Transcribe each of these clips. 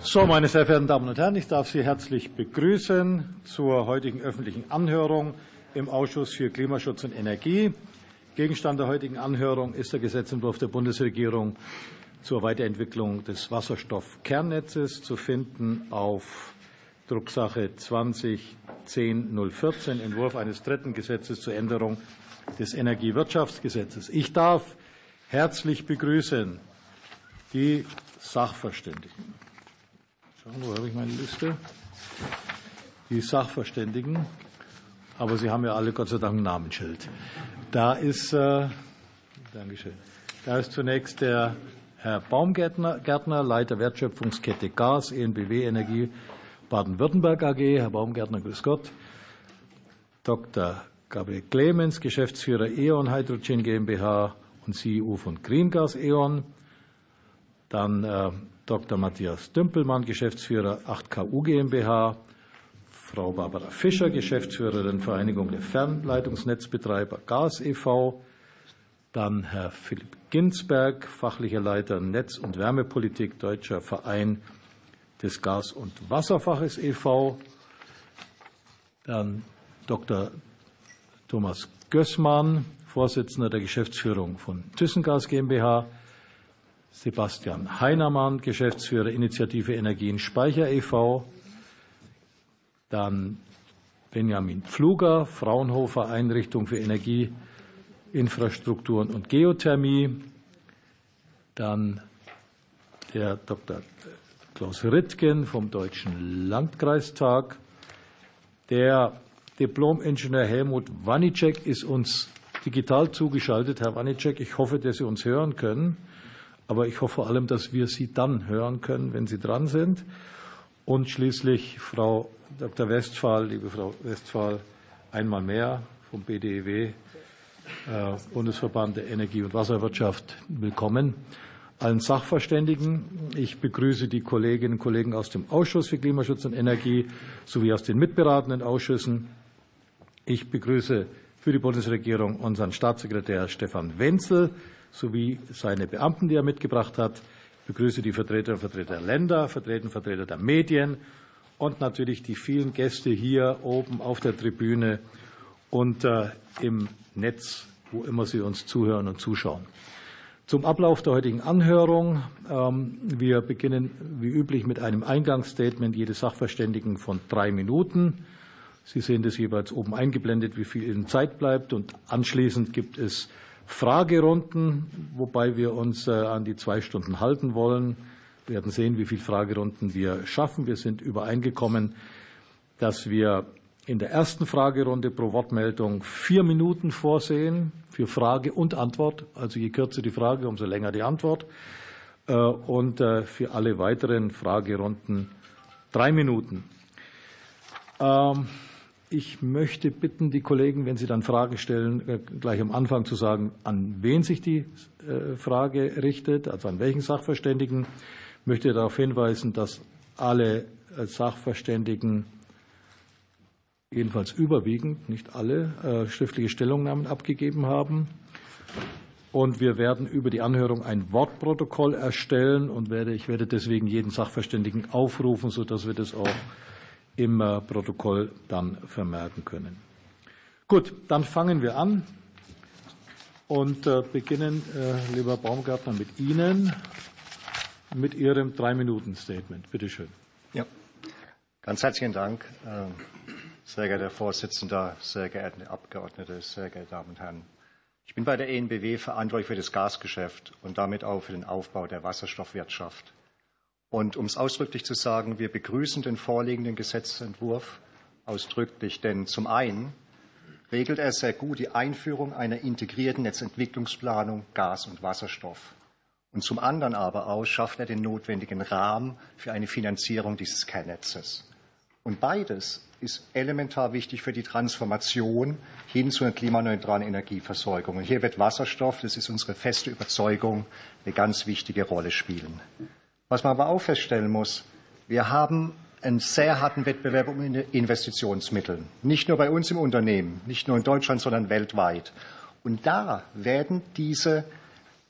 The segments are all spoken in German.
So, meine sehr verehrten Damen und Herren, ich darf Sie herzlich begrüßen zur heutigen öffentlichen Anhörung im Ausschuss für Klimaschutz und Energie. Gegenstand der heutigen Anhörung ist der Gesetzentwurf der Bundesregierung zur Weiterentwicklung des Wasserstoffkernnetzes, zu finden auf Drucksache 2010-014, Entwurf eines dritten Gesetzes zur Änderung des Energiewirtschaftsgesetzes. Ich darf herzlich begrüßen die Sachverständigen. Schauen, wo habe ich meine Liste? Die Sachverständigen. Aber Sie haben ja alle Gott sei Dank ein Namensschild. Da ist, äh, Dankeschön. Da ist zunächst der Herr Baumgärtner, Gärtner, Leiter Wertschöpfungskette Gas, ENBW Energie Baden-Württemberg AG. Herr Baumgärtner, grüß Gott. Dr. Gabriel Clemens, Geschäftsführer E.ON Hydrogen GmbH und CEO von Green Gas E.ON. Dann äh, Dr. Matthias Dümpelmann, Geschäftsführer 8KU GmbH, Frau Barbara Fischer, Geschäftsführerin Vereinigung der Fernleitungsnetzbetreiber Gas e.V., dann Herr Philipp Ginsberg, fachlicher Leiter Netz- und Wärmepolitik, Deutscher Verein des Gas- und Wasserfaches e.V., dann Dr. Thomas Gößmann, Vorsitzender der Geschäftsführung von ThyssenGas GmbH, Sebastian Heinermann, Geschäftsführer Initiative Energien Speicher e.V., dann Benjamin Pfluger, Fraunhofer Einrichtung für Energieinfrastrukturen und Geothermie, dann der Dr. Klaus Rittgen vom Deutschen Landkreistag, der Diplom-Ingenieur Helmut Wanicek ist uns digital zugeschaltet. Herr Wanicek, ich hoffe, dass Sie uns hören können. Aber ich hoffe vor allem, dass wir Sie dann hören können, wenn Sie dran sind. Und schließlich Frau Dr. Westphal, liebe Frau Westphal, einmal mehr vom BDEW, äh, Bundesverband der Energie- und Wasserwirtschaft, willkommen. Allen Sachverständigen. Ich begrüße die Kolleginnen und Kollegen aus dem Ausschuss für Klimaschutz und Energie sowie aus den mitberatenden Ausschüssen. Ich begrüße für die Bundesregierung unseren Staatssekretär Stefan Wenzel sowie seine Beamten, die er mitgebracht hat. Ich begrüße die Vertreter und Vertreter der Länder, Vertreter Vertreter der Medien und natürlich die vielen Gäste hier oben auf der Tribüne und äh, im Netz, wo immer Sie uns zuhören und zuschauen. Zum Ablauf der heutigen Anhörung. Ähm, wir beginnen wie üblich mit einem Eingangsstatement jedes Sachverständigen von drei Minuten. Sie sehen das jeweils oben eingeblendet, wie viel Ihnen Zeit bleibt. Und anschließend gibt es Fragerunden, wobei wir uns äh, an die zwei Stunden halten wollen. Wir werden sehen, wie viele Fragerunden wir schaffen. Wir sind übereingekommen, dass wir in der ersten Fragerunde pro Wortmeldung vier Minuten vorsehen für Frage und Antwort. Also je kürzer die Frage, umso länger die Antwort. Äh, und äh, für alle weiteren Fragerunden drei Minuten. Ich möchte bitten, die Kollegen, wenn sie dann Fragen stellen, äh, gleich am Anfang zu sagen, an wen sich die äh, Frage richtet, also an welchen Sachverständigen. Ich möchte darauf hinweisen, dass alle äh, Sachverständigen jedenfalls überwiegend, nicht alle, schriftliche Stellungnahmen abgegeben haben. Und wir werden über die Anhörung ein Wortprotokoll erstellen und werde, ich werde deswegen jeden Sachverständigen aufrufen, sodass wir das auch im Protokoll dann vermerken können. Gut, dann fangen wir an und äh, beginnen, äh, lieber Baumgartner, mit Ihnen, mit Ihrem Drei-Minuten-Statement. Bitte schön. Ja, ganz herzlichen Dank, sehr geehrter Vorsitzender, sehr geehrte Abgeordnete, sehr geehrte Damen und Herren. Ich bin bei der ENBW verantwortlich für das Gasgeschäft und damit auch für den Aufbau der Wasserstoffwirtschaft. Und um es ausdrücklich zu sagen, wir begrüßen den vorliegenden Gesetzentwurf ausdrücklich, denn zum einen regelt er sehr gut die Einführung einer integrierten Netzentwicklungsplanung Gas und Wasserstoff. Und zum anderen aber auch schafft er den notwendigen Rahmen für eine Finanzierung dieses Kernnetzes. Und beides ist elementar wichtig für die Transformation hin zu einer klimaneutralen Energieversorgung. Und hier wird Wasserstoff, das ist unsere feste Überzeugung, eine ganz wichtige Rolle spielen. Was man aber auch feststellen muss, wir haben einen sehr harten Wettbewerb um Investitionsmittel. Nicht nur bei uns im Unternehmen, nicht nur in Deutschland, sondern weltweit. Und da werden diese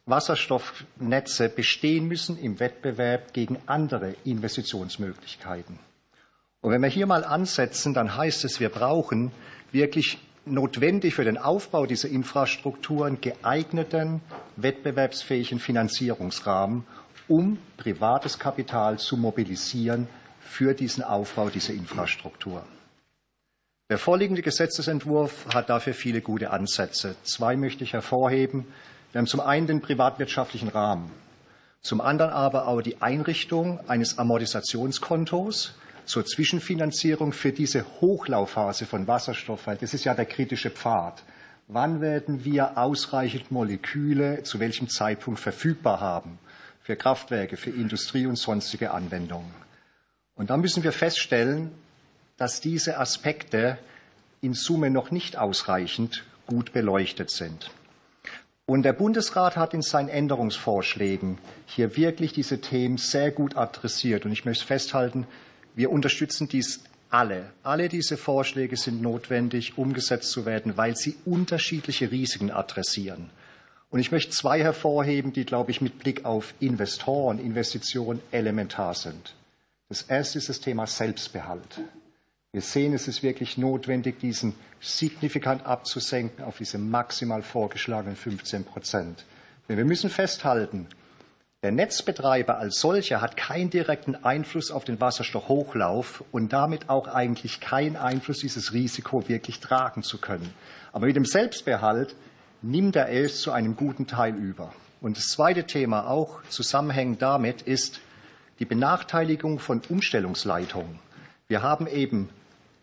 Wasserstoffnetze bestehen müssen im Wettbewerb gegen andere Investitionsmöglichkeiten. Und wenn wir hier mal ansetzen, dann heißt es, wir brauchen wirklich notwendig für den Aufbau dieser Infrastrukturen geeigneten, wettbewerbsfähigen Finanzierungsrahmen, um privates Kapital zu mobilisieren für diesen Aufbau dieser Infrastruktur. Der vorliegende Gesetzentwurf hat dafür viele gute Ansätze. Zwei möchte ich hervorheben. Wir haben zum einen den privatwirtschaftlichen Rahmen, zum anderen aber auch die Einrichtung eines Amortisationskontos zur Zwischenfinanzierung für diese Hochlaufphase von Wasserstoff, weil das ist ja der kritische Pfad. Wann werden wir ausreichend Moleküle zu welchem Zeitpunkt verfügbar haben für Kraftwerke, für Industrie und sonstige Anwendungen? Und da müssen wir feststellen, dass diese Aspekte in Summe noch nicht ausreichend gut beleuchtet sind. Und der Bundesrat hat in seinen Änderungsvorschlägen hier wirklich diese Themen sehr gut adressiert. Und ich möchte festhalten, wir unterstützen dies alle. Alle diese Vorschläge sind notwendig, umgesetzt zu werden, weil sie unterschiedliche Risiken adressieren. Und ich möchte zwei hervorheben, die, glaube ich, mit Blick auf Investoren, Investitionen elementar sind. Das erste ist das Thema Selbstbehalt. Wir sehen, es ist wirklich notwendig, diesen signifikant abzusenken auf diese maximal vorgeschlagenen 15 Prozent. Denn wir müssen festhalten, der Netzbetreiber als solcher hat keinen direkten Einfluss auf den Wasserstoffhochlauf und damit auch eigentlich keinen Einfluss, dieses Risiko wirklich tragen zu können. Aber mit dem Selbstbehalt nimmt er es zu einem guten Teil über. Und das zweite Thema auch zusammenhängend damit ist die Benachteiligung von Umstellungsleitungen. Wir haben eben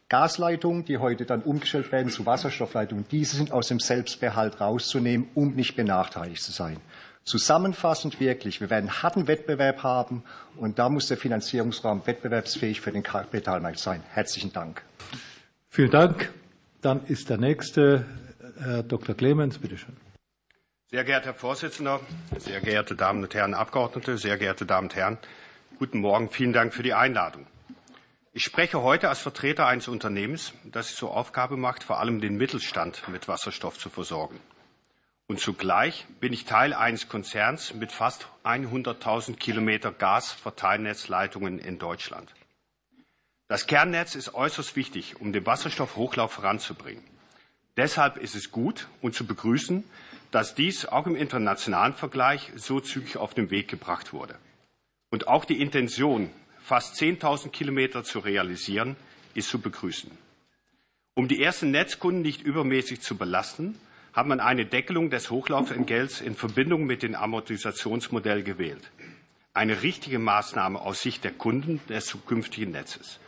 Gasleitungen, die heute dann umgestellt werden zu Wasserstoffleitungen. Diese sind aus dem Selbstbehalt rauszunehmen, um nicht benachteiligt zu sein. Zusammenfassend wirklich, wir werden harten Wettbewerb haben und da muss der Finanzierungsrahmen wettbewerbsfähig für den Kapitalmarkt sein. Herzlichen Dank. Vielen Dank. Dann ist der nächste Herr Dr. Clemens, bitte schön. Sehr geehrter Herr Vorsitzender, sehr geehrte Damen und Herren Abgeordnete, sehr geehrte Damen und Herren, guten Morgen. Vielen Dank für die Einladung. Ich spreche heute als Vertreter eines Unternehmens, das sich zur Aufgabe macht, vor allem den Mittelstand mit Wasserstoff zu versorgen. Und zugleich bin ich Teil eines Konzerns mit fast 100.000 Kilometer Gasverteilnetzleitungen in Deutschland. Das Kernnetz ist äußerst wichtig, um den Wasserstoffhochlauf voranzubringen. Deshalb ist es gut und zu begrüßen, dass dies auch im internationalen Vergleich so zügig auf den Weg gebracht wurde. Und auch die Intention, fast 10.000 Kilometer zu realisieren, ist zu begrüßen. Um die ersten Netzkunden nicht übermäßig zu belasten, hat man eine Deckelung des Hochlaufentgelts in Verbindung mit dem Amortisationsmodell gewählt. Eine richtige Maßnahme aus Sicht der Kunden des zukünftigen Netzes.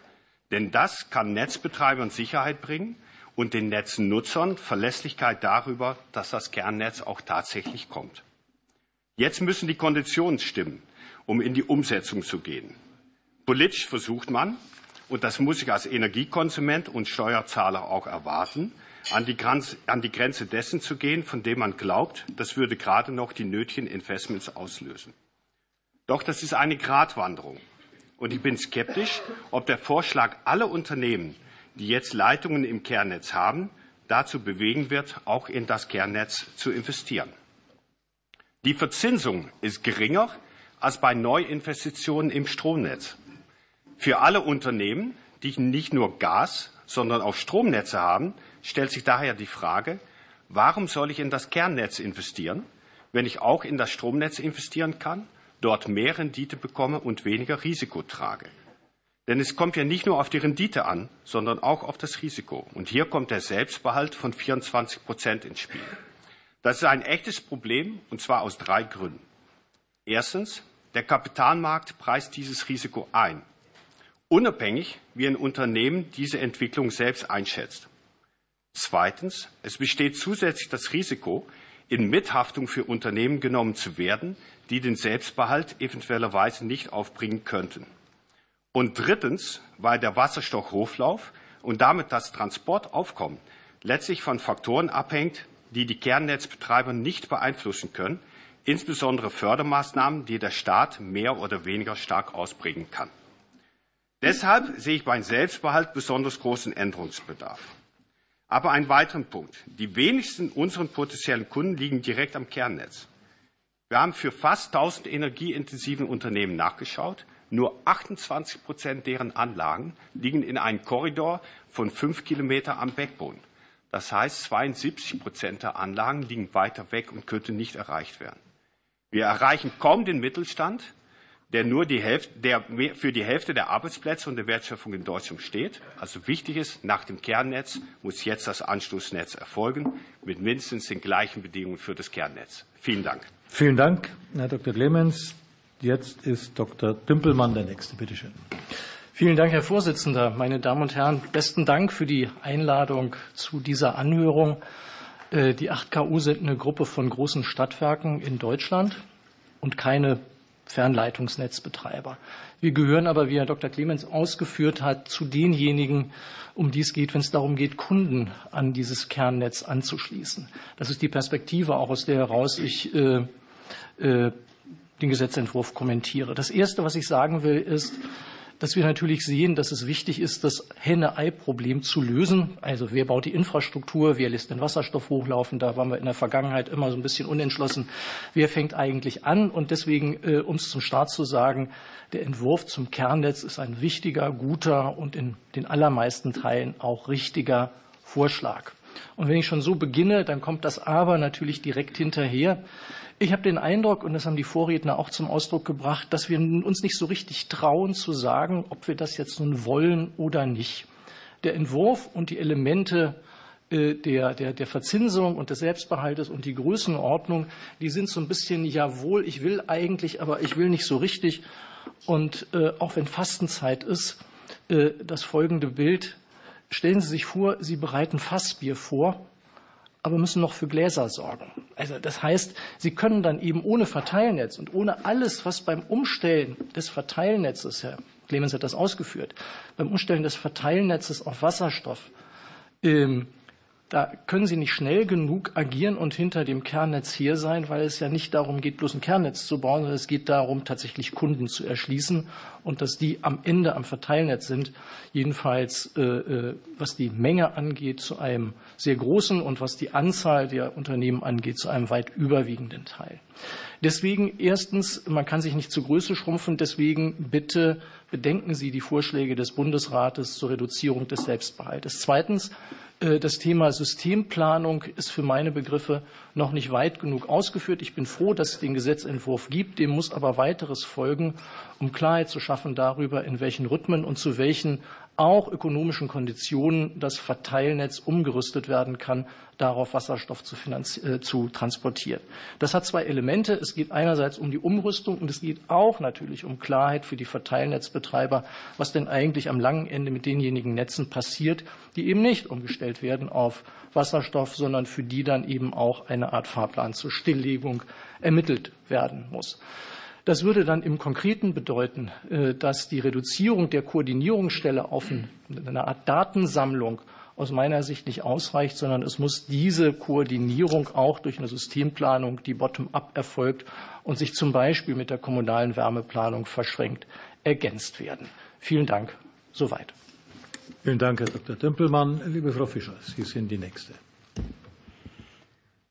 Denn das kann Netzbetreibern Sicherheit bringen und den Netznutzern Verlässlichkeit darüber, dass das Kernnetz auch tatsächlich kommt. Jetzt müssen die Konditionen stimmen, um in die Umsetzung zu gehen. Politisch versucht man, und das muss ich als Energiekonsument und Steuerzahler auch erwarten, an die, Grenze, an die Grenze dessen zu gehen, von dem man glaubt, das würde gerade noch die nötigen Investments auslösen. Doch das ist eine Gratwanderung. Und ich bin skeptisch, ob der Vorschlag aller Unternehmen, die jetzt Leitungen im Kernnetz haben, dazu bewegen wird, auch in das Kernnetz zu investieren. Die Verzinsung ist geringer als bei Neuinvestitionen im Stromnetz. Für alle Unternehmen, die nicht nur Gas, sondern auch Stromnetze haben, stellt sich daher die Frage, warum soll ich in das Kernnetz investieren, wenn ich auch in das Stromnetz investieren kann, dort mehr Rendite bekomme und weniger Risiko trage? Denn es kommt ja nicht nur auf die Rendite an, sondern auch auf das Risiko. Und hier kommt der Selbstbehalt von 24 Prozent ins Spiel. Das ist ein echtes Problem, und zwar aus drei Gründen. Erstens, der Kapitalmarkt preist dieses Risiko ein unabhängig wie ein Unternehmen diese Entwicklung selbst einschätzt. Zweitens, es besteht zusätzlich das Risiko, in Mithaftung für Unternehmen genommen zu werden, die den Selbstbehalt eventuellerweise nicht aufbringen könnten. Und drittens, weil der Wasserstoffhochlauf und damit das Transportaufkommen letztlich von Faktoren abhängt, die die Kernnetzbetreiber nicht beeinflussen können, insbesondere Fördermaßnahmen, die der Staat mehr oder weniger stark ausbringen kann. Deshalb sehe ich beim Selbstbehalt besonders großen Änderungsbedarf. Aber einen weiteren Punkt. Die wenigsten unserer potenziellen Kunden liegen direkt am Kernnetz. Wir haben für fast 1000 energieintensiven Unternehmen nachgeschaut. Nur 28 Prozent deren Anlagen liegen in einem Korridor von fünf Kilometer am Backbone. Das heißt, 72 Prozent der Anlagen liegen weiter weg und könnten nicht erreicht werden. Wir erreichen kaum den Mittelstand, der nur die Hälfte, der für die Hälfte der Arbeitsplätze und der Wertschöpfung in Deutschland steht. Also wichtig ist, nach dem Kernnetz muss jetzt das Anschlussnetz erfolgen, mit mindestens den gleichen Bedingungen für das Kernnetz. Vielen Dank. Vielen Dank, Herr Dr. Clemens. Jetzt ist Dr. Dümpelmann der Nächste. Bitte schön. Vielen Dank, Herr Vorsitzender. Meine Damen und Herren, besten Dank für die Einladung zu dieser Anhörung. Äh, die 8KU sind eine Gruppe von großen Stadtwerken in Deutschland und keine Fernleitungsnetzbetreiber. Wir gehören aber, wie Herr Dr. Clemens ausgeführt hat, zu denjenigen, um die es geht, wenn es darum geht, Kunden an dieses Kernnetz anzuschließen. Das ist die Perspektive, auch aus der heraus ich äh, äh, den Gesetzentwurf kommentiere. Das Erste, was ich sagen will, ist, dass wir natürlich sehen, dass es wichtig ist, das Henne-Ei-Problem zu lösen. Also wer baut die Infrastruktur, wer lässt den Wasserstoff hochlaufen? Da waren wir in der Vergangenheit immer so ein bisschen unentschlossen. Wer fängt eigentlich an? Und deswegen, äh, um es zum Start zu sagen, der Entwurf zum Kernnetz ist ein wichtiger, guter und in den allermeisten Teilen auch richtiger Vorschlag. Und wenn ich schon so beginne, dann kommt das Aber natürlich direkt hinterher. Ich habe den Eindruck, und das haben die Vorredner auch zum Ausdruck gebracht, dass wir uns nicht so richtig trauen zu sagen, ob wir das jetzt nun wollen oder nicht. Der Entwurf und die Elemente äh, der, der, der Verzinsung und des Selbstbehaltes und die Größenordnung, die sind so ein bisschen, jawohl, ich will eigentlich, aber ich will nicht so richtig. Und äh, auch wenn Fastenzeit ist, äh, das folgende Bild. Stellen Sie sich vor, Sie bereiten Fassbier vor aber müssen noch für Gläser sorgen. Also das heißt, sie können dann eben ohne Verteilnetz und ohne alles, was beim Umstellen des Verteilnetzes, Herr Clemens hat das ausgeführt, beim Umstellen des Verteilnetzes auf Wasserstoff ähm, da können Sie nicht schnell genug agieren und hinter dem Kernnetz hier sein, weil es ja nicht darum geht, bloß ein Kernnetz zu bauen, sondern es geht darum, tatsächlich Kunden zu erschließen und dass die am Ende am Verteilnetz sind. Jedenfalls, äh, äh, was die Menge angeht, zu einem sehr großen und was die Anzahl der Unternehmen angeht, zu einem weit überwiegenden Teil. Deswegen erstens, man kann sich nicht zu Größe schrumpfen. Deswegen bitte bedenken Sie die Vorschläge des Bundesrates zur Reduzierung des Selbstbehaltes. Zweitens, das Thema Systemplanung ist für meine Begriffe noch nicht weit genug ausgeführt. Ich bin froh, dass es den Gesetzentwurf gibt. Dem muss aber weiteres folgen, um Klarheit zu schaffen darüber, in welchen Rhythmen und zu welchen auch ökonomischen Konditionen das Verteilnetz umgerüstet werden kann, darauf Wasserstoff zu, äh, zu, transportieren. Das hat zwei Elemente. Es geht einerseits um die Umrüstung und es geht auch natürlich um Klarheit für die Verteilnetzbetreiber, was denn eigentlich am langen Ende mit denjenigen Netzen passiert, die eben nicht umgestellt werden auf Wasserstoff, sondern für die dann eben auch eine Art Fahrplan zur Stilllegung ermittelt werden muss. Das würde dann im Konkreten bedeuten, äh, dass die Reduzierung der Koordinierungsstelle auf eine Art Datensammlung aus meiner Sicht nicht ausreicht, sondern es muss diese Koordinierung auch durch eine Systemplanung, die bottom-up erfolgt und sich zum Beispiel mit der kommunalen Wärmeplanung verschränkt, ergänzt werden. Vielen Dank. Soweit. Vielen Dank, Herr Dr. Dümpelmann. Liebe Frau Fischer, Sie sind die Nächste.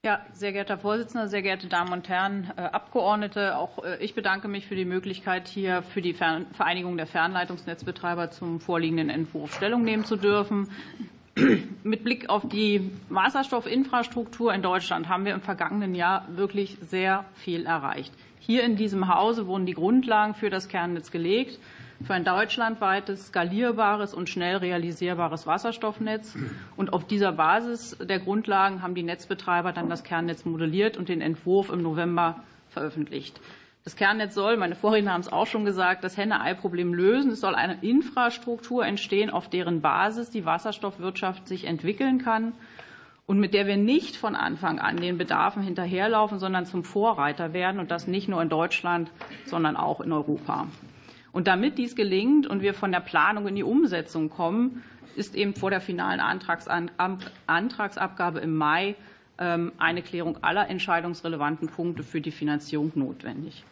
Ja, sehr geehrter Herr Vorsitzender, sehr geehrte Damen und Herren äh, Abgeordnete, auch äh, ich bedanke mich für die Möglichkeit, hier für die Vereinigung der Fernleitungsnetzbetreiber zum vorliegenden Entwurf Stellung nehmen zu dürfen. Mit Blick auf die Wasserstoffinfrastruktur in Deutschland haben wir im vergangenen Jahr wirklich sehr viel erreicht. Hier in diesem Hause wurden die Grundlagen für das Kernnetz gelegt für ein deutschlandweites, skalierbares und schnell realisierbares Wasserstoffnetz. Und auf dieser Basis der Grundlagen haben die Netzbetreiber dann das Kernnetz modelliert und den Entwurf im November veröffentlicht. Das Kernnetz soll, meine Vorredner haben es auch schon gesagt, das Henne-Ei-Problem lösen. Es soll eine Infrastruktur entstehen, auf deren Basis die Wasserstoffwirtschaft sich entwickeln kann und mit der wir nicht von Anfang an den Bedarfen hinterherlaufen, sondern zum Vorreiter werden und das nicht nur in Deutschland, sondern auch in Europa. Und damit dies gelingt und wir von der Planung in die Umsetzung kommen, ist eben vor der finalen Antragsabgabe im Mai ähm, eine Klärung aller entscheidungsrelevanten Punkte für die Finanzierung notwendig.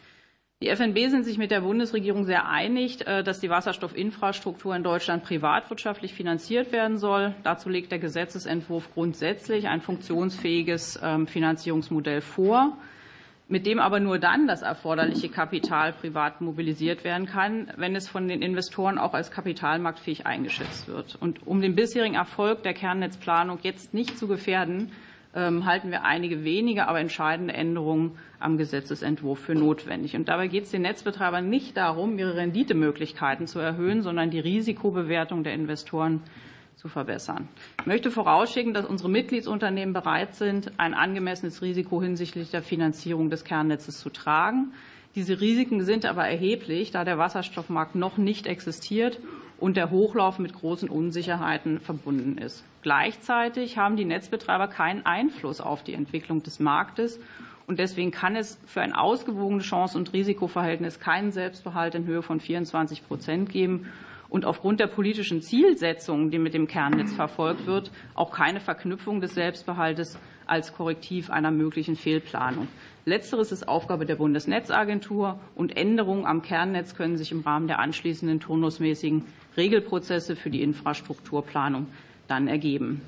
Die FNB sind sich mit der Bundesregierung sehr einig, äh, dass die Wasserstoffinfrastruktur in Deutschland privatwirtschaftlich finanziert werden soll. Dazu legt der Gesetzesentwurf grundsätzlich ein funktionsfähiges ähm, Finanzierungsmodell vor. Mit dem aber nur dann das erforderliche Kapital privat mobilisiert werden kann, wenn es von den Investoren auch als kapitalmarktfähig eingeschätzt wird. Und um den bisherigen Erfolg der Kernnetzplanung jetzt nicht zu gefährden, ähm, halten wir einige wenige, aber entscheidende Änderungen am Gesetzesentwurf für notwendig. Und dabei geht es den Netzbetreibern nicht darum, ihre Renditemöglichkeiten zu erhöhen, sondern die Risikobewertung der Investoren zu verbessern. Ich möchte vorausschicken, dass unsere Mitgliedsunternehmen bereit sind, ein angemessenes Risiko hinsichtlich der Finanzierung des Kernnetzes zu tragen. Diese Risiken sind aber erheblich, da der Wasserstoffmarkt noch nicht existiert und der Hochlauf mit großen Unsicherheiten verbunden ist. Gleichzeitig haben die Netzbetreiber keinen Einfluss auf die Entwicklung des Marktes und deswegen kann es für ein ausgewogenes Chance- und Risikoverhältnis keinen Selbstbehalt in Höhe von 24 Prozent geben und aufgrund der politischen Zielsetzungen, die mit dem Kernnetz verfolgt wird, auch keine Verknüpfung des Selbstbehaltes als Korrektiv einer möglichen Fehlplanung. Letzteres ist Aufgabe der Bundesnetzagentur und Änderungen am Kernnetz können sich im Rahmen der anschließenden turnusmäßigen Regelprozesse für die Infrastrukturplanung dann ergeben.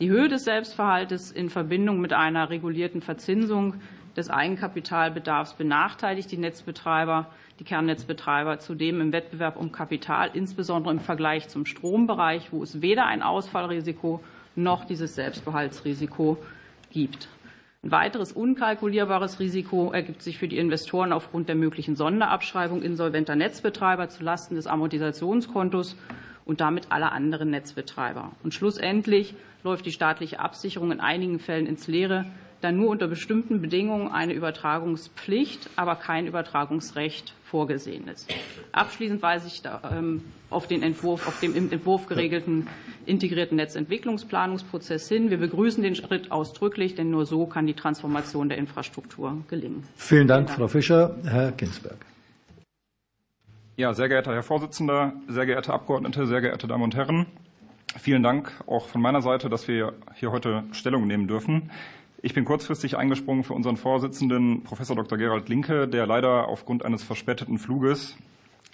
Die Höhe des Selbstverhaltes in Verbindung mit einer regulierten Verzinsung des Eigenkapitalbedarfs benachteiligt die Netzbetreiber die Kernnetzbetreiber zudem im Wettbewerb um Kapital, insbesondere im Vergleich zum Strombereich, wo es weder ein Ausfallrisiko noch dieses Selbstbehaltsrisiko gibt. Ein weiteres unkalkulierbares Risiko ergibt sich für die Investoren aufgrund der möglichen Sonderabschreibung insolventer Netzbetreiber zulasten des Amortisationskontos und damit aller anderen Netzbetreiber. Und schlussendlich läuft die staatliche Absicherung in einigen Fällen ins Leere, da nur unter bestimmten Bedingungen eine Übertragungspflicht, aber kein Übertragungsrecht vorgesehen ist. Abschließend weise ich ähm, auf den Entwurf, auf dem im Entwurf geregelten integrierten Netzentwicklungsplanungsprozess hin. Wir begrüßen den Schritt ausdrücklich, denn nur so kann die Transformation der Infrastruktur gelingen. Vielen Dank, Vielen Dank. Frau Fischer. Herr Ginsberg. Ja, sehr geehrter Herr Vorsitzender, sehr geehrte Abgeordnete, sehr geehrte Damen und Herren. Vielen Dank auch von meiner Seite, dass wir hier heute Stellung nehmen dürfen. Ich bin kurzfristig eingesprungen für unseren Vorsitzenden, Professor Dr. Gerald Linke, der leider aufgrund eines verspäteten Fluges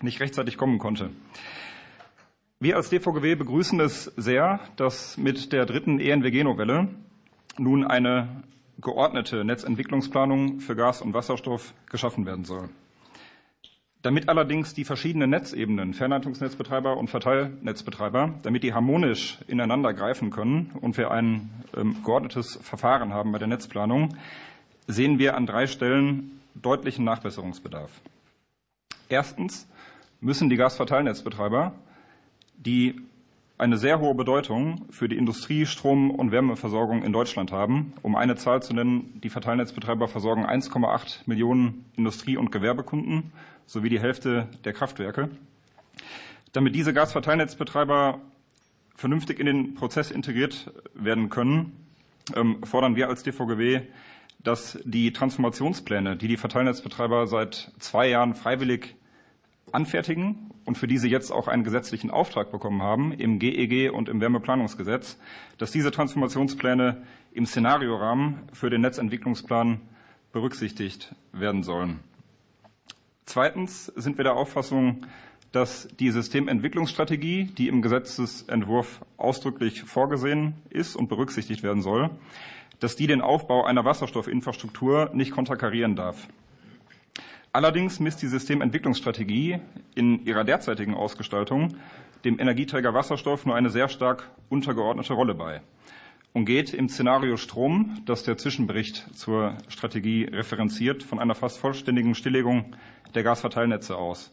nicht rechtzeitig kommen konnte. Wir als DVGW begrüßen es sehr, dass mit der dritten ENWG-Novelle nun eine geordnete Netzentwicklungsplanung für Gas und Wasserstoff geschaffen werden soll. Damit allerdings die verschiedenen Netzebenen, Fernleitungsnetzbetreiber und Verteilnetzbetreiber, damit die harmonisch ineinander greifen können und wir ein ähm, geordnetes Verfahren haben bei der Netzplanung, sehen wir an drei Stellen deutlichen Nachbesserungsbedarf. Erstens müssen die Gasverteilnetzbetreiber, die eine sehr hohe Bedeutung für die Industrie-, Strom- und Wärmeversorgung in Deutschland haben. Um eine Zahl zu nennen, die Verteilnetzbetreiber versorgen 1,8 Millionen Industrie- und Gewerbekunden sowie die Hälfte der Kraftwerke. Damit diese Gasverteilnetzbetreiber vernünftig in den Prozess integriert werden können, ähm, fordern wir als DVGW, dass die Transformationspläne, die die Verteilnetzbetreiber seit zwei Jahren freiwillig anfertigen und für diese jetzt auch einen gesetzlichen Auftrag bekommen haben im GEG e und im Wärmeplanungsgesetz, dass diese Transformationspläne im Szenariorahmen für den Netzentwicklungsplan berücksichtigt werden sollen. Zweitens sind wir der Auffassung, dass die Systementwicklungsstrategie, die im Gesetzesentwurf ausdrücklich vorgesehen ist und berücksichtigt werden soll, dass die den Aufbau einer Wasserstoffinfrastruktur nicht konterkarieren darf. Allerdings misst die Systementwicklungsstrategie in ihrer derzeitigen Ausgestaltung dem Energieträger Wasserstoff nur eine sehr stark untergeordnete Rolle bei und geht im Szenario Strom, das der Zwischenbericht zur Strategie referenziert, von einer fast vollständigen Stilllegung der Gasverteilnetze aus.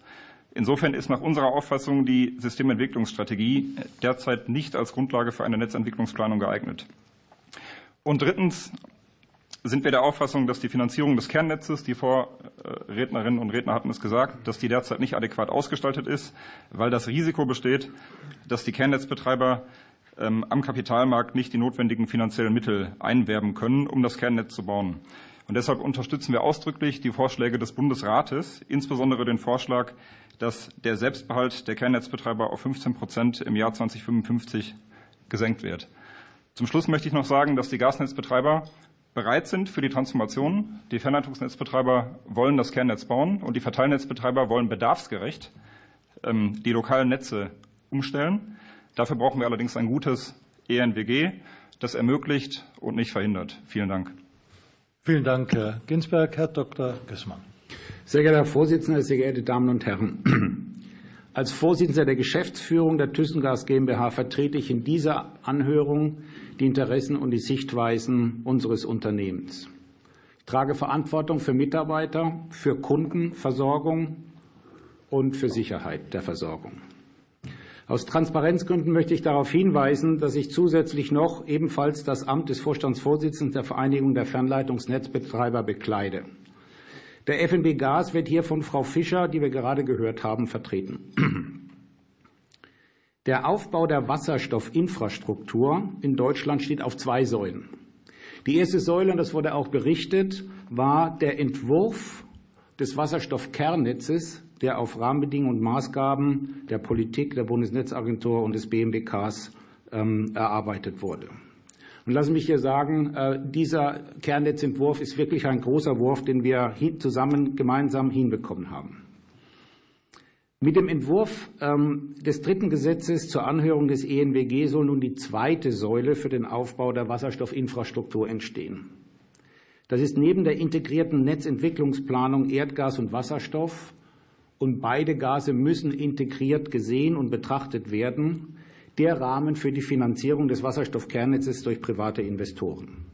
Insofern ist nach unserer Auffassung die Systementwicklungsstrategie derzeit nicht als Grundlage für eine Netzentwicklungsplanung geeignet. Und drittens sind wir der Auffassung, dass die Finanzierung des Kernnetzes, die Vorrednerinnen und Redner hatten es gesagt, dass die derzeit nicht adäquat ausgestaltet ist, weil das Risiko besteht, dass die Kernnetzbetreiber ähm, am Kapitalmarkt nicht die notwendigen finanziellen Mittel einwerben können, um das Kernnetz zu bauen. Und deshalb unterstützen wir ausdrücklich die Vorschläge des Bundesrates, insbesondere den Vorschlag, dass der Selbstbehalt der Kernnetzbetreiber auf 15 Prozent im Jahr 2055 gesenkt wird. Zum Schluss möchte ich noch sagen, dass die Gasnetzbetreiber bereit sind für die Transformation. Die Fernleitungsnetzbetreiber wollen das Kernnetz bauen und die Verteilnetzbetreiber wollen bedarfsgerecht ähm, die lokalen Netze umstellen. Dafür brauchen wir allerdings ein gutes ENWG, das ermöglicht und nicht verhindert. Vielen Dank. Vielen Dank, Herr Ginsberg. Herr Dr. Gößmann. Sehr geehrter Herr Vorsitzender, sehr geehrte Damen und Herren! Als Vorsitzender der Geschäftsführung der ThyssenGas GmbH vertrete ich in dieser Anhörung die Interessen und die Sichtweisen unseres Unternehmens. Ich trage Verantwortung für Mitarbeiter, für Kundenversorgung und für Sicherheit der Versorgung. Aus Transparenzgründen möchte ich darauf hinweisen, dass ich zusätzlich noch ebenfalls das Amt des Vorstandsvorsitzenden der Vereinigung der Fernleitungsnetzbetreiber bekleide. Der FNB Gas wird hier von Frau Fischer, die wir gerade gehört haben, vertreten. Der Aufbau der Wasserstoffinfrastruktur in Deutschland steht auf zwei Säulen. Die erste Säule, und das wurde auch berichtet, war der Entwurf des Wasserstoffkernnetzes der auf Rahmenbedingungen und Maßgaben der Politik, der Bundesnetzagentur und des BMWKs ähm, erarbeitet wurde. Und lassen Sie mich hier sagen, äh, dieser Kernnetzentwurf ist wirklich ein großer Wurf, den wir zusammen gemeinsam hinbekommen haben. Mit dem Entwurf ähm, des dritten Gesetzes zur Anhörung des ENWG soll nun die zweite Säule für den Aufbau der Wasserstoffinfrastruktur entstehen. Das ist neben der integrierten Netzentwicklungsplanung Erdgas und Wasserstoff und beide Gase müssen integriert gesehen und betrachtet werden, der Rahmen für die Finanzierung des Wasserstoffkernnetzes durch private Investoren.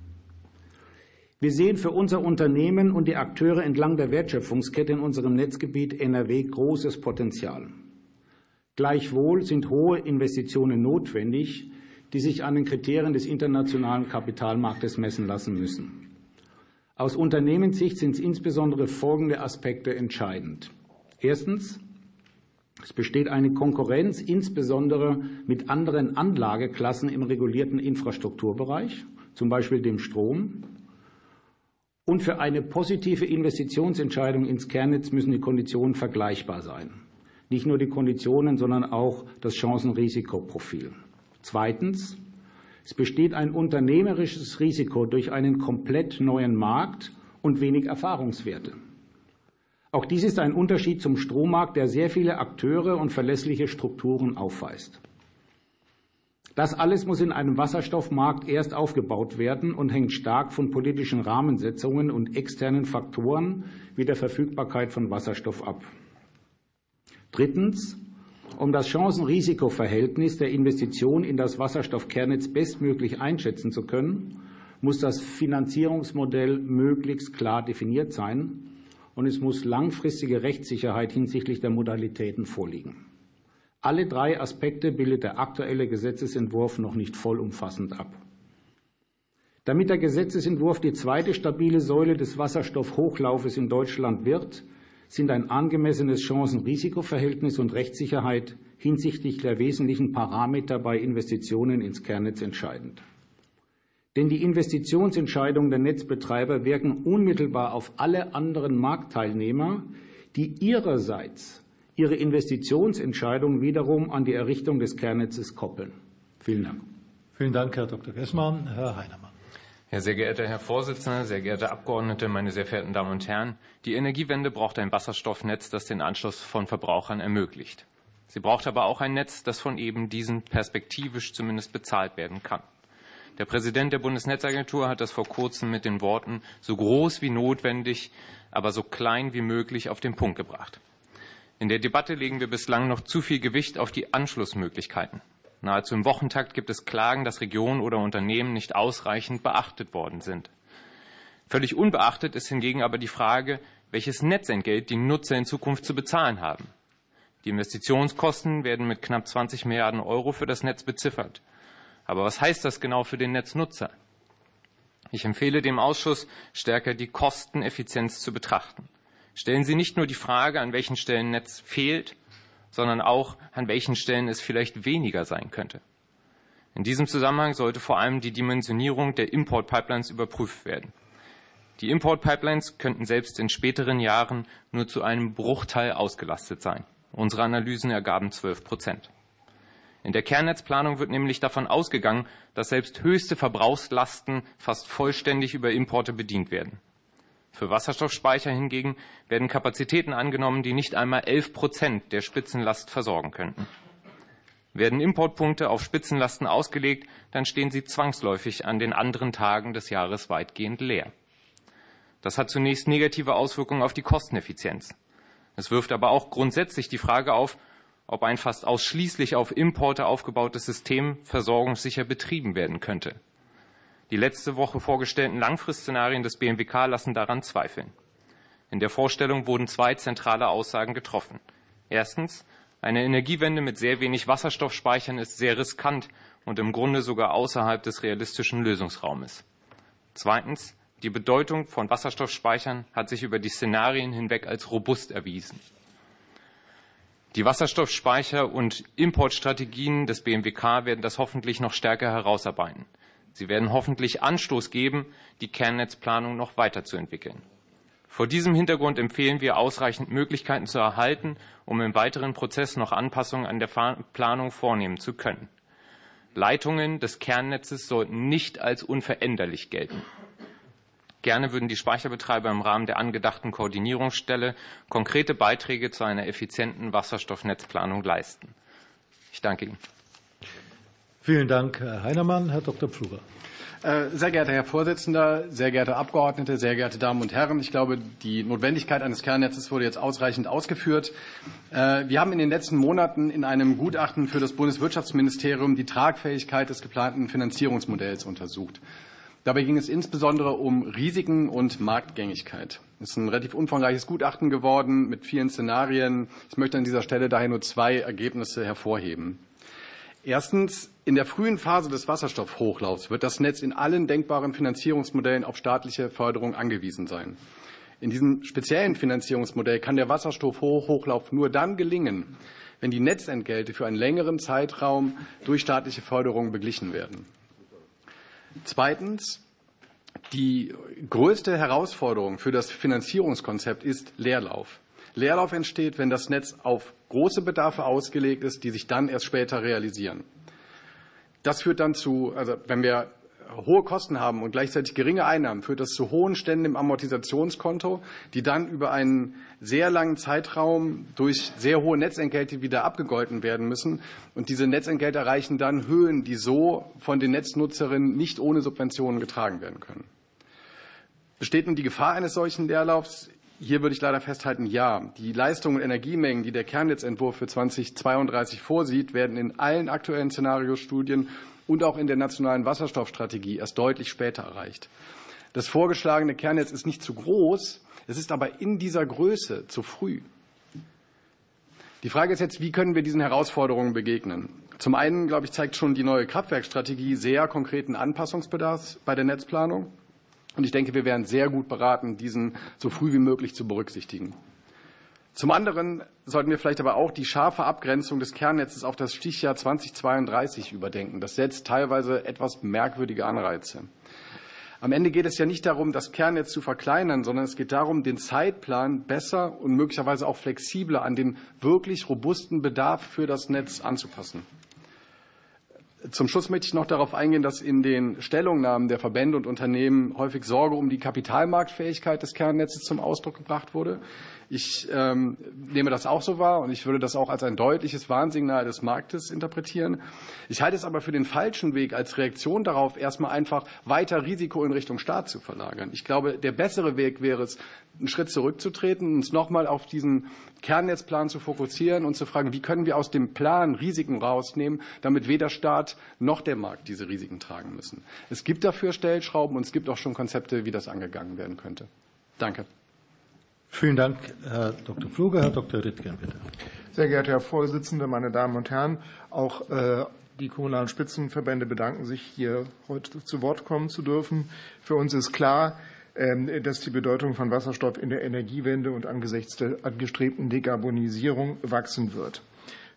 Wir sehen für unser Unternehmen und die Akteure entlang der Wertschöpfungskette in unserem Netzgebiet NRW großes Potenzial. Gleichwohl sind hohe Investitionen notwendig, die sich an den Kriterien des internationalen Kapitalmarktes messen lassen müssen. Aus Unternehmenssicht sind insbesondere folgende Aspekte entscheidend. Erstens. Es besteht eine Konkurrenz, insbesondere mit anderen Anlageklassen im regulierten Infrastrukturbereich, zum Beispiel dem Strom. Und für eine positive Investitionsentscheidung ins Kernnetz müssen die Konditionen vergleichbar sein. Nicht nur die Konditionen, sondern auch das Chancen-Risikoprofil. Zweitens. Es besteht ein unternehmerisches Risiko durch einen komplett neuen Markt und wenig Erfahrungswerte. Auch dies ist ein Unterschied zum Strommarkt, der sehr viele Akteure und verlässliche Strukturen aufweist. Das alles muss in einem Wasserstoffmarkt erst aufgebaut werden und hängt stark von politischen Rahmensetzungen und externen Faktoren wie der Verfügbarkeit von Wasserstoff ab. Drittens. Um das Chancen-Risiko-Verhältnis der Investition in das Wasserstoffkernnetz bestmöglich einschätzen zu können, muss das Finanzierungsmodell möglichst klar definiert sein und es muss langfristige Rechtssicherheit hinsichtlich der Modalitäten vorliegen. Alle drei Aspekte bildet der aktuelle Gesetzesentwurf noch nicht vollumfassend ab. Damit der Gesetzesentwurf die zweite stabile Säule des Wasserstoffhochlaufes in Deutschland wird, sind ein angemessenes Chancen-Risiko-Verhältnis und Rechtssicherheit hinsichtlich der wesentlichen Parameter bei Investitionen ins Kernnetz entscheidend. Denn die Investitionsentscheidungen der Netzbetreiber wirken unmittelbar auf alle anderen Marktteilnehmer, die ihrerseits ihre Investitionsentscheidungen wiederum an die Errichtung des Kernnetzes koppeln. Vielen Dank. Vielen Dank, Herr Dr. Gessmann. Herr Heinemann. Ja, sehr geehrter Herr Vorsitzender, sehr geehrte Abgeordnete, meine sehr verehrten Damen und Herren! Die Energiewende braucht ein Wasserstoffnetz, das den Anschluss von Verbrauchern ermöglicht. Sie braucht aber auch ein Netz, das von eben diesen perspektivisch zumindest bezahlt werden kann. Der Präsident der Bundesnetzagentur hat das vor kurzem mit den Worten so groß wie notwendig, aber so klein wie möglich auf den Punkt gebracht. In der Debatte legen wir bislang noch zu viel Gewicht auf die Anschlussmöglichkeiten. Nahezu im Wochentakt gibt es Klagen, dass Regionen oder Unternehmen nicht ausreichend beachtet worden sind. Völlig unbeachtet ist hingegen aber die Frage, welches Netzentgelt die Nutzer in Zukunft zu bezahlen haben. Die Investitionskosten werden mit knapp 20 Milliarden Euro für das Netz beziffert. Aber was heißt das genau für den Netznutzer? Ich empfehle dem Ausschuss, stärker die Kosteneffizienz zu betrachten. Stellen Sie nicht nur die Frage, an welchen Stellen Netz fehlt, sondern auch, an welchen Stellen es vielleicht weniger sein könnte. In diesem Zusammenhang sollte vor allem die Dimensionierung der Importpipelines überprüft werden. Die Importpipelines könnten selbst in späteren Jahren nur zu einem Bruchteil ausgelastet sein. Unsere Analysen ergaben 12 Prozent. In der Kernnetzplanung wird nämlich davon ausgegangen, dass selbst höchste Verbrauchslasten fast vollständig über Importe bedient werden. Für Wasserstoffspeicher hingegen werden Kapazitäten angenommen, die nicht einmal 11 Prozent der Spitzenlast versorgen könnten. Werden Importpunkte auf Spitzenlasten ausgelegt, dann stehen sie zwangsläufig an den anderen Tagen des Jahres weitgehend leer. Das hat zunächst negative Auswirkungen auf die Kosteneffizienz. Es wirft aber auch grundsätzlich die Frage auf, ob ein fast ausschließlich auf Importe aufgebautes System versorgungssicher betrieben werden könnte. Die letzte Woche vorgestellten Langfristszenarien des BMWK lassen daran zweifeln. In der Vorstellung wurden zwei zentrale Aussagen getroffen. Erstens, eine Energiewende mit sehr wenig Wasserstoffspeichern ist sehr riskant und im Grunde sogar außerhalb des realistischen Lösungsraumes. Zweitens, die Bedeutung von Wasserstoffspeichern hat sich über die Szenarien hinweg als robust erwiesen. Die Wasserstoffspeicher und Importstrategien des BMWK werden das hoffentlich noch stärker herausarbeiten. Sie werden hoffentlich Anstoß geben, die Kernnetzplanung noch weiterzuentwickeln. Vor diesem Hintergrund empfehlen wir, ausreichend Möglichkeiten zu erhalten, um im weiteren Prozess noch Anpassungen an der Planung vornehmen zu können. Leitungen des Kernnetzes sollten nicht als unveränderlich gelten. Gerne würden die Speicherbetreiber im Rahmen der angedachten Koordinierungsstelle konkrete Beiträge zu einer effizienten Wasserstoffnetzplanung leisten. Ich danke Ihnen. Vielen Dank, Herr Heinemann. Herr Dr. Pfluger. Äh, sehr geehrter Herr Vorsitzender, sehr geehrte Abgeordnete, sehr geehrte Damen und Herren, ich glaube, die Notwendigkeit eines Kernnetzes wurde jetzt ausreichend ausgeführt. Äh, wir haben in den letzten Monaten in einem Gutachten für das Bundeswirtschaftsministerium die Tragfähigkeit des geplanten Finanzierungsmodells untersucht. Dabei ging es insbesondere um Risiken und Marktgängigkeit. Es ist ein relativ umfangreiches Gutachten geworden mit vielen Szenarien. Ich möchte an dieser Stelle daher nur zwei Ergebnisse hervorheben. Erstens, in der frühen Phase des Wasserstoffhochlaufs wird das Netz in allen denkbaren Finanzierungsmodellen auf staatliche Förderung angewiesen sein. In diesem speziellen Finanzierungsmodell kann der Wasserstoffhochlauf nur dann gelingen, wenn die Netzentgelte für einen längeren Zeitraum durch staatliche Förderung beglichen werden. Zweitens. Die größte Herausforderung für das Finanzierungskonzept ist Leerlauf. Leerlauf entsteht, wenn das Netz auf große Bedarfe ausgelegt ist, die sich dann erst später realisieren. Das führt dann zu, also wenn wir hohe Kosten haben und gleichzeitig geringe Einnahmen, führt das zu hohen Ständen im Amortisationskonto, die dann über einen sehr langen Zeitraum durch sehr hohe Netzentgelte wieder abgegolten werden müssen. Und diese Netzentgelte erreichen dann Höhen, die so von den Netznutzerinnen nicht ohne Subventionen getragen werden können. Besteht nun die Gefahr eines solchen Leerlaufs? Hier würde ich leider festhalten, ja. Die Leistungen und Energiemengen, die der Kernnetzentwurf für 2032 vorsieht, werden in allen aktuellen Szenariostudien und auch in der nationalen Wasserstoffstrategie erst deutlich später erreicht. Das vorgeschlagene Kernnetz ist nicht zu groß, es ist aber in dieser Größe zu früh. Die Frage ist jetzt, wie können wir diesen Herausforderungen begegnen? Zum einen, glaube ich, zeigt schon die neue Kraftwerkstrategie sehr konkreten Anpassungsbedarf bei der Netzplanung. Und ich denke, wir wären sehr gut beraten, diesen so früh wie möglich zu berücksichtigen. Zum anderen sollten wir vielleicht aber auch die scharfe Abgrenzung des Kernnetzes auf das Stichjahr 2032 überdenken. Das setzt teilweise etwas merkwürdige Anreize. Am Ende geht es ja nicht darum, das Kernnetz zu verkleinern, sondern es geht darum, den Zeitplan besser und möglicherweise auch flexibler an den wirklich robusten Bedarf für das Netz anzupassen. Zum Schluss möchte ich noch darauf eingehen, dass in den Stellungnahmen der Verbände und Unternehmen häufig Sorge um die Kapitalmarktfähigkeit des Kernnetzes zum Ausdruck gebracht wurde. Ich ähm, nehme das auch so wahr und ich würde das auch als ein deutliches Warnsignal des Marktes interpretieren. Ich halte es aber für den falschen Weg, als Reaktion darauf erstmal einfach weiter Risiko in Richtung Staat zu verlagern. Ich glaube, der bessere Weg wäre es, einen Schritt zurückzutreten, uns nochmal auf diesen Kernnetzplan zu fokussieren und zu fragen, wie können wir aus dem Plan Risiken rausnehmen, damit weder Staat noch der Markt diese Risiken tragen müssen. Es gibt dafür Stellschrauben und es gibt auch schon Konzepte, wie das angegangen werden könnte. Danke. Vielen Dank, Herr Dr. Pfluger. Herr Dr. Rittgen, bitte. Sehr geehrter Herr Vorsitzender, meine Damen und Herren, auch äh, die kommunalen Spitzenverbände bedanken sich, hier heute zu Wort kommen zu dürfen. Für uns ist klar, ähm, dass die Bedeutung von Wasserstoff in der Energiewende und angesichts der angestrebten Dekarbonisierung wachsen wird.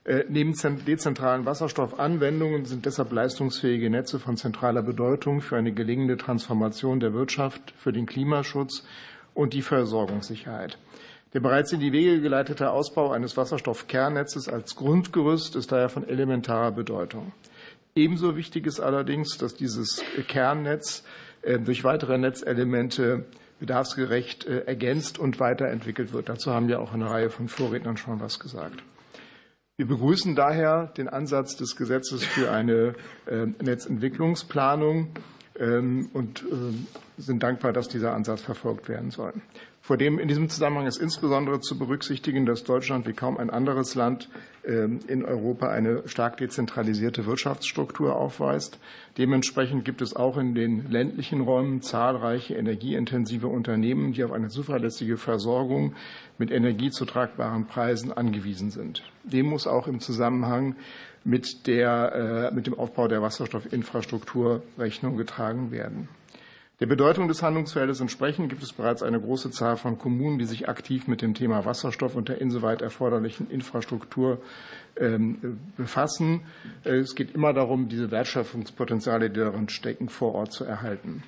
Äh, neben dezentralen Wasserstoffanwendungen sind deshalb leistungsfähige Netze von zentraler Bedeutung für eine gelingende Transformation der Wirtschaft, für den Klimaschutz und die Versorgungssicherheit. Der bereits in die Wege geleitete Ausbau eines Wasserstoffkernnetzes als Grundgerüst ist daher von elementarer Bedeutung. Ebenso wichtig ist allerdings, dass dieses Kernnetz äh, durch weitere Netzelemente bedarfsgerecht äh, ergänzt und weiterentwickelt wird. Dazu haben ja auch eine Reihe von Vorrednern schon was gesagt. Wir begrüßen daher den Ansatz des Gesetzes für eine äh, Netzentwicklungsplanung und sind dankbar, dass dieser Ansatz verfolgt werden soll. Vor dem in diesem Zusammenhang ist insbesondere zu berücksichtigen, dass Deutschland wie kaum ein anderes Land ähm, in Europa eine stark dezentralisierte Wirtschaftsstruktur aufweist. Dementsprechend gibt es auch in den ländlichen Räumen zahlreiche energieintensive Unternehmen, die auf eine zuverlässige Versorgung mit Energie zu tragbaren Preisen angewiesen sind. Dem muss auch im Zusammenhang mit, der, äh, mit dem Aufbau der Wasserstoffinfrastruktur Rechnung getragen werden. Der Bedeutung des Handlungsfeldes entsprechend gibt es bereits eine große Zahl von Kommunen, die sich aktiv mit dem Thema Wasserstoff und der insoweit erforderlichen Infrastruktur ähm, befassen. Äh, es geht immer darum, diese Wertschöpfungspotenziale, die darin stecken, vor Ort zu erhalten.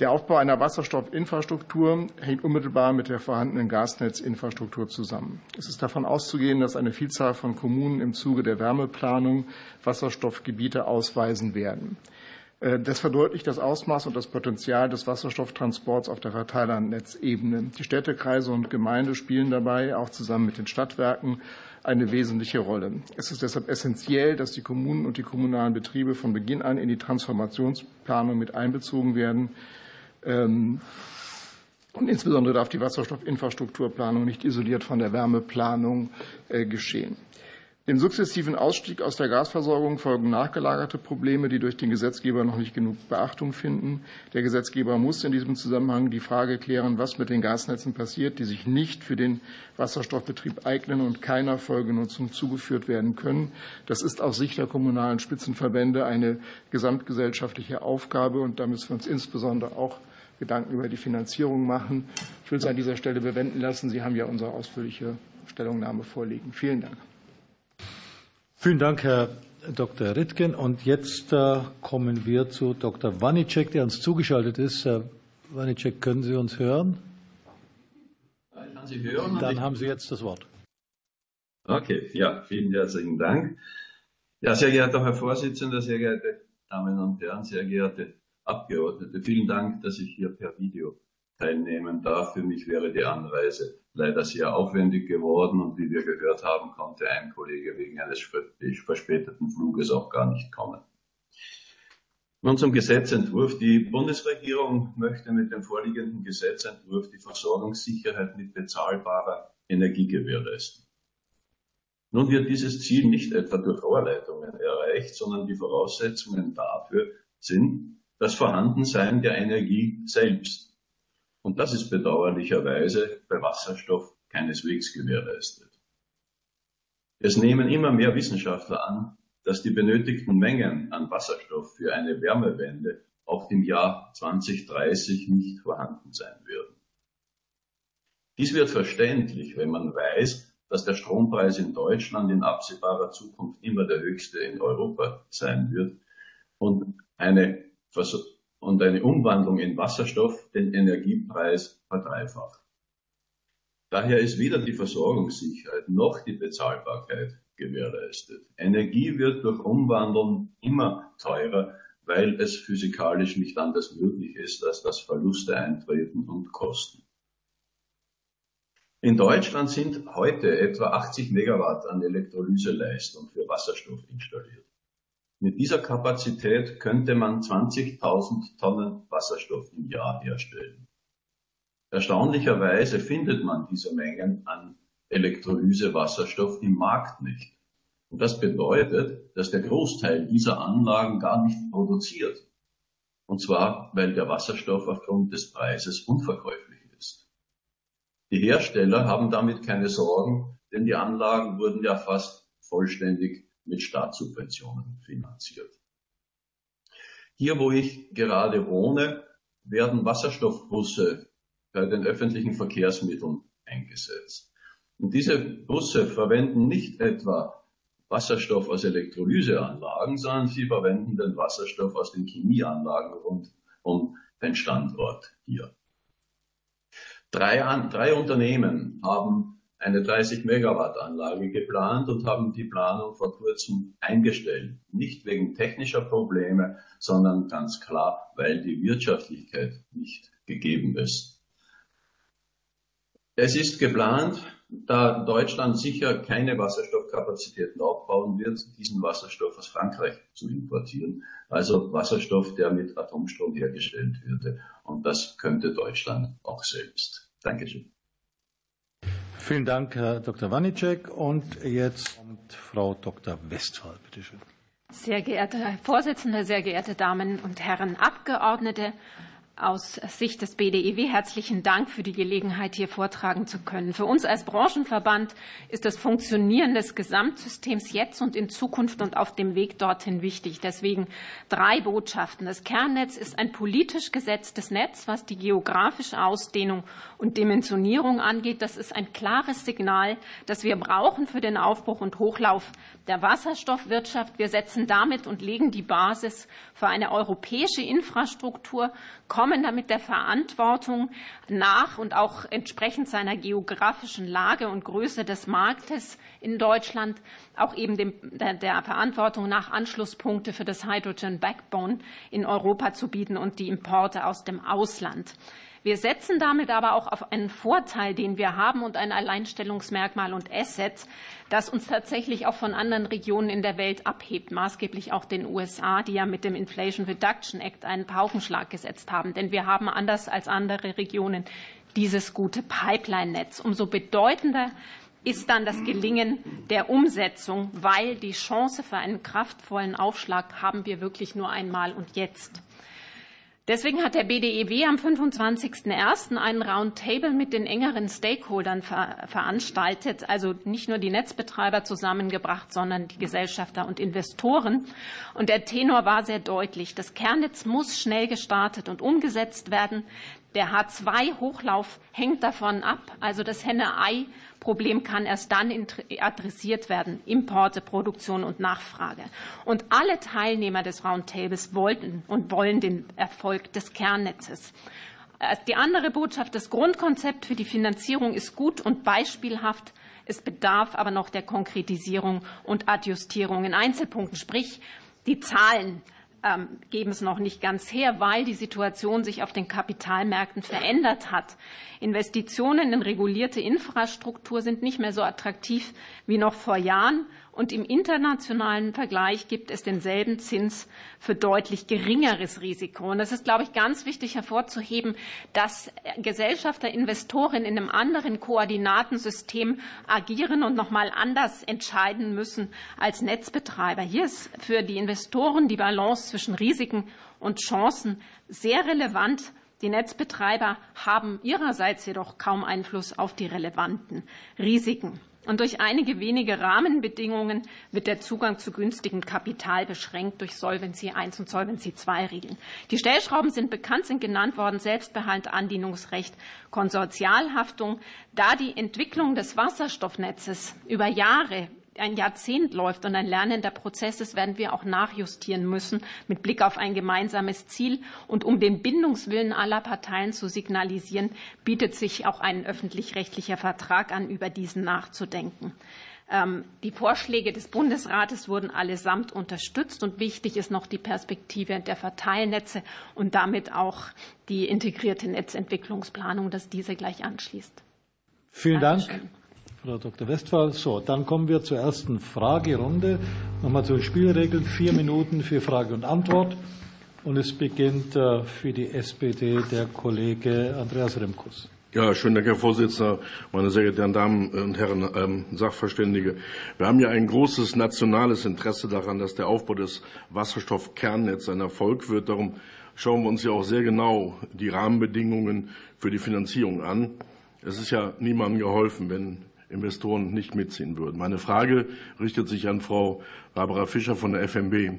Der Aufbau einer Wasserstoffinfrastruktur hängt unmittelbar mit der vorhandenen Gasnetzinfrastruktur zusammen. Es ist davon auszugehen, dass eine Vielzahl von Kommunen im Zuge der Wärmeplanung Wasserstoffgebiete ausweisen werden. Äh, das verdeutlicht das Ausmaß und das Potenzial des Wasserstofftransports auf der Verteilernetzebene. Die Städte, Kreise und Gemeinde spielen dabei auch zusammen mit den Stadtwerken eine wesentliche Rolle. Es ist deshalb essentiell, dass die Kommunen und die kommunalen Betriebe von Beginn an in die Transformationsplanung mit einbezogen werden. Ähm, und insbesondere darf die Wasserstoffinfrastrukturplanung nicht isoliert von der Wärmeplanung äh, geschehen. Dem sukzessiven Ausstieg aus der Gasversorgung folgen nachgelagerte Probleme, die durch den Gesetzgeber noch nicht genug Beachtung finden. Der Gesetzgeber muss in diesem Zusammenhang die Frage klären, was mit den Gasnetzen passiert, die sich nicht für den Wasserstoffbetrieb eignen und keiner Folgenutzung zugeführt werden können. Das ist aus Sicht der kommunalen Spitzenverbände eine gesamtgesellschaftliche Aufgabe, und da müssen wir uns insbesondere auch Gedanken über die Finanzierung machen. Ich will es an dieser Stelle bewenden lassen. Sie haben ja unsere ausführliche Stellungnahme vorliegen. Vielen Dank. Vielen Dank, Herr Dr. Rittgen. Und jetzt äh, kommen wir zu Dr. Wanicek, der uns zugeschaltet ist. Herr Wanicek, können Sie uns hören? Ich kann Sie hören. Dann haben Sie jetzt das Wort. Okay, ja, vielen herzlichen Dank. Ja, sehr geehrter Herr Vorsitzender, sehr geehrte Damen und Herren, sehr geehrte Abgeordnete, vielen Dank, dass ich hier per Video teilnehmen darf. Für mich wäre die Anreise leider sehr aufwendig geworden und wie wir gehört haben, konnte ein Kollege wegen eines verspäteten Fluges auch gar nicht kommen. Nun zum Gesetzentwurf. Die Bundesregierung möchte mit dem vorliegenden Gesetzentwurf die Versorgungssicherheit mit bezahlbarer Energie gewährleisten. Nun wird dieses Ziel nicht etwa durch Rohrleitungen erreicht, sondern die Voraussetzungen dafür sind das Vorhandensein der Energie selbst und das ist bedauerlicherweise bei Wasserstoff keineswegs gewährleistet. Es nehmen immer mehr Wissenschaftler an, dass die benötigten Mengen an Wasserstoff für eine Wärmewende auch im Jahr 2030 nicht vorhanden sein werden. Dies wird verständlich, wenn man weiß, dass der Strompreis in Deutschland in absehbarer Zukunft immer der höchste in Europa sein wird und eine und eine Umwandlung in Wasserstoff den Energiepreis verdreifacht. Daher ist weder die Versorgungssicherheit noch die Bezahlbarkeit gewährleistet. Energie wird durch Umwandeln immer teurer, weil es physikalisch nicht anders möglich ist, als dass Verluste eintreten und kosten. In Deutschland sind heute etwa 80 Megawatt an Elektrolyseleistung für Wasserstoff installiert. Mit dieser Kapazität könnte man 20.000 Tonnen Wasserstoff im Jahr herstellen. Erstaunlicherweise findet man diese Mengen an Elektrolysewasserstoff im Markt nicht. Und das bedeutet, dass der Großteil dieser Anlagen gar nicht produziert. Und zwar, weil der Wasserstoff aufgrund des Preises unverkäuflich ist. Die Hersteller haben damit keine Sorgen, denn die Anlagen wurden ja fast vollständig mit Staatssubventionen finanziert. Hier, wo ich gerade wohne, werden Wasserstoffbusse bei den öffentlichen Verkehrsmitteln eingesetzt. Und diese Busse verwenden nicht etwa Wasserstoff aus Elektrolyseanlagen, sondern sie verwenden den Wasserstoff aus den Chemieanlagen rund um den Standort hier. Drei, drei Unternehmen haben eine 30 Megawatt Anlage geplant und haben die Planung vor kurzem eingestellt. Nicht wegen technischer Probleme, sondern ganz klar, weil die Wirtschaftlichkeit nicht gegeben ist. Es ist geplant, da Deutschland sicher keine Wasserstoffkapazitäten aufbauen wird, diesen Wasserstoff aus Frankreich zu importieren. Also Wasserstoff, der mit Atomstrom hergestellt würde. Und das könnte Deutschland auch selbst. Dankeschön. Vielen Dank, Herr Dr. Wanicek. Und jetzt kommt Frau Dr. Westphal. Bitte schön. Sehr geehrter Herr Vorsitzender, sehr geehrte Damen und Herren Abgeordnete, aus Sicht des BDEW herzlichen Dank für die Gelegenheit, hier vortragen zu können. Für uns als Branchenverband ist das Funktionieren des Gesamtsystems jetzt und in Zukunft und auf dem Weg dorthin wichtig. Deswegen drei Botschaften. Das Kernnetz ist ein politisch gesetztes Netz, was die geografische Ausdehnung und Dimensionierung angeht. Das ist ein klares Signal, das wir brauchen für den Aufbruch und Hochlauf der Wasserstoffwirtschaft. Wir setzen damit und legen die Basis für eine europäische Infrastruktur, kommen damit der Verantwortung nach und auch entsprechend seiner geografischen Lage und Größe des Marktes in Deutschland auch eben dem, der, der Verantwortung nach Anschlusspunkte für das Hydrogen Backbone in Europa zu bieten und die Importe aus dem Ausland. Wir setzen damit aber auch auf einen Vorteil, den wir haben und ein Alleinstellungsmerkmal und Asset, das uns tatsächlich auch von anderen Regionen in der Welt abhebt, maßgeblich auch den USA, die ja mit dem Inflation Reduction Act einen Paukenschlag gesetzt haben. Denn wir haben anders als andere Regionen dieses gute Pipeline-Netz. Umso bedeutender ist dann das Gelingen der Umsetzung, weil die Chance für einen kraftvollen Aufschlag haben wir wirklich nur einmal und jetzt. Deswegen hat der BDEW am 25.01. einen Roundtable mit den engeren Stakeholdern veranstaltet, also nicht nur die Netzbetreiber zusammengebracht, sondern die Gesellschafter und Investoren. Und der Tenor war sehr deutlich. Das Kernnetz muss schnell gestartet und umgesetzt werden. Der H2-Hochlauf hängt davon ab. Also das Henne-Ei Problem kann erst dann adressiert werden. Importe, Produktion und Nachfrage. Und alle Teilnehmer des Roundtables wollten und wollen den Erfolg des Kernnetzes. Äh, die andere Botschaft, das Grundkonzept für die Finanzierung ist gut und beispielhaft. Es bedarf aber noch der Konkretisierung und Adjustierung in Einzelpunkten, sprich die Zahlen ähm, geben es noch nicht ganz her, weil die Situation sich auf den Kapitalmärkten verändert hat. Investitionen in regulierte Infrastruktur sind nicht mehr so attraktiv wie noch vor Jahren. Und im internationalen Vergleich gibt es denselben Zins für deutlich geringeres Risiko. Und das ist, glaube ich, ganz wichtig hervorzuheben, dass Gesellschafter, Investoren in einem anderen Koordinatensystem agieren und nochmal anders entscheiden müssen als Netzbetreiber. Hier ist für die Investoren die Balance zwischen Risiken und Chancen sehr relevant. Die Netzbetreiber haben ihrerseits jedoch kaum Einfluss auf die relevanten Risiken. Und durch einige wenige Rahmenbedingungen wird der Zugang zu günstigem Kapital beschränkt durch Solvency I und Solvency II Regeln. Die Stellschrauben sind bekannt, sind genannt worden, Selbstbehalt, Andienungsrecht, Konsortialhaftung. Da die Entwicklung des Wasserstoffnetzes über Jahre ein Jahrzehnt läuft und ein lernender Prozess ist, werden wir auch nachjustieren müssen mit Blick auf ein gemeinsames Ziel. Und um den Bindungswillen aller Parteien zu signalisieren, bietet sich auch ein öffentlich-rechtlicher Vertrag an, über diesen nachzudenken. Ähm, die Vorschläge des Bundesrates wurden allesamt unterstützt und wichtig ist noch die Perspektive der Verteilnetze und damit auch die integrierte Netzentwicklungsplanung, dass diese gleich anschließt. Vielen Dankeschön. Dank. Frau Dr. Westphal. So, dann kommen wir zur ersten Fragerunde. Nochmal zu den Spielregeln. Vier Minuten für Frage und Antwort. Und es beginnt äh, für die SPD der Kollege Andreas Remkus. Ja, schönen Dank, Herr Vorsitzender, meine sehr geehrten Damen und Herren ähm, Sachverständige. Wir haben ja ein großes nationales Interesse daran, dass der Aufbau des Wasserstoffkernnetzes ein Erfolg wird. Darum schauen wir uns ja auch sehr genau die Rahmenbedingungen für die Finanzierung an. Es ist ja niemandem geholfen, wenn Investoren nicht mitziehen würden. Meine Frage richtet sich an Frau Barbara Fischer von der FMB.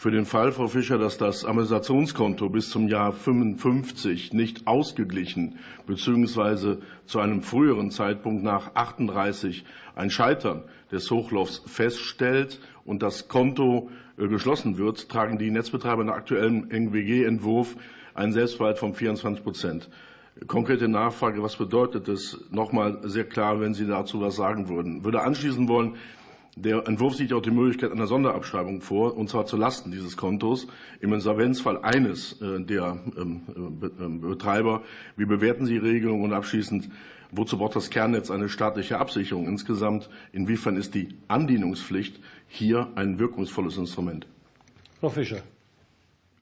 Für den Fall, Frau Fischer, dass das Amortisationskonto bis zum Jahr 55 nicht ausgeglichen bzw. zu einem früheren Zeitpunkt nach 38 ein Scheitern des Hochlaufs feststellt und das Konto äh, geschlossen wird, tragen die Netzbetreiber nach aktuellem NWG-Entwurf einen Selbstbehalt von 24 Prozent. Konkrete Nachfrage, was bedeutet das? Nochmal sehr klar, wenn Sie dazu was sagen würden. Ich würde anschließen wollen, Der Entwurf sieht auch die Möglichkeit einer Sonderabschreibung vor, und zwar zulasten dieses Kontos im Insolvenzfall eines der ähm, Betreiber. Wie bewerten Sie die Regelung? Und abschließend, wozu braucht das Kernnetz eine staatliche Absicherung insgesamt? Inwiefern ist die Andienungspflicht hier ein wirkungsvolles Instrument? Frau Fischer.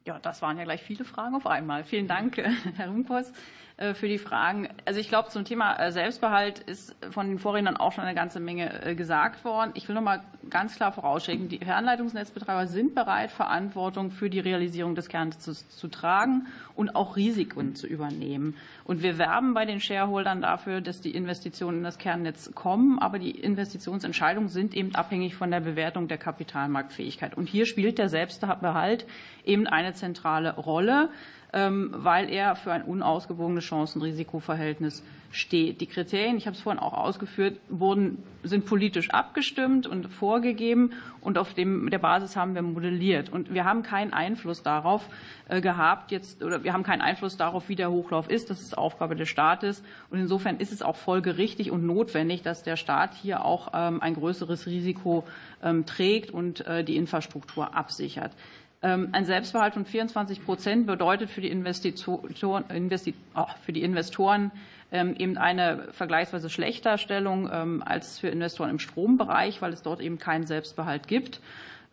Ja, das waren ja gleich viele Fragen auf einmal. Vielen Dank, Herr Rumpos. Äh, für die Fragen. Also ich glaube, zum Thema äh, Selbstbehalt ist von den Vorrednern auch schon eine ganze Menge äh, gesagt worden. Ich will noch mal ganz klar vorausschicken, die Fernleitungsnetzbetreiber sind bereit, Verantwortung für die Realisierung des Kernnetzes zu, tragen und auch Risiken zu übernehmen. Und wir werben bei den Shareholdern dafür, dass die Investitionen in das Kernnetz kommen, aber die Investitionsentscheidungen sind eben abhängig von der Bewertung der Kapitalmarktfähigkeit. Und hier spielt der Selbstbehalt eben eine zentrale Rolle. Ähm, weil er für ein unausgewogenes Chancen-Risiko-Verhältnis steht. Die Kriterien, ich habe es vorhin auch ausgeführt, wurden, sind politisch abgestimmt und vorgegeben und auf dem, der Basis haben wir modelliert. Und wir haben keinen Einfluss darauf äh, gehabt, jetzt, oder wir haben keinen Einfluss darauf, wie der Hochlauf ist. Das ist Aufgabe des Staates. Und insofern ist es auch folgerichtig und notwendig, dass der Staat hier auch ähm, ein größeres Risiko ähm, trägt und äh, die Infrastruktur absichert. Ähm, ein Selbstbehalt von 24 Prozent bedeutet für die, Investitoren, oh, für die Investoren ähm, eben eine vergleichsweise Schlechterstellung ähm, als für Investoren im Strombereich, weil es dort eben keinen Selbstbehalt gibt.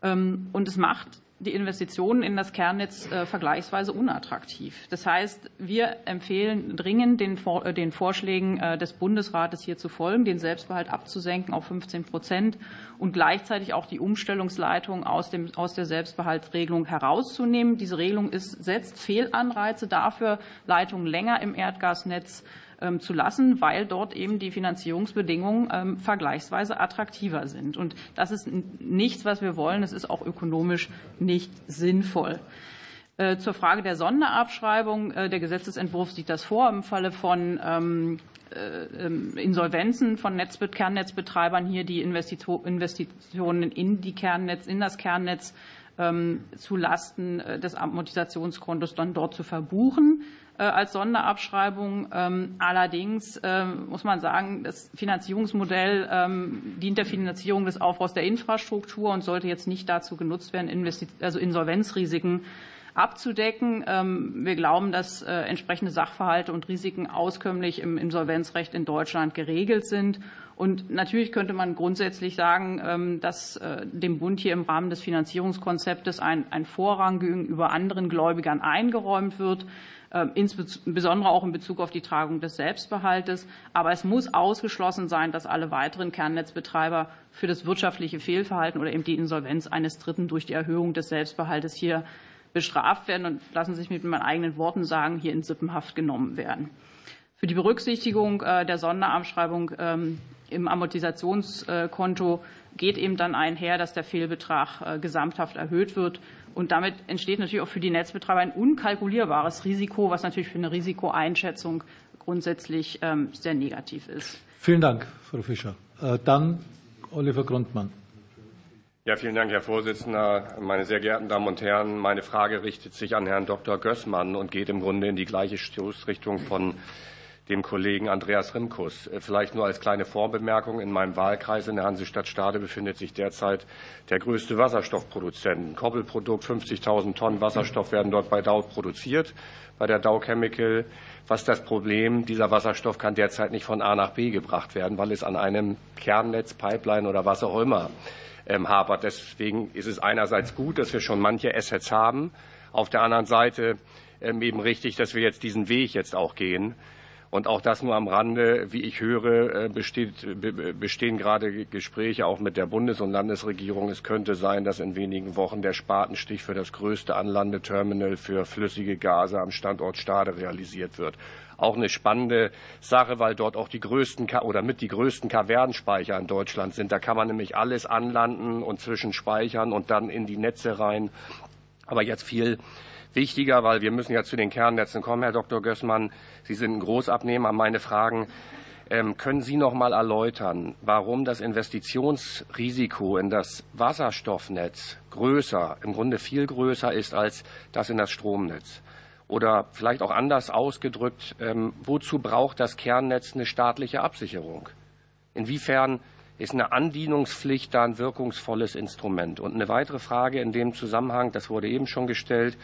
Und es macht die Investitionen in das Kernnetz äh, vergleichsweise unattraktiv. Das heißt, wir empfehlen dringend den, äh, Vorschlägen äh, des Bundesrates hier zu folgen, den Selbstbehalt abzusenken auf 15 Prozent und gleichzeitig auch die Umstellungsleitung aus, dem, aus der Selbstbehaltsregelung herauszunehmen. Diese Regelung ist, setzt Fehlanreize dafür, Leitungen länger im Erdgasnetz zu lassen, weil dort eben die Finanzierungsbedingungen ähm, vergleichsweise attraktiver sind. Und das ist nichts, was wir wollen. Es ist auch ökonomisch nicht sinnvoll. Äh, zur Frage der Sonderabschreibung. Äh, der Gesetzentwurf sieht das vor im Falle von ähm, äh, Insolvenzen von Netzbet Kernnetzbetreibern hier die Investitionen in die Kernnetz, in das Kernnetz zu Lasten des Amortisationskontos dann dort zu verbuchen. Äh, als Sonderabschreibung. Ähm, allerdings ähm, muss man sagen, das Finanzierungsmodell ähm, dient der Finanzierung des Aufbaus der Infrastruktur und sollte jetzt nicht dazu genutzt werden, also Insolvenzrisiken abzudecken. Wir glauben, dass äh, entsprechende Sachverhalte und Risiken auskömmlich im Insolvenzrecht in Deutschland geregelt sind. Und natürlich könnte man grundsätzlich sagen, dass äh, dem Bund hier im Rahmen des Finanzierungskonzeptes ein, ein Vorrang gegenüber anderen Gläubigern eingeräumt wird. Ähm, insbesondere auch in Bezug auf die Tragung des Selbstbehaltes. Aber es muss ausgeschlossen sein, dass alle weiteren Kernnetzbetreiber für das wirtschaftliche Fehlverhalten oder eben die Insolvenz eines Dritten durch die Erhöhung des Selbstbehaltes hier bestraft werden und lassen sich mit meinen eigenen Worten sagen, hier in Sippenhaft genommen werden. Für die Berücksichtigung äh, der Sonderabschreibung ähm, im Amortisationskonto geht eben dann einher, dass der Fehlbetrag äh, gesamthaft erhöht wird. Und damit entsteht natürlich auch für die Netzbetreiber ein unkalkulierbares Risiko, was natürlich für eine Risikoeinschätzung grundsätzlich ähm, sehr negativ ist. Vielen Dank, Frau Fischer. Äh, dann Oliver Grundmann. Ja, vielen Dank, Herr Vorsitzender. Meine sehr geehrten Damen und Herren, meine Frage richtet sich an Herrn Dr. Gößmann und geht im Grunde in die gleiche Stoßrichtung von dem Kollegen Andreas Rimkus. Äh, vielleicht nur als kleine Vorbemerkung. In meinem Wahlkreis in der Hansestadt Stade befindet sich derzeit der größte Wasserstoffproduzent. Ein Koppelprodukt, 50.000 Tonnen Wasserstoff werden dort bei Dow produziert, bei der Dow Chemical. Was das Problem, dieser Wasserstoff kann derzeit nicht von A nach B gebracht werden, weil es an einem Kernnetz, Pipeline oder was auch immer ähm, hapert. Deswegen ist es einerseits gut, dass wir schon manche Assets haben. Auf der anderen Seite ähm, eben richtig, dass wir jetzt diesen Weg jetzt auch gehen. Und auch das nur am Rande, wie ich höre, äh, besteht, bestehen gerade Gespräche auch mit der Bundes- und Landesregierung. Es könnte sein, dass in wenigen Wochen der Spatenstich für das größte Anlandeterminal für flüssige Gase am Standort Stade realisiert wird. Auch eine spannende Sache, weil dort auch die größten oder mit die größten Kavernenspeicher in Deutschland sind. Da kann man nämlich alles anlanden und zwischenspeichern und dann in die Netze rein. Aber jetzt viel wichtiger, weil wir müssen ja zu den Kernnetzen kommen, Herr Dr. Gößmann. Sie sind ein Großabnehmer. Meine Fragen ähm, können Sie noch mal erläutern, warum das Investitionsrisiko in das Wasserstoffnetz größer, im Grunde viel größer ist als das in das Stromnetz? Oder vielleicht auch anders ausgedrückt, ähm, wozu braucht das Kernnetz eine staatliche Absicherung? Inwiefern ist eine Andienungspflicht da ein wirkungsvolles Instrument? Und eine weitere Frage in dem Zusammenhang, das wurde eben schon gestellt,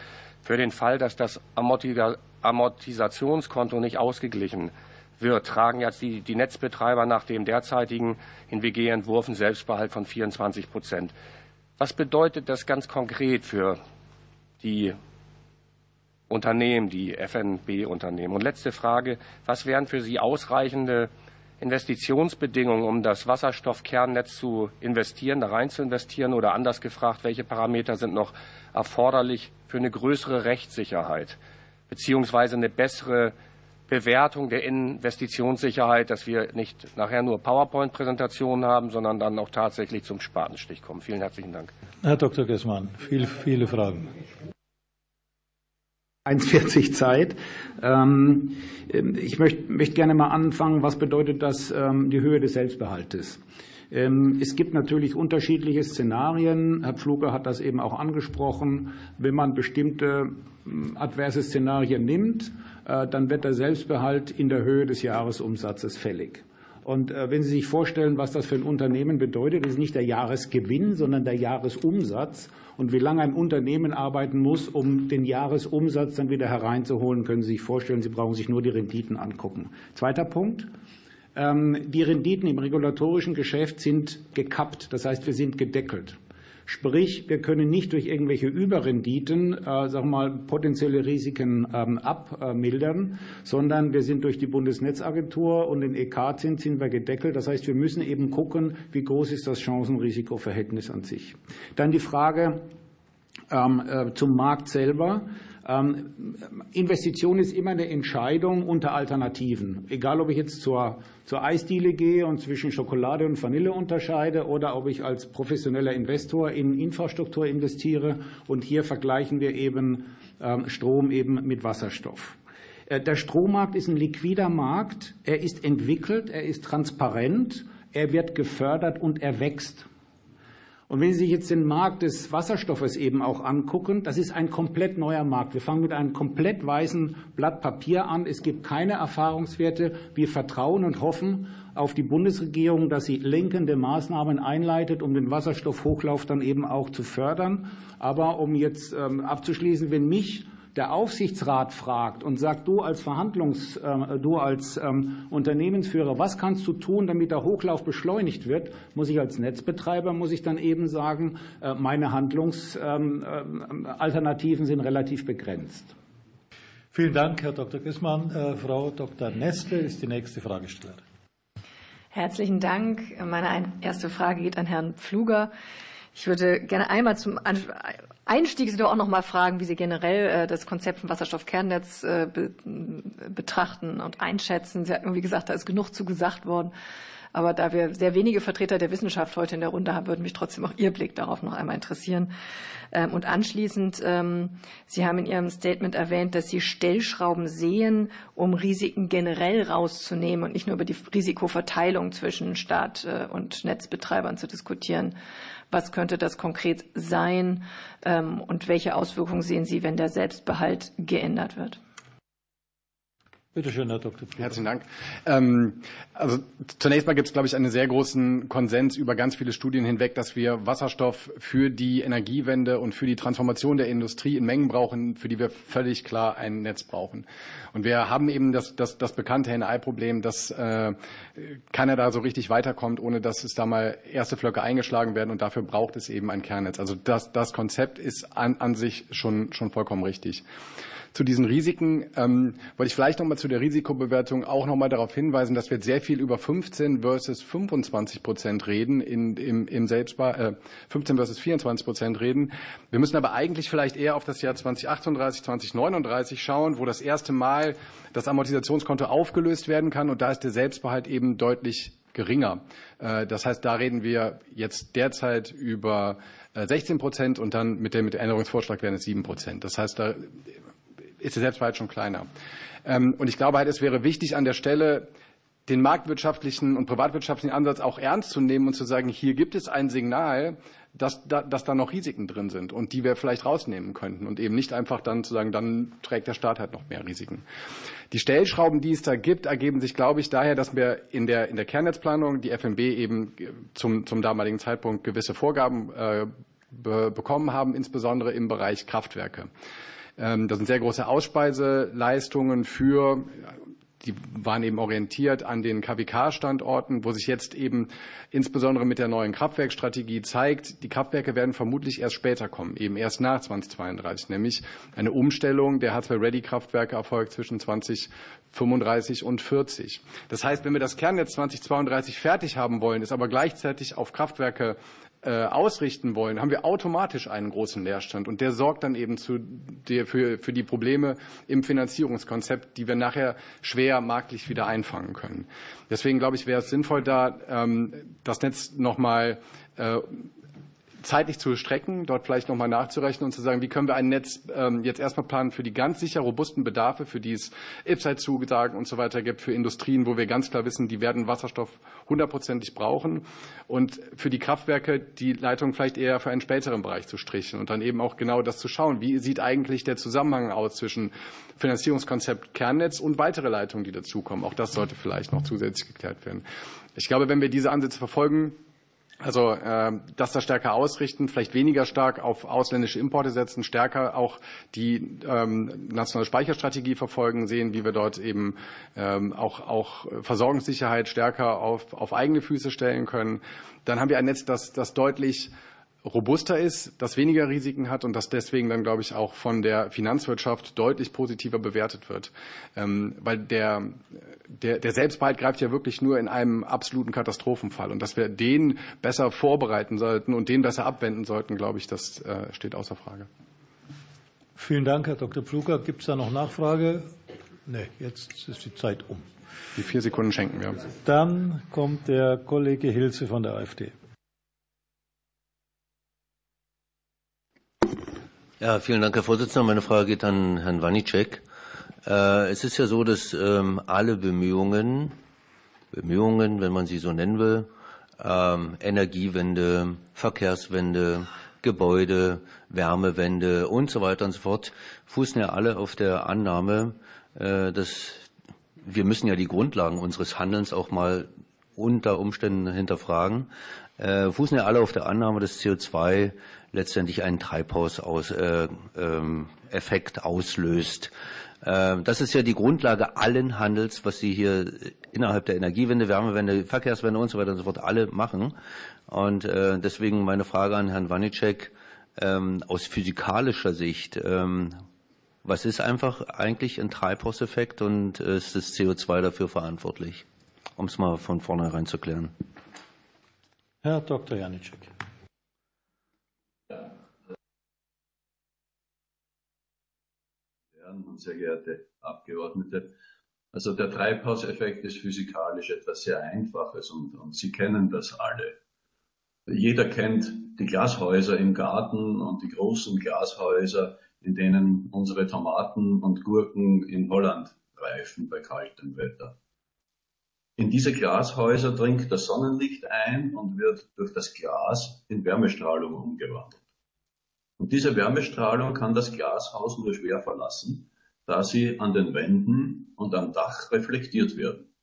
für den Fall, dass das Amortisationskonto nicht ausgeglichen wird, tragen jetzt die, die Netzbetreiber nach dem derzeitigen in WG-Entwurf einen Selbstbehalt von 24 Prozent. Was bedeutet das ganz konkret für die Unternehmen, die FNB-Unternehmen? Und letzte Frage, was wären für Sie ausreichende Investitionsbedingungen, um das Wasserstoffkernnetz zu investieren, da rein zu investieren? Oder anders gefragt, welche Parameter sind noch erforderlich für eine größere Rechtssicherheit beziehungsweise eine bessere Bewertung der Investitionssicherheit, dass wir nicht nachher nur PowerPoint-Präsentationen haben, sondern dann auch tatsächlich zum Spatenstich kommen. Vielen herzlichen Dank. Herr Dr. Gessmann, viele, viele Fragen. 1,40 Zeit. Ähm, ich möchte, möchte gerne mal anfangen, was bedeutet das, ähm, die Höhe des Selbstbehaltes? Ähm, es gibt natürlich unterschiedliche Szenarien. Herr Pfluger hat das eben auch angesprochen. Wenn man bestimmte adverse Szenarien nimmt, äh, dann wird der Selbstbehalt in der Höhe des Jahresumsatzes fällig. Und äh, wenn Sie sich vorstellen, was das für ein Unternehmen bedeutet, ist nicht der Jahresgewinn, sondern der Jahresumsatz. Und wie lange ein Unternehmen arbeiten muss, um den Jahresumsatz dann wieder hereinzuholen, können Sie sich vorstellen. Sie brauchen sich nur die Renditen angucken. Zweiter Punkt. Ähm, die Renditen im regulatorischen Geschäft sind gekappt. Das heißt, wir sind gedeckelt. Sprich, wir können nicht durch irgendwelche Überrenditen, äh, wir mal, potenzielle Risiken ähm, abmildern, sondern wir sind durch die Bundesnetzagentur und den EK-Zins sind wir gedeckelt. Das heißt, wir müssen eben gucken, wie groß ist das Chancen-Risiko-Verhältnis an sich. Dann die Frage ähm, äh, zum Markt selber. Ähm, Investition ist immer eine Entscheidung unter Alternativen. Egal, ob ich jetzt zur, zur Eisdiele gehe und zwischen Schokolade und Vanille unterscheide oder ob ich als professioneller Investor in Infrastruktur investiere. Und hier vergleichen wir eben ähm, Strom eben mit Wasserstoff. Äh, der Strommarkt ist ein liquider Markt. Er ist entwickelt, er ist transparent, er wird gefördert und er wächst. Und wenn Sie sich jetzt den Markt des Wasserstoffes eben auch angucken, das ist ein komplett neuer Markt. Wir fangen mit einem komplett weißen Blatt Papier an. Es gibt keine Erfahrungswerte. Wir vertrauen und hoffen auf die Bundesregierung, dass sie lenkende Maßnahmen einleitet, um den Wasserstoffhochlauf dann eben auch zu fördern. Aber um jetzt ähm, abzuschließen, wenn mich der Aufsichtsrat fragt und sagt, du als Verhandlungs, äh, du als ähm, Unternehmensführer, was kannst du tun, damit der Hochlauf beschleunigt wird, muss ich als Netzbetreiber, muss ich dann eben sagen, äh, meine Handlungsalternativen ähm, äh, sind relativ begrenzt. Vielen Dank, Herr Dr. Gissmann. Frau Dr. Nestle ist die nächste Fragestellerin. Herzlichen Dank. Meine erste Frage geht an Herrn Pfluger. Ich würde gerne einmal zum Einstieg Sie doch auch noch mal fragen, wie Sie generell äh, das Konzept von Wasserstoffkernnetz äh, betrachten und einschätzen. Sie hatten irgendwie gesagt, da ist genug zu gesagt worden. Aber da wir sehr wenige Vertreter der Wissenschaft heute in der Runde haben, würde mich trotzdem auch Ihr Blick darauf noch einmal interessieren. Ähm, und anschließend, ähm, Sie haben in Ihrem Statement erwähnt, dass Sie Stellschrauben sehen, um Risiken generell rauszunehmen und nicht nur über die Risikoverteilung zwischen Staat äh, und Netzbetreibern zu diskutieren. Was könnte das konkret sein ähm, und welche Auswirkungen sehen Sie, wenn der Selbstbehalt geändert wird? Bitte schön, Herr Dr. Pfluger. Herzlichen Dank. Ähm, also zunächst mal gibt es, glaube ich, einen sehr großen Konsens über ganz viele Studien hinweg, dass wir Wasserstoff für die Energiewende und für die Transformation der Industrie in Mengen brauchen, für die wir völlig klar ein Netz brauchen. Und wir haben eben das, das, das bekannte Henne-Ei-Problem, dass äh, keiner da so richtig weiterkommt, ohne dass es da mal erste Flöcke eingeschlagen werden. Und dafür braucht es eben ein Kernnetz. Also das, das Konzept ist an, an sich schon, schon vollkommen richtig zu diesen Risiken ähm, wollte ich vielleicht noch mal zu der Risikobewertung auch noch mal darauf hinweisen, dass wir sehr viel über 15 versus 25 Prozent reden in, im, im Selbstbar, äh, 15 versus 24 Prozent reden. Wir müssen aber eigentlich vielleicht eher auf das Jahr 2038, 2039 schauen, wo das erste Mal das Amortisationskonto aufgelöst werden kann und da ist der Selbstbehalt eben deutlich geringer. Äh, das heißt, da reden wir jetzt derzeit über 16 äh, Prozent und dann mit dem Änderungsvorschlag werden es 7 Prozent. Das heißt, da ist der Selbstbehalt schon kleiner. Ähm, und ich glaube halt, es wäre wichtig an der Stelle, den marktwirtschaftlichen und privatwirtschaftlichen Ansatz auch ernst zu nehmen und zu sagen, hier gibt es ein Signal, dass, dass da noch Risiken drin sind und die wir vielleicht rausnehmen könnten und eben nicht einfach dann zu sagen, dann trägt der Staat halt noch mehr Risiken. Die Stellschrauben, die es da gibt, ergeben sich, glaube ich, daher, dass wir in der, in der Kernnetzplanung die FMB eben zum, zum damaligen Zeitpunkt gewisse Vorgaben äh, be bekommen haben, insbesondere im Bereich Kraftwerke. Ähm, das sind sehr große Auspeiseleistungen für die waren eben orientiert an den KWK-Standorten, wo sich jetzt eben insbesondere mit der neuen Kraftwerkstrategie zeigt, die Kraftwerke werden vermutlich erst später kommen, eben erst nach 2032, nämlich eine Umstellung der H2-Ready-Kraftwerke erfolgt zwischen 2035 und 40. Das heißt, wenn wir das Kernnetz 2032 fertig haben wollen, ist aber gleichzeitig auf Kraftwerke äh, ausrichten wollen, haben wir automatisch einen großen Leerstand. Und der sorgt dann eben zu der, für, für die Probleme im Finanzierungskonzept, die wir nachher schwer marktlich wieder einfangen können. Deswegen glaube ich, wäre es sinnvoll, da ähm, das Netz nochmal äh, zeitlich zu strecken, dort vielleicht nochmal nachzurechnen und zu sagen, wie können wir ein Netz ähm, jetzt erstmal planen für die ganz sicher robusten Bedarfe, für die es IPSAT-Zusagen und so weiter gibt, für Industrien, wo wir ganz klar wissen, die werden Wasserstoff hundertprozentig brauchen und für die Kraftwerke die Leitung vielleicht eher für einen späteren Bereich zu strichen und dann eben auch genau das zu schauen, wie sieht eigentlich der Zusammenhang aus zwischen Finanzierungskonzept Kernnetz und weitere Leitungen, die dazukommen. Auch das sollte vielleicht noch zusätzlich geklärt werden. Ich glaube, wenn wir diese Ansätze verfolgen, also äh, das da stärker ausrichten, vielleicht weniger stark auf ausländische Importe setzen, stärker auch die ähm, nationale Speicherstrategie verfolgen, sehen, wie wir dort eben ähm, auch, auch Versorgungssicherheit stärker auf, auf eigene Füße stellen können. Dann haben wir ein Netz, das, das deutlich robuster ist, das weniger Risiken hat und das deswegen dann, glaube ich, auch von der Finanzwirtschaft deutlich positiver bewertet wird. Ähm, weil der, der, der Selbstbehalt greift ja wirklich nur in einem absoluten Katastrophenfall. Und dass wir den besser vorbereiten sollten und den besser abwenden sollten, glaube ich, das äh, steht außer Frage. Vielen Dank, Herr Dr. Pfluger. Gibt es da noch Nachfrage? Nee, jetzt ist die Zeit um. Die vier Sekunden schenken wir. Dann kommt der Kollege Hilze von der AfD. Ja, vielen Dank, Herr Vorsitzender. Meine Frage geht an Herrn Wanicek. Äh, es ist ja so, dass ähm, alle Bemühungen, Bemühungen, wenn man sie so nennen will, ähm, Energiewende, Verkehrswende, Gebäude, Wärmewende und so weiter und so fort, fußen ja alle auf der Annahme, äh, dass wir müssen ja die Grundlagen unseres Handelns auch mal unter Umständen hinterfragen, äh, fußen ja alle auf der Annahme, dass CO2 letztendlich einen Treibhauseffekt äh, ähm, auslöst. Äh, das ist ja die Grundlage allen Handels, was Sie hier innerhalb der Energiewende, Wärmewende, Verkehrswende und so weiter und so fort alle machen. Und äh, deswegen meine Frage an Herrn Wanicek ähm, aus physikalischer Sicht. Ähm, was ist einfach eigentlich ein Treibhauseffekt und ist das CO2 dafür verantwortlich? Um es mal von vornherein zu klären. Herr Dr. Janicek. Herren und sehr geehrte Abgeordnete. Also der Treibhauseffekt ist physikalisch etwas sehr Einfaches und, und Sie kennen das alle. Jeder kennt die Glashäuser im Garten und die großen Glashäuser, in denen unsere Tomaten und Gurken in Holland reifen bei kaltem Wetter. In diese Glashäuser dringt das Sonnenlicht ein und wird durch das Glas in Wärmestrahlung umgewandelt. Und diese Wärmestrahlung kann das Glashaus nur schwer verlassen, da sie an den Wänden und am Dach reflektiert werden.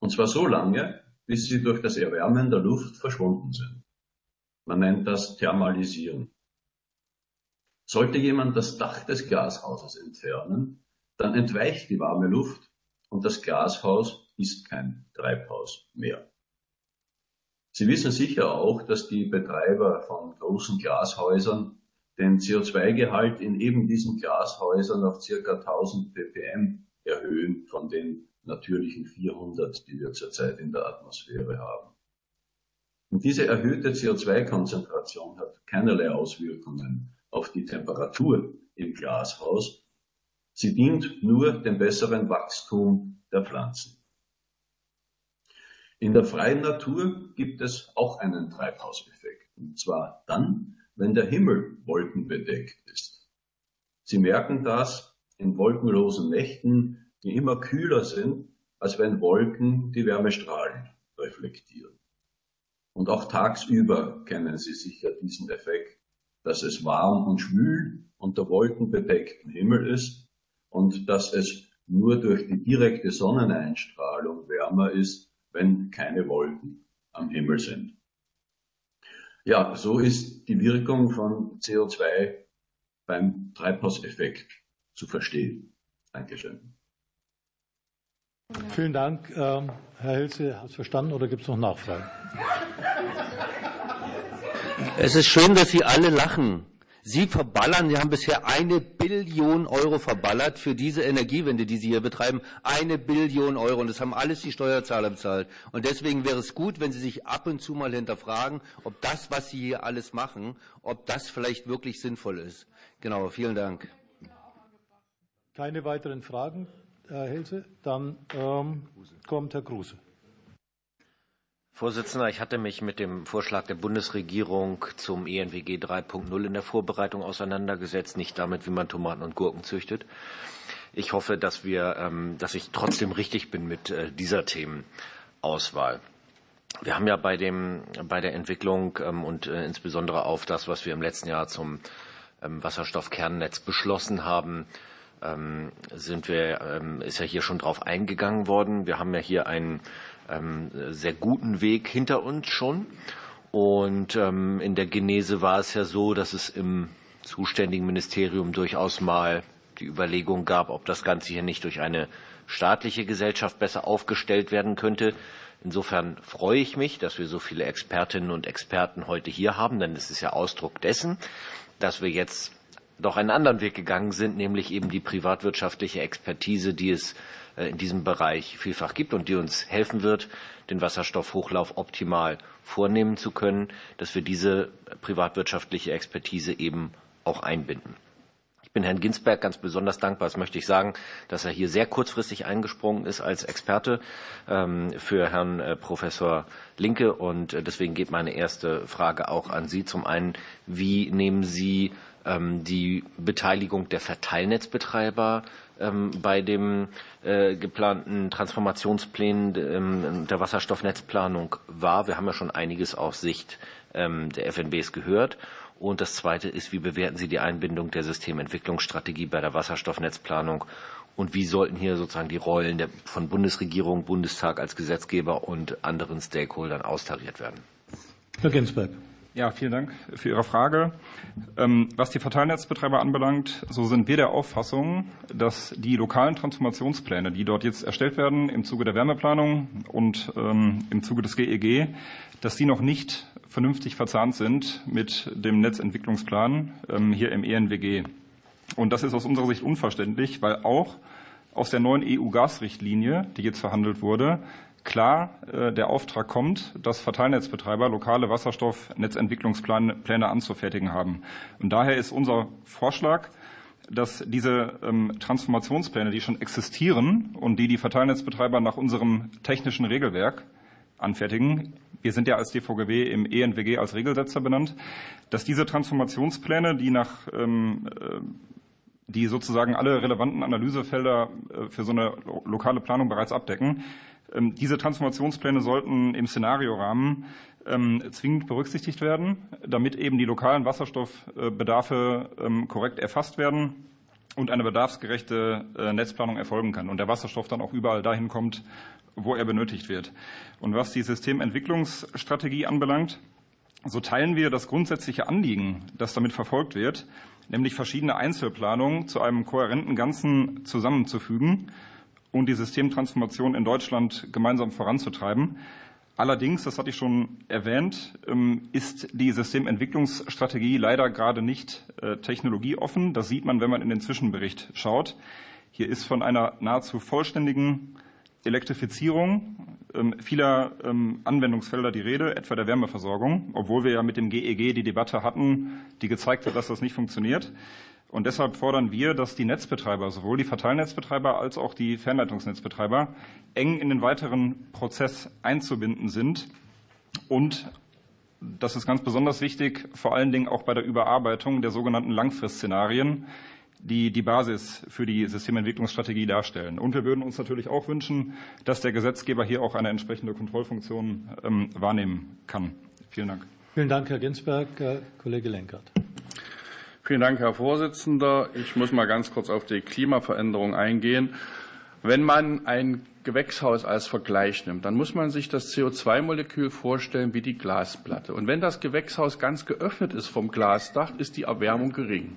Und zwar so lange, bis sie durch das Erwärmen der Luft verschwunden sind. Man nennt das Thermalisieren. Sollte jemand das Dach des Glashauses entfernen, dann entweicht die warme Luft und das Glashaus ist kein Treibhaus mehr. Sie wissen sicher auch, dass die Betreiber von großen Glashäusern den CO2-Gehalt in eben diesen Glashäusern auf circa 1000 ppm erhöhen von den natürlichen 400, die wir zurzeit in der Atmosphäre haben. Und diese erhöhte CO2-Konzentration hat keinerlei Auswirkungen auf die Temperatur im Glashaus. Sie dient nur dem besseren Wachstum der Pflanzen. In der freien Natur gibt es auch einen Treibhauseffekt. Und zwar dann, wenn der Himmel wolkenbedeckt ist. Sie merken das in wolkenlosen Nächten, die immer kühler sind, als wenn Wolken die Wärmestrahlen reflektieren. Und auch tagsüber kennen Sie sicher diesen Effekt, dass es warm und schwül unter wolkenbedecktem Himmel ist und dass es nur durch die direkte Sonneneinstrahlung wärmer ist, wenn keine Wolken am Himmel sind. Ja, so ist die Wirkung von CO2 beim Treibhauseffekt zu verstehen. Dankeschön. Vielen Dank. Ähm, Herr Hilze, hat es verstanden oder gibt es noch Nachfragen? Es ist schön, dass Sie alle lachen. Sie verballern, Sie haben bisher eine Billion Euro verballert für diese Energiewende, die Sie hier betreiben. Eine Billion Euro. Und das haben alles die Steuerzahler bezahlt. Und deswegen wäre es gut, wenn Sie sich ab und zu mal hinterfragen, ob das, was Sie hier alles machen, ob das vielleicht wirklich sinnvoll ist. Genau, vielen Dank. Keine weiteren Fragen, Herr Hilse. Dann ähm, kommt Herr Kruse. Vorsitzender, ich hatte mich mit dem Vorschlag der Bundesregierung zum ENWG 3.0 in der Vorbereitung auseinandergesetzt, nicht damit, wie man Tomaten und Gurken züchtet. Ich hoffe, dass wir, ähm, dass ich trotzdem richtig bin mit äh, dieser Themenauswahl. Wir haben ja bei dem, bei der Entwicklung ähm, und äh, insbesondere auf das, was wir im letzten Jahr zum ähm, Wasserstoffkernnetz beschlossen haben, sind wir, ist ja hier schon drauf eingegangen worden. Wir haben ja hier einen ähm, sehr guten Weg hinter uns schon. Und ähm, in der Genese war es ja so, dass es im zuständigen Ministerium durchaus mal die Überlegung gab, ob das Ganze hier nicht durch eine staatliche Gesellschaft besser aufgestellt werden könnte. Insofern freue ich mich, dass wir so viele Expertinnen und Experten heute hier haben, denn es ist ja Ausdruck dessen, dass wir jetzt doch einen anderen Weg gegangen sind, nämlich eben die privatwirtschaftliche Expertise, die es äh, in diesem Bereich vielfach gibt und die uns helfen wird, den Wasserstoffhochlauf optimal vornehmen zu können, dass wir diese privatwirtschaftliche Expertise eben auch einbinden. Ich bin Herrn Ginsberg ganz besonders dankbar, das möchte ich sagen, dass er hier sehr kurzfristig eingesprungen ist als Experte ähm, für Herrn äh, Professor Linke. Und äh, deswegen geht meine erste Frage auch an Sie. Zum einen, wie nehmen Sie die Beteiligung der Verteilnetzbetreiber ähm, bei dem äh, geplanten Transformationsplänen ähm, der Wasserstoffnetzplanung war. Wir haben ja schon einiges aus Sicht ähm, der FNBs gehört. Und das Zweite ist, wie bewerten Sie die Einbindung der Systementwicklungsstrategie bei der Wasserstoffnetzplanung? Und wie sollten hier sozusagen die Rollen der, von Bundesregierung, Bundestag als Gesetzgeber und anderen Stakeholdern austariert werden? Herr Ginsberg. Ja, vielen Dank für Ihre Frage. Ähm, was die Verteilnetzbetreiber anbelangt, so sind wir der Auffassung, dass die lokalen Transformationspläne, die dort jetzt erstellt werden im Zuge der Wärmeplanung und ähm, im Zuge des GEG, dass die noch nicht vernünftig verzahnt sind mit dem Netzentwicklungsplan ähm, hier im ENWG. Und das ist aus unserer Sicht unverständlich, weil auch aus der neuen EU-Gasrichtlinie, die jetzt verhandelt wurde, klar äh, der Auftrag kommt, dass Verteilnetzbetreiber lokale Wasserstoffnetzentwicklungspläne anzufertigen haben. Und daher ist unser Vorschlag, dass diese ähm, Transformationspläne, die schon existieren und die die Verteilnetzbetreiber nach unserem technischen Regelwerk anfertigen, wir sind ja als DVGW im ENWG als Regelsetzer benannt, dass diese Transformationspläne, die nach ähm, äh, die sozusagen alle relevanten Analysefelder äh, für so eine lokale Planung bereits abdecken, diese Transformationspläne sollten im Szenariorahmen ähm, zwingend berücksichtigt werden, damit eben die lokalen Wasserstoffbedarfe ähm, korrekt erfasst werden und eine bedarfsgerechte äh, Netzplanung erfolgen kann und der Wasserstoff dann auch überall dahin kommt, wo er benötigt wird. Und was die Systementwicklungsstrategie anbelangt, so teilen wir das grundsätzliche Anliegen, das damit verfolgt wird, nämlich verschiedene Einzelplanungen zu einem kohärenten Ganzen zusammenzufügen und die Systemtransformation in Deutschland gemeinsam voranzutreiben. Allerdings, das hatte ich schon erwähnt, ähm, ist die Systementwicklungsstrategie leider gerade nicht äh, technologieoffen. Das sieht man, wenn man in den Zwischenbericht schaut. Hier ist von einer nahezu vollständigen Elektrifizierung ähm, vieler ähm, Anwendungsfelder die Rede, etwa der Wärmeversorgung, obwohl wir ja mit dem GEG die Debatte hatten, die gezeigt hat, dass das nicht funktioniert. Und deshalb fordern wir, dass die Netzbetreiber, sowohl die Verteilnetzbetreiber als auch die Fernleitungsnetzbetreiber, eng in den weiteren Prozess einzubinden sind und das ist ganz besonders wichtig, vor allen Dingen auch bei der Überarbeitung der sogenannten Langfristszenarien, die die Basis für die Systementwicklungsstrategie darstellen. Und wir würden uns natürlich auch wünschen, dass der Gesetzgeber hier auch eine entsprechende Kontrollfunktion ähm, wahrnehmen kann. Vielen Dank. Vielen Dank, Herr Ginsberg. Kollege Lenkert. Vielen Dank, Herr Vorsitzender. Ich muss mal ganz kurz auf die Klimaveränderung eingehen. Wenn man ein Gewächshaus als Vergleich nimmt, dann muss man sich das CO2-Molekül vorstellen wie die Glasplatte. Und wenn das Gewächshaus ganz geöffnet ist vom Glasdach, ist die Erwärmung gering.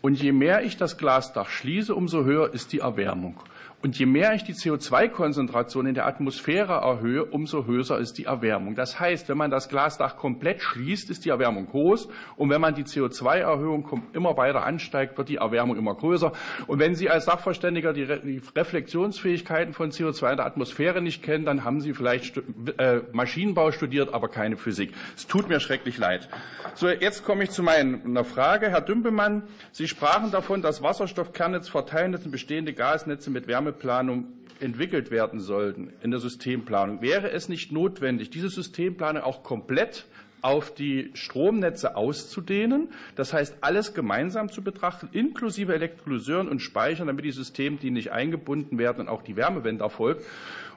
Und je mehr ich das Glasdach schließe, umso höher ist die Erwärmung. Und je mehr ich die CO2-Konzentration in der Atmosphäre erhöhe, umso höher ist die Erwärmung. Das heißt, wenn man das Glasdach komplett schließt, ist die Erwärmung groß. Und wenn man die CO2-Erhöhung immer weiter ansteigt, wird die Erwärmung immer größer. Und wenn Sie als Sachverständiger die Reflexionsfähigkeiten von CO2 in der Atmosphäre nicht kennen, dann haben Sie vielleicht äh, Maschinenbau studiert, aber keine Physik. Es tut mir schrecklich leid. So, jetzt komme ich zu meiner Frage. Herr Dümpelmann, Sie sprachen davon, dass Wasserstoffkernnetz, Verteilnetz und bestehende Gasnetze mit Wärme Systemplanung entwickelt werden sollten, in der Systemplanung, wäre es nicht notwendig, diese Systemplanung auch komplett auf die Stromnetze auszudehnen. Das heißt, alles gemeinsam zu betrachten, inklusive Elektrolyseuren und Speichern, damit die Systeme, die nicht eingebunden werden und auch die Wärmewende erfolgt.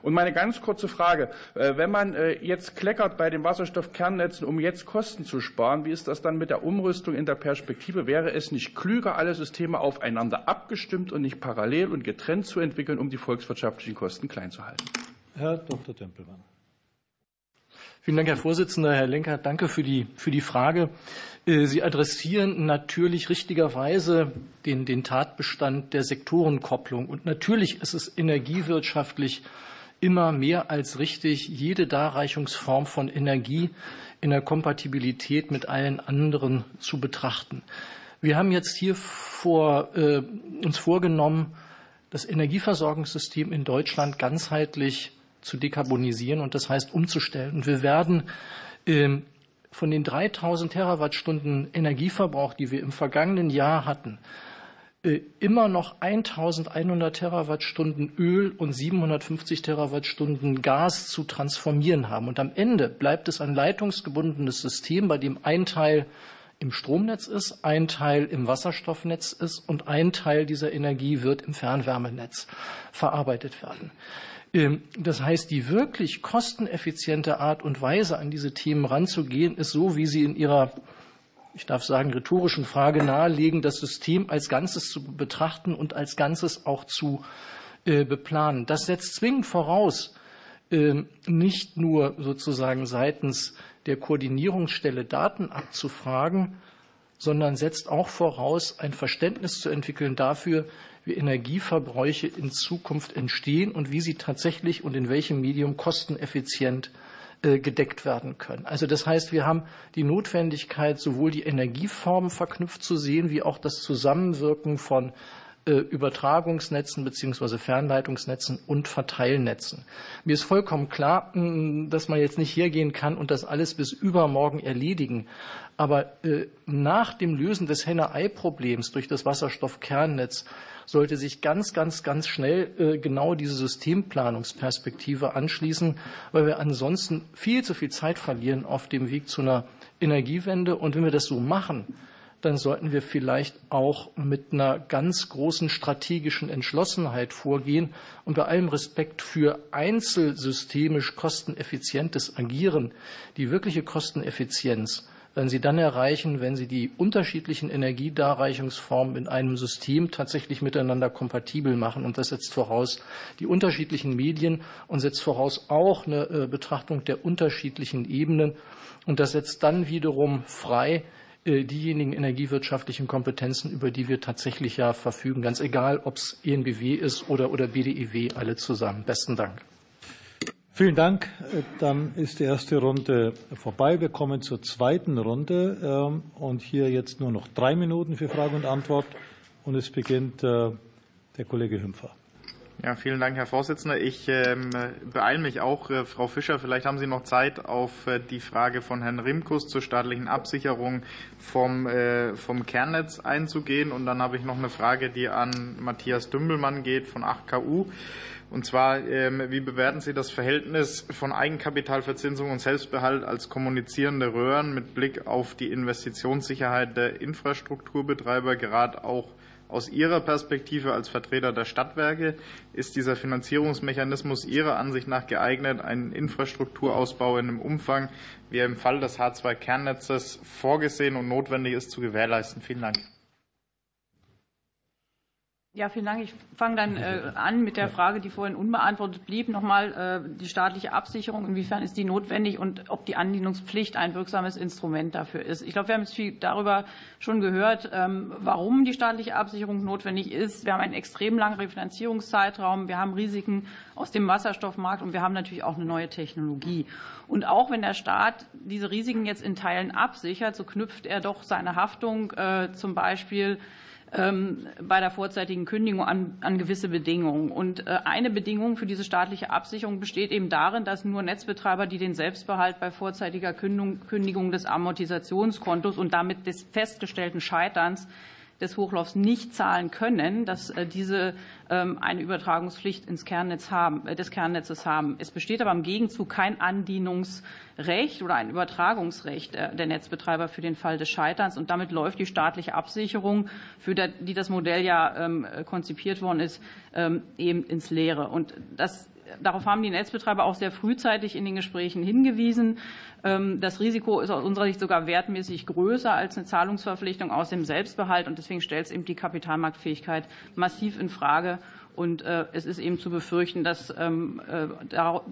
Und meine ganz kurze Frage, äh, wenn man äh, jetzt kleckert bei den Wasserstoffkernnetzen, um jetzt Kosten zu sparen, wie ist das dann mit der Umrüstung in der Perspektive? Wäre es nicht klüger, alle Systeme aufeinander abgestimmt und nicht parallel und getrennt zu entwickeln, um die volkswirtschaftlichen Kosten klein zu halten? Herr Dr. Tempelmann. Vielen Dank, Herr Vorsitzender. Herr Lenker, danke für die, für die Frage. Äh, Sie adressieren natürlich richtigerweise den, den Tatbestand der Sektorenkopplung. Und natürlich ist es energiewirtschaftlich immer mehr als richtig, jede Darreichungsform von Energie in der Kompatibilität mit allen anderen zu betrachten. Wir haben jetzt hier vor, äh, uns vorgenommen, das Energieversorgungssystem in Deutschland ganzheitlich zu dekarbonisieren und das heißt umzustellen. Und wir werden äh, von den 3000 Terawattstunden Energieverbrauch, die wir im vergangenen Jahr hatten, äh, immer noch 1100 Terawattstunden Öl und 750 Terawattstunden Gas zu transformieren haben. Und am Ende bleibt es ein leitungsgebundenes System, bei dem ein Teil im Stromnetz ist, ein Teil im Wasserstoffnetz ist und ein Teil dieser Energie wird im Fernwärmenetz verarbeitet werden. Ähm, das heißt, die wirklich kosteneffiziente Art und Weise, an diese Themen ranzugehen, ist so, wie sie in ihrer ich darf sagen, rhetorischen Frage nahelegen, das System als Ganzes zu betrachten und als Ganzes auch zu äh, beplanen. Das setzt zwingend voraus, äh, nicht nur sozusagen seitens der Koordinierungsstelle Daten abzufragen, sondern setzt auch voraus, ein Verständnis zu entwickeln dafür, wie Energieverbräuche in Zukunft entstehen und wie sie tatsächlich und in welchem Medium kosteneffizient äh, gedeckt werden können. Also das heißt, wir haben die Notwendigkeit, sowohl die Energieformen verknüpft zu sehen, wie auch das Zusammenwirken von äh, Übertragungsnetzen bzw. Fernleitungsnetzen und Verteilnetzen. Mir ist vollkommen klar, dass man jetzt nicht hergehen kann und das alles bis übermorgen erledigen. Aber äh, nach dem Lösen des Henne-Ei-Problems durch das Wasserstoffkernnetz sollte sich ganz, ganz, ganz schnell äh, genau diese Systemplanungsperspektive anschließen, weil wir ansonsten viel zu viel Zeit verlieren auf dem Weg zu einer Energiewende. Und wenn wir das so machen, dann sollten wir vielleicht auch mit einer ganz großen strategischen Entschlossenheit vorgehen und bei allem Respekt für einzelsystemisch kosteneffizientes Agieren die wirkliche Kosteneffizienz werden Sie dann erreichen, wenn Sie die unterschiedlichen Energiedarreichungsformen in einem System tatsächlich miteinander kompatibel machen. Und das setzt voraus die unterschiedlichen Medien und setzt voraus auch eine äh, Betrachtung der unterschiedlichen Ebenen. Und das setzt dann wiederum frei, äh, diejenigen energiewirtschaftlichen Kompetenzen, über die wir tatsächlich ja verfügen, ganz egal, ob es ENBW ist oder, oder BDIW, alle zusammen. Besten Dank. Vielen Dank. Dann ist die erste Runde vorbei. Wir kommen zur zweiten Runde. Ähm, und hier jetzt nur noch drei Minuten für Frage und Antwort. Und es beginnt äh, der Kollege Hümpfer. Ja, vielen Dank, Herr Vorsitzender. Ich ähm, beeile mich auch. Äh, Frau Fischer, vielleicht haben Sie noch Zeit auf äh, die Frage von Herrn Rimkus zur staatlichen Absicherung vom, vom Kernnetz einzugehen. Und dann habe ich noch eine Frage, die an Matthias Dümbelmann geht von 8KU. Und zwar, ähm, wie bewerten Sie das Verhältnis von Eigenkapitalverzinsung und Selbstbehalt als kommunizierende Röhren mit Blick auf die Investitionssicherheit der Infrastrukturbetreiber, gerade auch Aus Ihrer Perspektive als Vertreter der Stadtwerke ist dieser Finanzierungsmechanismus Ihrer Ansicht nach geeignet, einen Infrastrukturausbau in einem Umfang, wie er im Fall des H2-Kernnetzes vorgesehen und notwendig ist, zu gewährleisten? Vielen Dank. Ja, vielen Dank. Ich fange dann äh, an mit der Frage, die vorhin unbeantwortet blieb. Nochmal äh, die staatliche Absicherung. Inwiefern ist die notwendig und ob die Andienungspflicht ein wirksames Instrument dafür ist? Ich glaube, wir haben jetzt viel darüber schon gehört, ähm, warum die staatliche Absicherung notwendig ist. Wir haben einen extrem langen Refinanzierungszeitraum. Wir haben Risiken aus dem Wasserstoffmarkt und wir haben natürlich auch eine neue Technologie. Und auch wenn der Staat diese Risiken jetzt in Teilen absichert, so knüpft er doch seine Haftung äh, zum Beispiel bei der vorzeitigen Kündigung an, an gewisse Bedingungen. Und äh, eine Bedingung für diese staatliche Absicherung besteht eben darin, dass nur Netzbetreiber, die den Selbstbehalt bei vorzeitiger Kündigung des Amortisationskontos und damit des festgestellten Scheiterns des Hochlaufs nicht zahlen können, dass äh, diese ähm, eine Übertragungspflicht ins Kernnetz haben, äh, des Kernnetzes haben. Es besteht aber im Gegenzug kein Andienungsrecht oder ein Übertragungsrecht äh, der Netzbetreiber für den Fall des Scheiterns. Und damit läuft die staatliche Absicherung, für die das Modell ja ähm, konzipiert worden ist, ähm, eben ins Leere. Und das darauf haben die Netzbetreiber auch sehr frühzeitig in den Gesprächen hingewiesen. Ähm, das Risiko ist aus unserer Sicht sogar wertmäßig größer als eine Zahlungsverpflichtung aus dem Selbstbehalt. Und deswegen stellt es eben die Kapitalmarktfähigkeit massiv in Frage. Und äh, es ist eben zu befürchten, dass ähm, äh,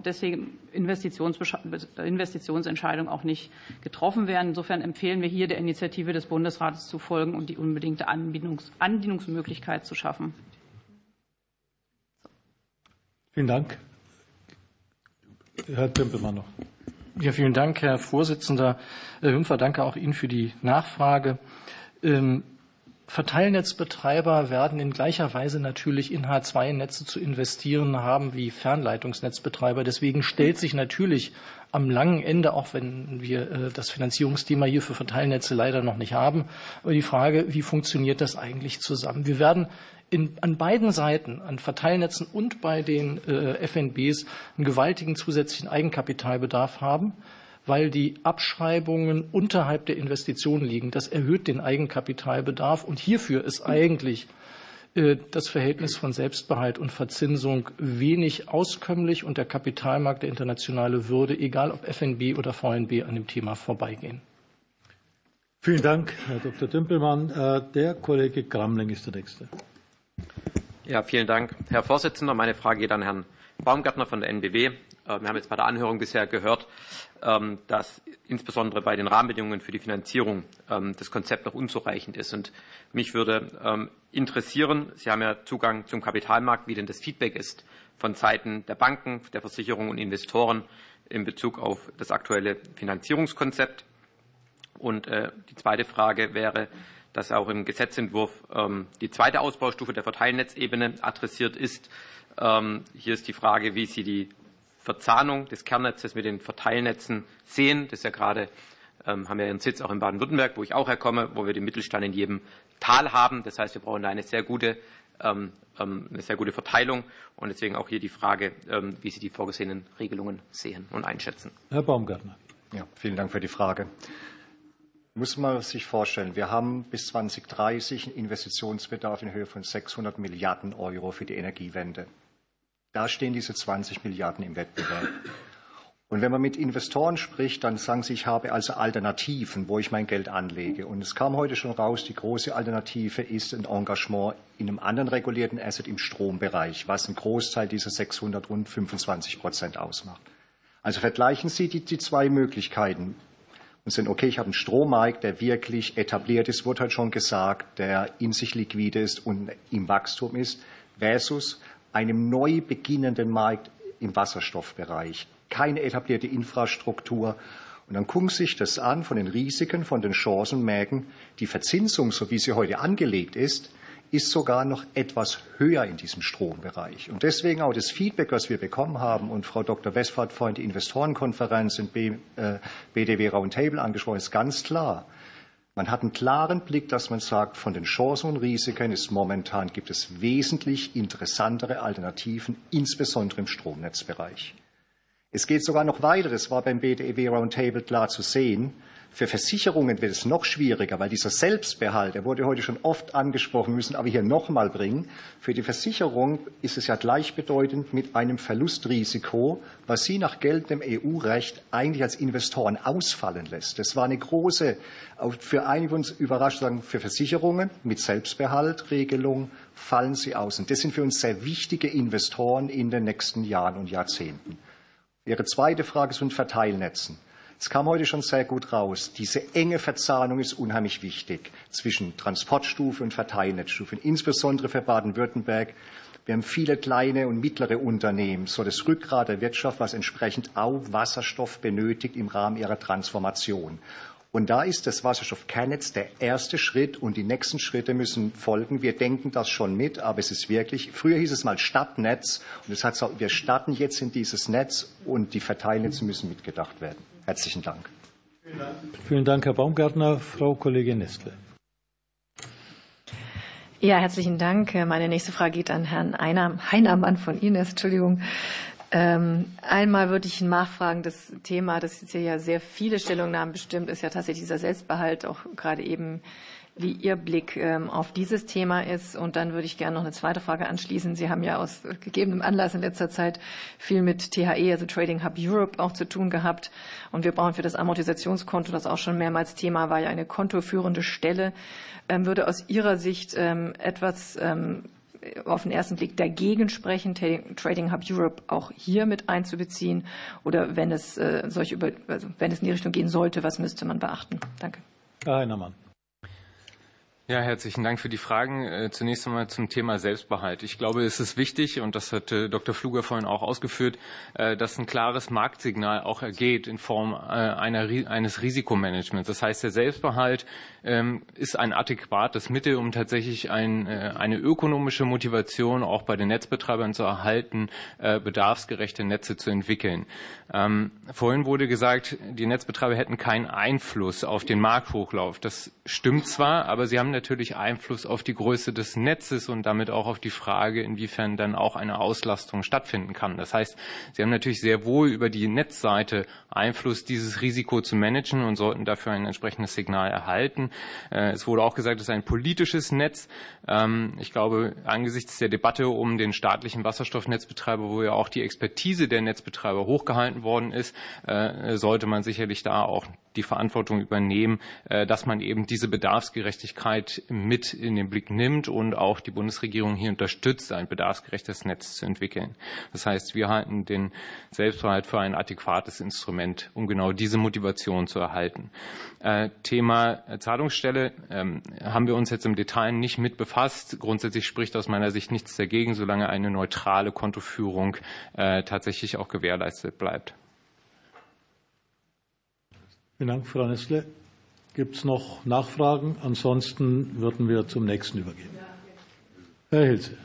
deswegen Investitionsentscheidungen auch nicht getroffen werden. Insofern empfehlen wir hier der Initiative des Bundesrates zu folgen und die unbedingte Andienungsmöglichkeit zu schaffen. Vielen Dank. Herr Tempelmann noch. Ja, vielen Dank, Herr Vorsitzender. Herr Hümpfer, danke auch Ihnen für die Nachfrage. Ähm, Verteilnetzbetreiber werden in gleicher Weise natürlich in H2-Netze zu investieren haben wie Fernleitungsnetzbetreiber. Deswegen stellt sich natürlich am langen Ende, auch wenn wir äh, das Finanzierungsthema hier für Verteilnetze leider noch nicht haben, aber die Frage, wie funktioniert das eigentlich zusammen? Wir werden in, an beiden Seiten, an Verteilnetzen und bei den äh, FNBs, einen gewaltigen zusätzlichen Eigenkapitalbedarf haben, weil die Abschreibungen unterhalb der Investitionen liegen. Das erhöht den Eigenkapitalbedarf und hierfür ist eigentlich äh, das Verhältnis von Selbstbehalt und Verzinsung wenig auskömmlich und der Kapitalmarkt, der internationale, würde, egal ob FNB oder VNB, an dem Thema vorbeigehen. Vielen Dank, Herr Dr. Dümpelmann. Äh, der Kollege Gramling ist der Nächste. Ja, vielen Dank, Herr Vorsitzender. Meine Frage geht an Herrn Baumgartner von der NBW. Äh, wir haben jetzt bei der Anhörung bisher gehört, ähm, dass insbesondere bei den Rahmenbedingungen für die Finanzierung ähm, das Konzept noch unzureichend ist. Und mich würde ähm, interessieren, Sie haben ja Zugang zum Kapitalmarkt, wie denn das Feedback ist von Seiten der Banken, der Versicherungen und Investoren in Bezug auf das aktuelle Finanzierungskonzept. Und äh, die zweite Frage wäre, dass auch im Gesetzentwurf ähm, die zweite Ausbaustufe der Verteilnetzebene adressiert ist. Ähm, hier ist die Frage, wie Sie die Verzahnung des Kernnetzes mit den Verteilnetzen sehen. Das ist ja gerade, ähm, haben wir Ihren Sitz auch in Baden-Württemberg, wo ich auch herkomme, wo wir den Mittelstand in jedem Tal haben. Das heißt, wir brauchen da eine sehr gute, eine sehr gute Verteilung und deswegen auch hier die Frage, wie Sie die vorgesehenen Regelungen sehen und einschätzen. Herr Baumgartner. Ja, vielen Dank für die Frage muss man sich vorstellen, wir haben bis 2030 einen Investitionsbedarf in Höhe von 600 Milliarden Euro für die Energiewende. Da stehen diese 20 Milliarden im Wettbewerb. Und wenn man mit Investoren spricht, dann sagen sie, ich habe also Alternativen, wo ich mein Geld anlege. Und es kam heute schon raus, die große Alternative ist ein Engagement in einem anderen regulierten Asset im Strombereich, was einen Großteil dieser 600 rund 25 Prozent ausmacht. Also vergleichen Sie die, die zwei Möglichkeiten und sind, okay, ich habe einen Strommarkt, der wirklich etabliert ist, wurde halt schon gesagt, der in sich liquide ist und im Wachstum ist, versus einem neu beginnenden Markt im Wasserstoffbereich. Keine etablierte Infrastruktur. Und dann gucken Sie sich das an von den Risiken, von den Chancen, merken, die Verzinsung, so wie sie heute angelegt ist, ist sogar noch etwas höher in diesem Strombereich. Und deswegen auch das Feedback, was wir bekommen haben, und Frau Dr. Westphal vorhin die Investorenkonferenz in BDW äh, Roundtable angesprochen, ist ganz klar. Man hat einen klaren Blick, dass man sagt, von den Chancen und Risiken ist momentan gibt es wesentlich interessantere Alternativen, insbesondere im Stromnetzbereich. Es geht sogar noch weiter. Es war beim BDEW Roundtable klar zu sehen, Für Versicherungen wird es noch schwieriger, weil dieser Selbstbehalt, der wurde heute schon oft angesprochen, müssen aber hier nochmal bringen. Für die Versicherung ist es ja gleichbedeutend mit einem Verlustrisiko, was sie nach geltendem EU-Recht eigentlich als Investoren ausfallen lässt. Das war eine große, für einige uns überrascht sagen, für Versicherungen mit Selbstbehaltregelung fallen sie aus. Und das sind für uns sehr wichtige Investoren in den nächsten Jahren und Jahrzehnten. Ihre zweite Frage ist den Verteilnetzen. Es kam heute schon sehr gut raus. Diese enge Verzahnung ist unheimlich wichtig zwischen Transportstufe und Verteilnetzstufe, insbesondere für Baden-Württemberg. Wir haben viele kleine und mittlere Unternehmen, so das Rückgrat der Wirtschaft, was entsprechend auch Wasserstoff benötigt im Rahmen ihrer Transformation. Und da ist das Wasserstoffkernnetz der erste Schritt und die nächsten Schritte müssen folgen. Wir denken das schon mit, aber es ist wirklich, früher hieß es mal Stadtnetz und es hat wir starten jetzt in dieses Netz und die Verteilnetze müssen mitgedacht werden. Herzlichen Dank. Vielen Dank, Herr Baumgartner. Frau Kollegin Nestle. Ja, herzlichen Dank. Meine nächste Frage geht an Herrn Heinermann von Ines. Entschuldigung. Ähm, einmal würde ich nachfragen, das Thema, das jetzt hier ja sehr viele Stellungnahmen bestimmt, ist ja tatsächlich dieser Selbstbehalt, auch gerade eben wie Ihr Blick ähm, auf dieses Thema ist. Und dann würde ich gerne noch eine zweite Frage anschließen. Sie haben ja aus gegebenem Anlass in letzter Zeit viel mit THE, also Trading Hub Europe, auch zu tun gehabt. Und wir brauchen für das Amortisationskonto, das auch schon mehrmals Thema war, ja eine kontoführende Stelle. Ähm, würde aus Ihrer Sicht ähm, etwas auf den ersten Blick dagegen sprechen, Trading Hub Europe auch hier mit einzubeziehen? Oder wenn es, äh, solche, also wenn es in die Richtung gehen sollte, was müsste man beachten? Danke. Herr Heinermann. Ja, herzlichen Dank für die Fragen. Äh, zunächst einmal zum Thema Selbstbehalt. Ich glaube, es ist wichtig, und das hat äh, Dr. Fluger vorhin auch ausgeführt, äh, dass ein klares Marktsignal auch ergeht in Form einer, eines Risikomanagements. Das heißt, der Selbstbehalt ähm, ist ein adäquates Mittel, um tatsächlich ein, eine ökonomische Motivation auch bei den Netzbetreibern zu erhalten, bedarfsgerechte Netze zu entwickeln. Ähm, vorhin wurde gesagt, die Netzbetreiber hätten keinen Einfluss auf den Markthochlauf. Das stimmt zwar, aber sie haben natürlich Einfluss auf die Größe des Netzes und damit auch auf die Frage, inwiefern dann auch eine Auslastung stattfinden kann. Das heißt, sie haben natürlich sehr wohl über die Netzseite Einfluss, dieses Risiko zu managen und sollten dafür ein entsprechendes Signal erhalten. Äh, es wurde auch gesagt, es ist ein politisches Netz. Ähm, ich glaube, angesichts der Debatte um den staatlichen Wasserstoffnetzbetreiber, wo ja auch die Expertise der Netzbetreiber hochgehalten worden ist, äh, sollte man sicherlich da auch die Verantwortung übernehmen, äh, dass man eben diese Bedarfsgerechtigkeit mit in den Blick nimmt und auch die Bundesregierung hier unterstützt, ein bedarfsgerechtes Netz zu entwickeln. Das heißt, wir halten den Selbstbehalt für ein adäquates Instrument, um genau diese Motivation zu erhalten. Äh, Thema Zahlungsstelle ähm, haben wir uns jetzt im Detail nicht mit befasst. Grundsätzlich spricht aus meiner Sicht nichts dagegen, solange eine neutrale Kontoführung äh, tatsächlich auch gewährleistet bleibt. Vielen Dank, Frau Nessle. Gibt es noch Nachfragen? Ansonsten würden wir zum nächsten übergehen. Herr Hilse.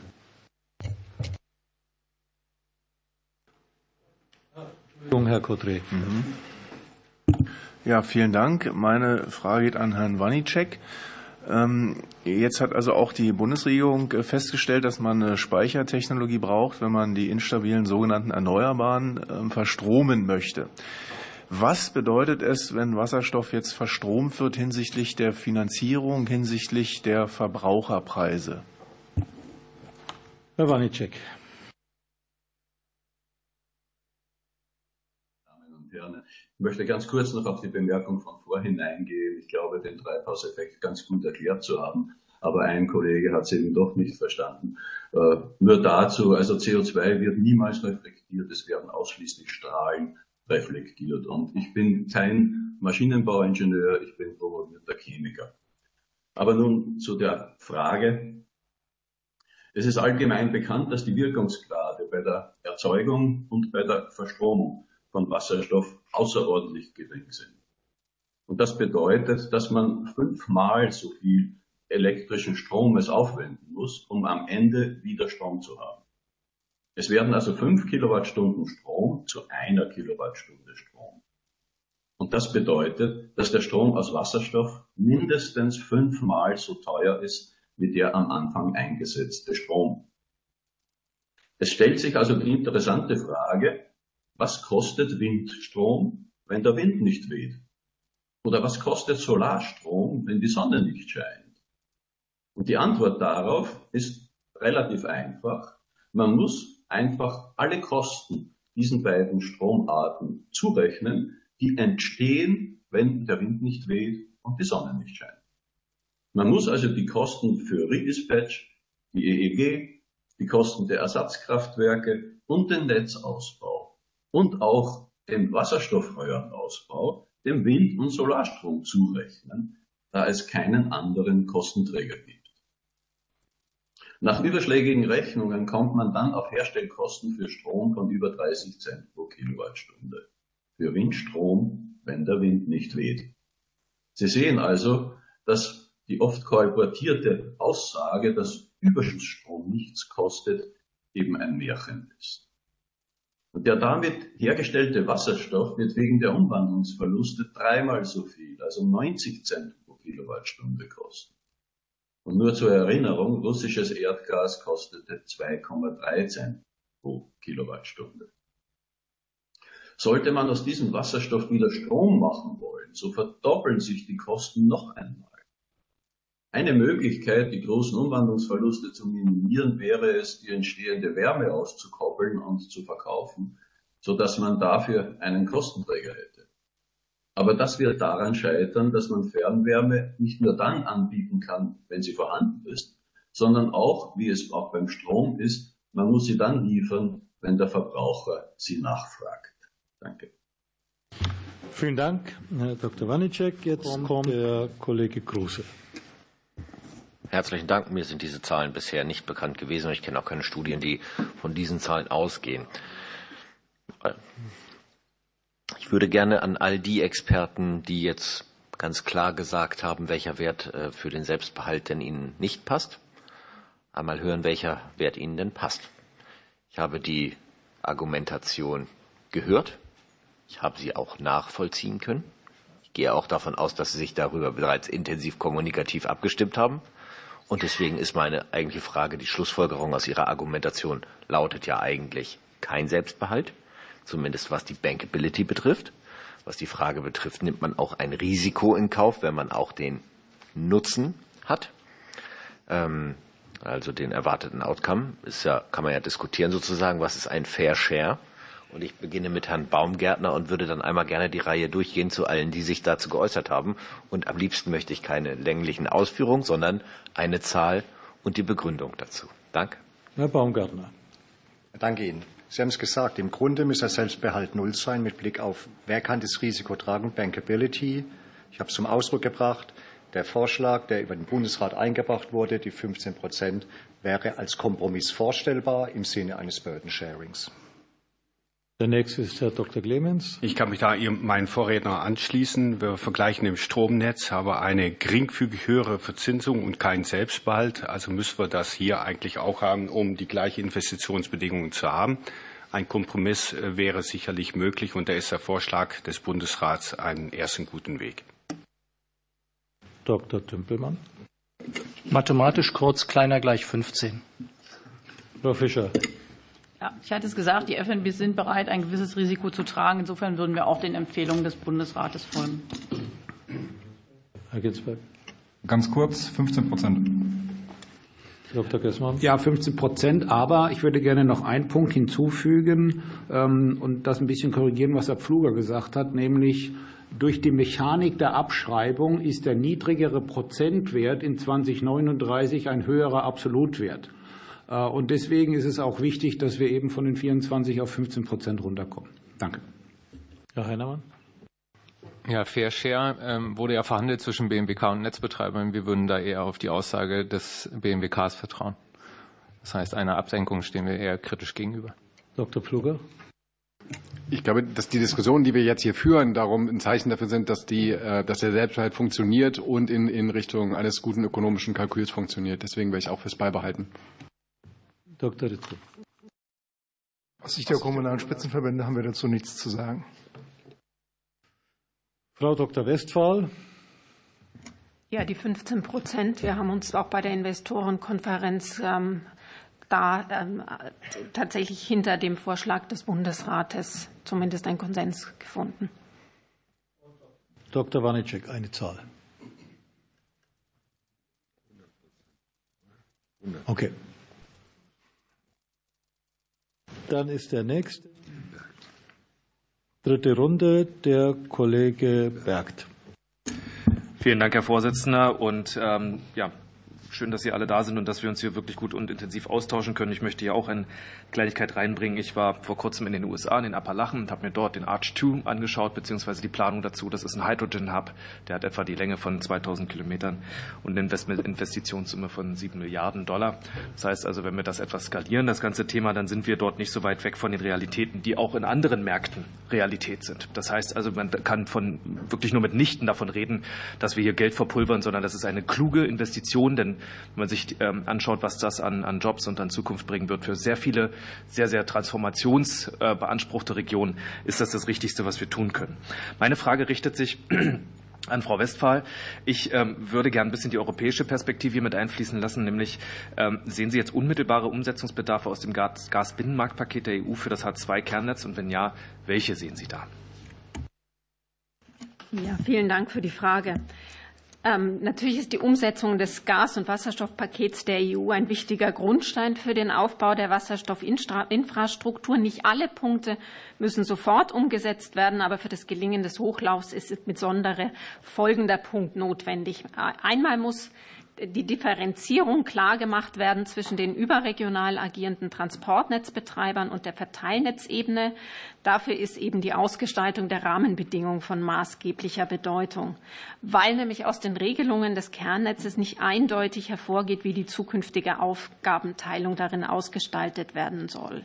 Entschuldigung, Herr Kotre. Mhm. Ja, vielen Dank. Meine Frage geht an Herrn Wanicek. Ähm, jetzt hat also auch die Bundesregierung festgestellt, dass man eine Speichertechnologie braucht, wenn man die instabilen sogenannten Erneuerbaren ähm, verstromen möchte. Was bedeutet es, wenn Wasserstoff jetzt verstromt wird hinsichtlich der Finanzierung, hinsichtlich der Verbraucherpreise? Herr Wanicek. Ich möchte ganz kurz noch auf die Bemerkung von vorhin eingehen. Ich glaube, den Treibhauseffekt ganz gut erklärt zu haben. Aber ein Kollege hat es eben doch nicht verstanden. Äh, nur dazu, also CO2 wird niemals reflektiert, es werden ausschließlich Strahlen reflektiert. Und ich bin kein Maschinenbauingenieur, ich bin promovierter Chemiker. Aber nun zu der Frage. Es ist allgemein bekannt, dass die Wirkungsgrade bei der Erzeugung und bei der Verstromung von Wasserstoff außerordentlich gering sind. Und das bedeutet, dass man fünfmal so viel elektrischen Stromes aufwenden muss, um am Ende wieder Strom zu haben. Es werden also fünf Kilowattstunden Strom zu einer Kilowattstunde Strom. Und das bedeutet, dass der Strom aus Wasserstoff mindestens fünfmal so teuer ist wie der am Anfang eingesetzte Strom. Es stellt sich also die interessante Frage, was kostet Windstrom, wenn der Wind nicht weht? Oder was kostet Solarstrom, wenn die Sonne nicht scheint? Und die Antwort darauf ist relativ einfach. Man muss einfach alle Kosten diesen beiden Stromarten zurechnen, die entstehen, wenn der Wind nicht weht und die Sonne nicht scheint. Man muss also die Kosten für Redispatch, die EEG, die Kosten der Ersatzkraftwerke und den Netzausbau und auch den Wasserstoffröhrenausbau dem Wind- und Solarstrom zurechnen, da es keinen anderen Kostenträger gibt. Nach überschlägigen Rechnungen kommt man dann auf Herstellkosten für Strom von über 30 Cent pro Kilowattstunde. Für Windstrom, wenn der Wind nicht weht. Sie sehen also, dass die oft kolportierte Aussage, dass Überschussstrom nichts kostet, eben ein Märchen ist. Und der damit hergestellte Wasserstoff wird wegen der Umwandlungsverluste dreimal so viel, also 90 Cent pro Kilowattstunde kosten. Und nur zur Erinnerung, russisches Erdgas kostete 2,3 Cent pro Kilowattstunde. Sollte man aus diesem Wasserstoff wieder Strom machen wollen, so verdoppeln sich die Kosten noch einmal. Eine Möglichkeit, die großen Umwandlungsverluste zu minimieren, wäre es, die entstehende Wärme auszukoppeln und zu verkaufen, so dass man dafür einen Kostenträger hätte. Aber das wird daran scheitern, dass man Fernwärme nicht nur dann anbieten kann, wenn sie vorhanden ist, sondern auch, wie es auch beim Strom ist, man muss sie dann liefern, wenn der Verbraucher sie nachfragt. Danke. Vielen Dank, Herr Dr. Wanicek. Jetzt kommt der Kollege Kruse. Herzlichen Dank. Mir sind diese Zahlen bisher nicht bekannt gewesen und ich kenne auch keine Studien, die von diesen Zahlen ausgehen. Ich würde gerne an all die Experten, die jetzt ganz klar gesagt haben, welcher Wert äh, für den Selbstbehalt denn Ihnen nicht passt, einmal hören, welcher Wert Ihnen denn passt. Ich habe die Argumentation gehört. Ich habe sie auch nachvollziehen können. Ich gehe auch davon aus, dass Sie sich darüber bereits intensiv kommunikativ abgestimmt haben. Und deswegen ist meine eigentliche Frage, die Schlussfolgerung aus Ihrer Argumentation lautet ja eigentlich kein Selbstbehalt, zumindest was die Bankability betrifft. Was die Frage betrifft, nimmt man auch ein Risiko in Kauf, wenn man auch den Nutzen hat. Ähm, also den erwarteten Outcome, ist ja, kann man ja diskutieren sozusagen, was ist ein Fair Share. Und ich beginne mit Herrn Baumgärtner und würde dann einmal gerne die Reihe durchgehen zu allen, die sich dazu geäußert haben. Und am liebsten möchte ich keine länglichen Ausführungen, sondern eine Zahl und die Begründung dazu. Danke. Herr Baumgärtner. Danke Ihnen. Sie haben es gesagt, im Grunde muss der Selbstbehalt null sein mit Blick auf, wer kann das Risiko tragen, Bankability. Ich habe es zum Ausdruck gebracht. Der Vorschlag, der über den Bundesrat eingebracht wurde, die 15 Prozent, wäre als Kompromiss vorstellbar im Sinne eines Burden Sharings. Der nächste ist Herr Dr. Clemens. Ich kann mich da meinen Vorredner anschließen. Wir vergleichen im Stromnetz, aber eine geringfügig höhere Verzinsung und keinen Selbstbehalt. Also müssen wir das hier eigentlich auch haben, um die gleichen Investitionsbedingungen zu haben. Ein Kompromiss äh, wäre sicherlich möglich und da ist der Vorschlag des Bundesrats einen ersten guten Weg. Dr. Tümpelmann. Mathematisch kurz kleiner gleich 15. Frau Fischer. Ja, ich hatte es gesagt, die FNB sind bereit, ein gewisses Risiko zu tragen. Insofern würden wir auch den Empfehlungen des Bundesrates folgen. Herr Ginsberg. Ganz kurz, 15 Prozent. Dr. Gessmann. Ja, 15 Prozent. Aber ich würde gerne noch einen Punkt hinzufügen ähm, und das ein bisschen korrigieren, was Herr Pfluger gesagt hat, nämlich durch die Mechanik der Abschreibung ist der niedrigere Prozentwert in 2039 ein höherer Absolutwert. Äh, und deswegen ist es auch wichtig, dass wir eben von den 24 auf 15 Prozent runterkommen. Danke. Herr Heinermann. Ja, Fair Share ähm, wurde ja verhandelt zwischen BMWK und Netzbetreibern. Wir würden da eher auf die Aussage des BMWKs vertrauen. Das heißt, einer Absenkung stehen wir eher kritisch gegenüber. Dr. Pfluger. Ich glaube, dass die Diskussionen, die wir jetzt hier führen, darum ein Zeichen dafür sind, dass, die, äh, dass der Selbstbehalt funktioniert und in, in Richtung eines guten ökonomischen Kalküls funktioniert. Deswegen wäre ich auch fürs Beibehalten. Dr. Ritze. Aus Sicht der kommunalen Spitzenverbände haben wir dazu nichts zu sagen. Frau Dr. Westphal. Ja, die 15 Prozent. Wir haben uns auch bei der Investorenkonferenz ähm, da ähm, tatsächlich hinter dem Vorschlag des Bundesrates zumindest einen Konsens gefunden. Dr. Wanicek, eine Zahl. Okay. Dann ist der nächste. Dritte Runde, der Kollege Bergt. Vielen Dank, Herr Vorsitzender. Und ähm, ja, Schön, dass Sie alle da sind und dass wir uns hier wirklich gut und intensiv austauschen können. Ich möchte hier auch eine Kleinigkeit reinbringen. Ich war vor kurzem in den USA, in den Appalachen, und habe mir dort den Arch 2 angeschaut, beziehungsweise die Planung dazu. Das ist ein Hydrogen Hub, der hat etwa die Länge von 2000 Kilometern und eine Investitionssumme von 7 Milliarden Dollar. Das heißt also, wenn wir das etwas skalieren, das ganze Thema, dann sind wir dort nicht so weit weg von den Realitäten, die auch in anderen Märkten Realität sind. Das heißt also, man kann von wirklich nur mitnichten davon reden, dass wir hier Geld verpulvern, sondern das ist eine kluge Investition, denn wenn man sich ähm, anschaut, was das an, an Jobs und an Zukunft bringen wird für sehr viele, sehr, sehr transformationsbeanspruchte Regionen, ist das das Richtigste, was wir tun können. Meine Frage richtet sich an Frau Westphal. Ich ähm, würde gern ein bisschen die europäische Perspektive mit einfließen lassen, nämlich ähm, sehen Sie jetzt unmittelbare Umsetzungsbedarfe aus dem Gasbinnenmarktpaket der EU für das H2-Kernnetz und wenn ja, welche sehen Sie da? Ja, vielen Dank für die Frage. Ähm, natürlich ist die Umsetzung des Gas- und Wasserstoffpakets der EU ein wichtiger Grundstein für den Aufbau der Wasserstoffinfrastruktur. Nicht alle Punkte müssen sofort umgesetzt werden, aber für das Gelingen des Hochlaufs ist besondere folgender Punkt notwendig. Einmal muss die Differenzierung klar gemacht werden zwischen den überregional agierenden Transportnetzbetreibern und der Verteilnetzebene. Dafür ist eben die Ausgestaltung der Rahmenbedingungen von maßgeblicher Bedeutung, weil nämlich aus den Regelungen des Kernnetzes nicht eindeutig hervorgeht, wie die zukünftige Aufgabenteilung darin ausgestaltet werden soll.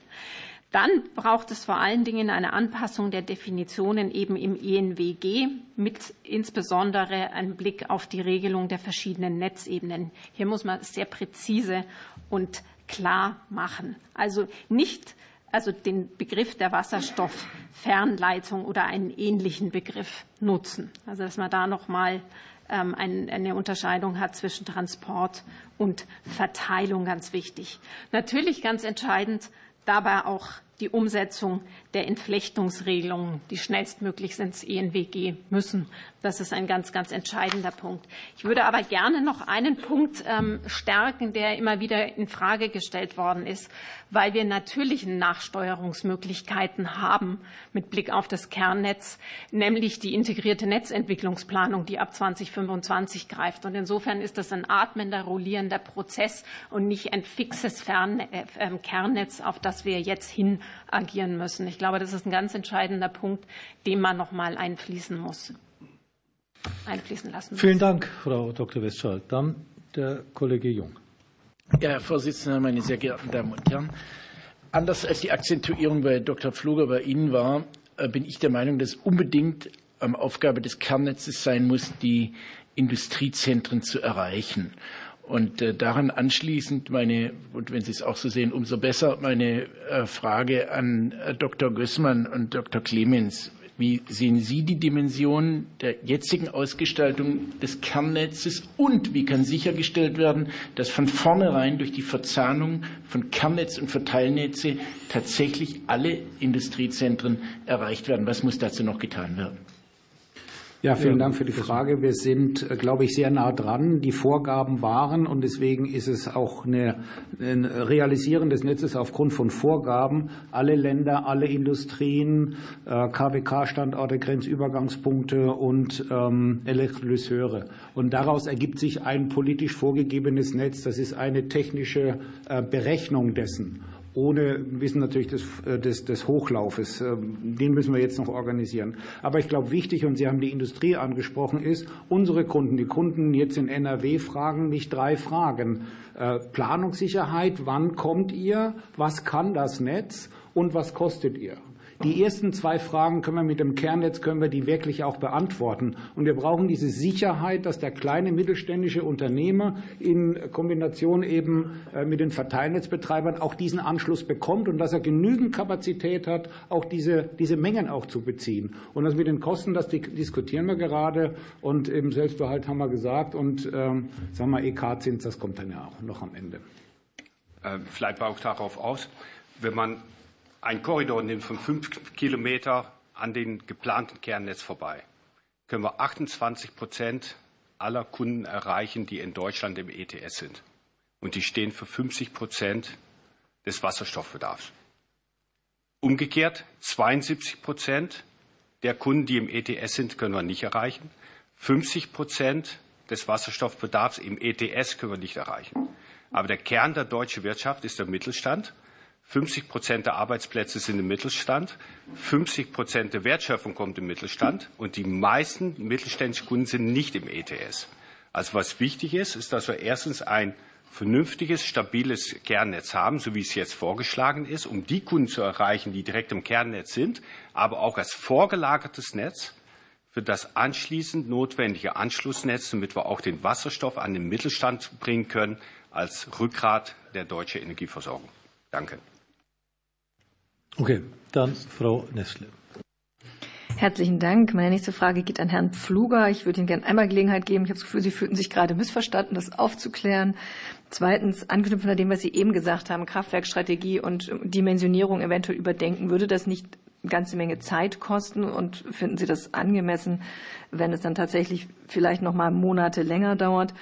Dann braucht es vor allen Dingen eine Anpassung der Definitionen eben im ENWG mit insbesondere einem Blick auf die Regelung der verschiedenen Netzebenen. Hier muss man sehr präzise und klar machen. Also nicht also den Begriff der Wasserstofffernleitung oder einen ähnlichen Begriff nutzen. Also dass man da noch mal ähm, eine Unterscheidung hat zwischen Transport und Verteilung, ganz wichtig. Natürlich ganz entscheidend dabei auch die Umsetzung der Entflechtungsregelungen, die schnellstmöglich ins ENWG müssen. Das ist ein ganz, ganz entscheidender Punkt. Ich würde aber gerne noch einen Punkt ähm, stärken, der immer wieder in Frage gestellt worden ist, weil wir natürlich Nachsteuerungsmöglichkeiten haben mit Blick auf das Kernnetz, nämlich die integrierte Netzentwicklungsplanung, die ab 2025 greift. Und insofern ist das ein atmender, rollierender Prozess und nicht ein fixes äh, ähm, Kernnetz, auf das wir jetzt hin agieren müssen. Ich glaube, das ist ein ganz entscheidender Punkt, den man noch mal einfließen muss, einfließen lassen muss. Vielen Dank, Frau Dr. Westphal. Dann der Kollege Jung. Ja, Herr Vorsitzender, meine sehr geehrten Damen und Herren. Anders als die Akzentuierung bei Dr. Pfluger bei Ihnen war, äh, bin ich der Meinung, dass unbedingt Aufgabe des Kernnetzes sein muss, die Industriezentren zu erreichen. Und äh, daran anschließend meine, und wenn Sie es auch so sehen, umso besser, meine äh, Frage an äh, Dr. Gößmann und Dr. Clemens. Wie sehen Sie die Dimension der jetzigen Ausgestaltung des Kernnetzes und wie kann sichergestellt werden, dass von vornherein durch die Verzahnung von Kernnetz und Verteilnetze tatsächlich alle Industriezentren erreicht werden? Was muss dazu noch getan werden? Ja, vielen Dank für die Frage. Wir sind, äh, glaube ich, sehr nah dran. Die Vorgaben waren und deswegen ist es auch eine, ein Realisieren des Netzes aufgrund von Vorgaben. Alle Länder, alle Industrien, äh, KWK-Standorte, Grenzübergangspunkte und ähm, Elektrolyseure. Und daraus ergibt sich ein politisch vorgegebenes Netz. Das ist eine technische äh, Berechnung dessen ohne Wissen natürlich des, äh, des, des Hochlaufes. Ähm, den müssen wir jetzt noch organisieren. Aber ich glaube, wichtig, und Sie haben die Industrie angesprochen, ist, unsere Kunden, die Kunden jetzt in NRW fragen mich drei Fragen. Äh, Planungssicherheit, wann kommt ihr? Was kann das Netz? Und was kostet ihr? Die ersten zwei Fragen können wir mit dem Kernnetz können wir die wirklich auch beantworten. Und wir brauchen diese Sicherheit, dass der kleine mittelständische Unternehmer in Kombination eben äh, mit den Verteilnetzbetreibern auch diesen Anschluss bekommt und dass er genügend Kapazität hat, auch diese, diese Mengen auch zu beziehen. Und das mit den Kosten, das diskutieren wir gerade. Und im Selbstbehalt haben wir gesagt. Und ähm, sagen wir, EK-Zins, das kommt dann ja auch noch am Ende. Äh, vielleicht baue ich darauf aus, wenn man einen Korridor nimmt von fünf Kilometer an den geplanten Kernnetz vorbei, können wir 28 Prozent aller Kunden erreichen, die in Deutschland im ETS sind. Und die stehen für 50 Prozent des Wasserstoffbedarfs. Umgekehrt 72 Prozent der Kunden, die im ETS sind, können wir nicht erreichen. 50 Prozent des Wasserstoffbedarfs im ETS können wir nicht erreichen. Aber der Kern der deutschen Wirtschaft ist der Mittelstand. 50 Prozent der Arbeitsplätze sind im Mittelstand. 50 Prozent der Wertschöpfung kommt im Mittelstand. Und die meisten mittelständischen Kunden sind nicht im ETS. Also was wichtig ist, ist, dass wir erstens ein vernünftiges, stabiles Kernnetz haben, so wie es jetzt vorgeschlagen ist, um die Kunden zu erreichen, die direkt im Kernnetz sind, aber auch als vorgelagertes Netz für das anschließend notwendige Anschlussnetz, damit wir auch den Wasserstoff an den Mittelstand bringen können, als Rückgrat der deutschen Energieversorgung. Danke. Okay, dann Frau Nessle. Herzlichen Dank. Meine nächste Frage geht an Herrn Pfluger. Ich würde Ihnen gerne einmal Gelegenheit geben. Ich habe das Gefühl, Sie fühlten sich gerade missverstanden, das aufzuklären. Zweitens, anknüpfend an dem, was Sie eben gesagt haben, Kraftwerkstrategie und Dimensionierung eventuell überdenken, würde das nicht ganze Menge Zeit kosten und finden Sie das angemessen, wenn es dann tatsächlich vielleicht noch mal Monate länger dauert?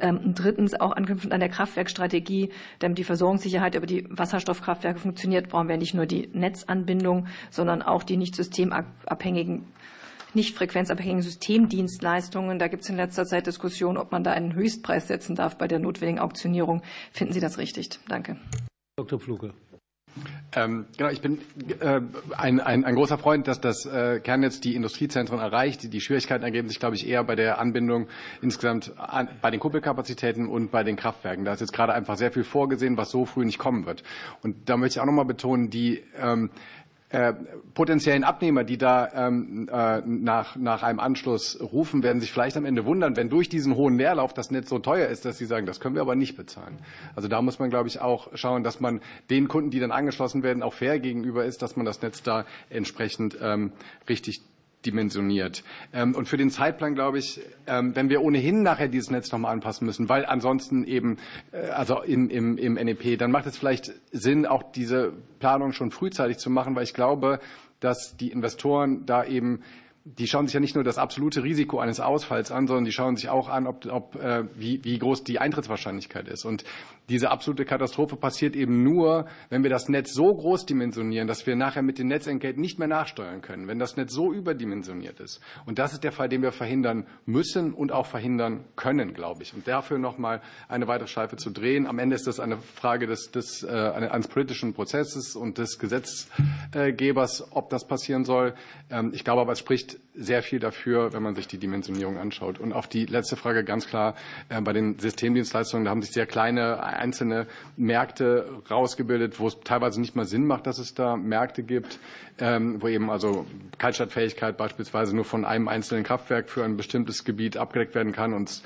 Ähm, drittens, auch anknüpfend an der Kraftwerkstrategie, damit die Versorgungssicherheit über die Wasserstoffkraftwerke funktioniert, brauchen wir nicht nur die Netzanbindung, sondern auch die nicht systemabhängigen nicht frequenzabhängigen Systemdienstleistungen. Da gibt es in letzter Zeit Diskussionen, ob man da einen Höchstpreis setzen darf bei der notwendigen Auktionierung. Finden Sie das richtig? Danke. Dr. Pfluge. Ähm, genau, ich bin äh, ein, ein, ein großer Freund, dass das äh, Kernnetz die Industriezentren erreicht. Die, die Schwierigkeiten ergeben sich, glaube ich, eher bei der Anbindung insgesamt an, bei den Kuppelkapazitäten und bei den Kraftwerken. Da ist jetzt gerade einfach sehr viel vorgesehen, was so früh nicht kommen wird. Und da möchte ich auch noch mal betonen, die ähm, äh, potenziellen Abnehmer, die da ähm, äh, nach, nach einem Anschluss rufen, werden sich vielleicht am Ende wundern, wenn durch diesen hohen Leerlauf das Netz so teuer ist, dass sie sagen, das können wir aber nicht bezahlen. Also da muss man, glaube ich, auch schauen, dass man den Kunden, die dann angeschlossen werden, auch fair gegenüber ist, dass man das Netz da entsprechend ähm, richtig dimensioniert. Ähm, und für den Zeitplan glaube ich, ähm, wenn wir ohnehin nachher dieses Netz nochmal anpassen müssen, weil ansonsten eben, äh, also im, im, im NEP, dann macht es vielleicht Sinn, auch diese Planung schon frühzeitig zu machen, weil ich glaube, dass die Investoren da eben die schauen sich ja nicht nur das absolute Risiko eines Ausfalls an, sondern die schauen sich auch an, ob, ob, äh, wie, wie groß die Eintrittswahrscheinlichkeit ist. Und diese absolute Katastrophe passiert eben nur, wenn wir das Netz so groß dimensionieren, dass wir nachher mit den Netzentgelten nicht mehr nachsteuern können, wenn das Netz so überdimensioniert ist. Und das ist der Fall, den wir verhindern müssen und auch verhindern können, glaube ich. Und dafür noch mal eine weitere Schleife zu drehen. Am Ende ist das eine Frage des, des, äh, eines politischen Prozesses und des Gesetzgebers, ob das passieren soll. Ähm, ich glaube aber, es spricht sehr viel dafür, wenn man sich die Dimensionierung anschaut. Und auf die letzte Frage ganz klar, äh, bei den Systemdienstleistungen, da haben sich sehr kleine einzelne Märkte rausgebildet, wo es teilweise nicht mal Sinn macht, dass es da Märkte gibt, ähm, wo eben also Kaltstadtfähigkeit beispielsweise nur von einem einzelnen Kraftwerk für ein bestimmtes Gebiet abgedeckt werden kann und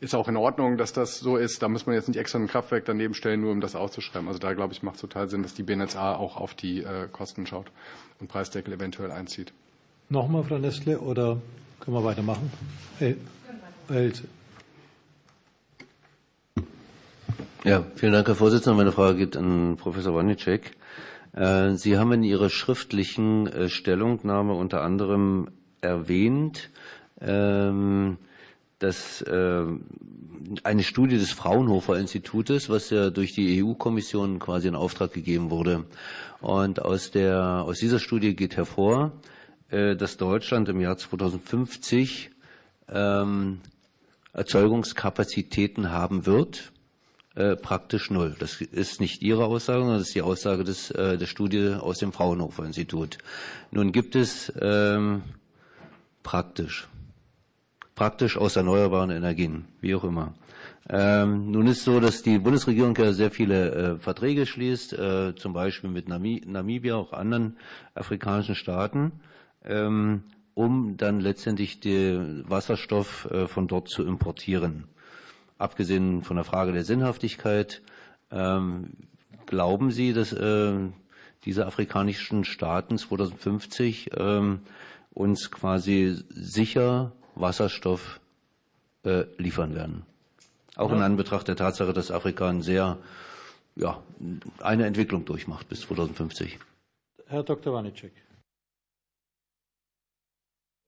ist auch in Ordnung, dass das so ist. Da muss man jetzt nicht extra ein Kraftwerk daneben stellen, nur um das auszuschreiben. Also da, glaube ich, macht es total Sinn, dass die BNetzA auch auf die äh, Kosten schaut und Preisdeckel eventuell einzieht. Nochmal, Frau Nestle, oder können wir weitermachen? Hey, Helse. Ja, vielen Dank, Herr Vorsitzender. Meine Frage geht an Professor Wanicek. Äh, Sie haben in Ihrer schriftlichen äh, Stellungnahme unter anderem erwähnt, ähm, dass äh, eine Studie des Fraunhofer Institutes, was ja durch die EU-Kommission quasi in Auftrag gegeben wurde. Und aus, der, aus dieser Studie geht hervor, dass Deutschland im Jahr 2050 ähm, Erzeugungskapazitäten haben wird, äh, praktisch null. Das ist nicht Ihre Aussage, sondern das ist die Aussage des, äh, der Studie aus dem Fraunhofer Institut. Nun gibt es ähm, praktisch, praktisch aus erneuerbaren Energien, wie auch immer. Ähm, nun ist so, dass die Bundesregierung ja sehr viele äh, Verträge schließt, äh, zum Beispiel mit Nami Namibia, auch anderen afrikanischen Staaten. Ähm, um dann letztendlich den Wasserstoff äh, von dort zu importieren. Abgesehen von der Frage der Sinnhaftigkeit, ähm, glauben Sie, dass äh, diese afrikanischen Staaten 2050 ähm, uns quasi sicher Wasserstoff äh, liefern werden? Auch in Anbetracht der Tatsache, dass Afrika ein sehr, ja, eine Entwicklung durchmacht bis 2050. Herr Dr. Wanicek.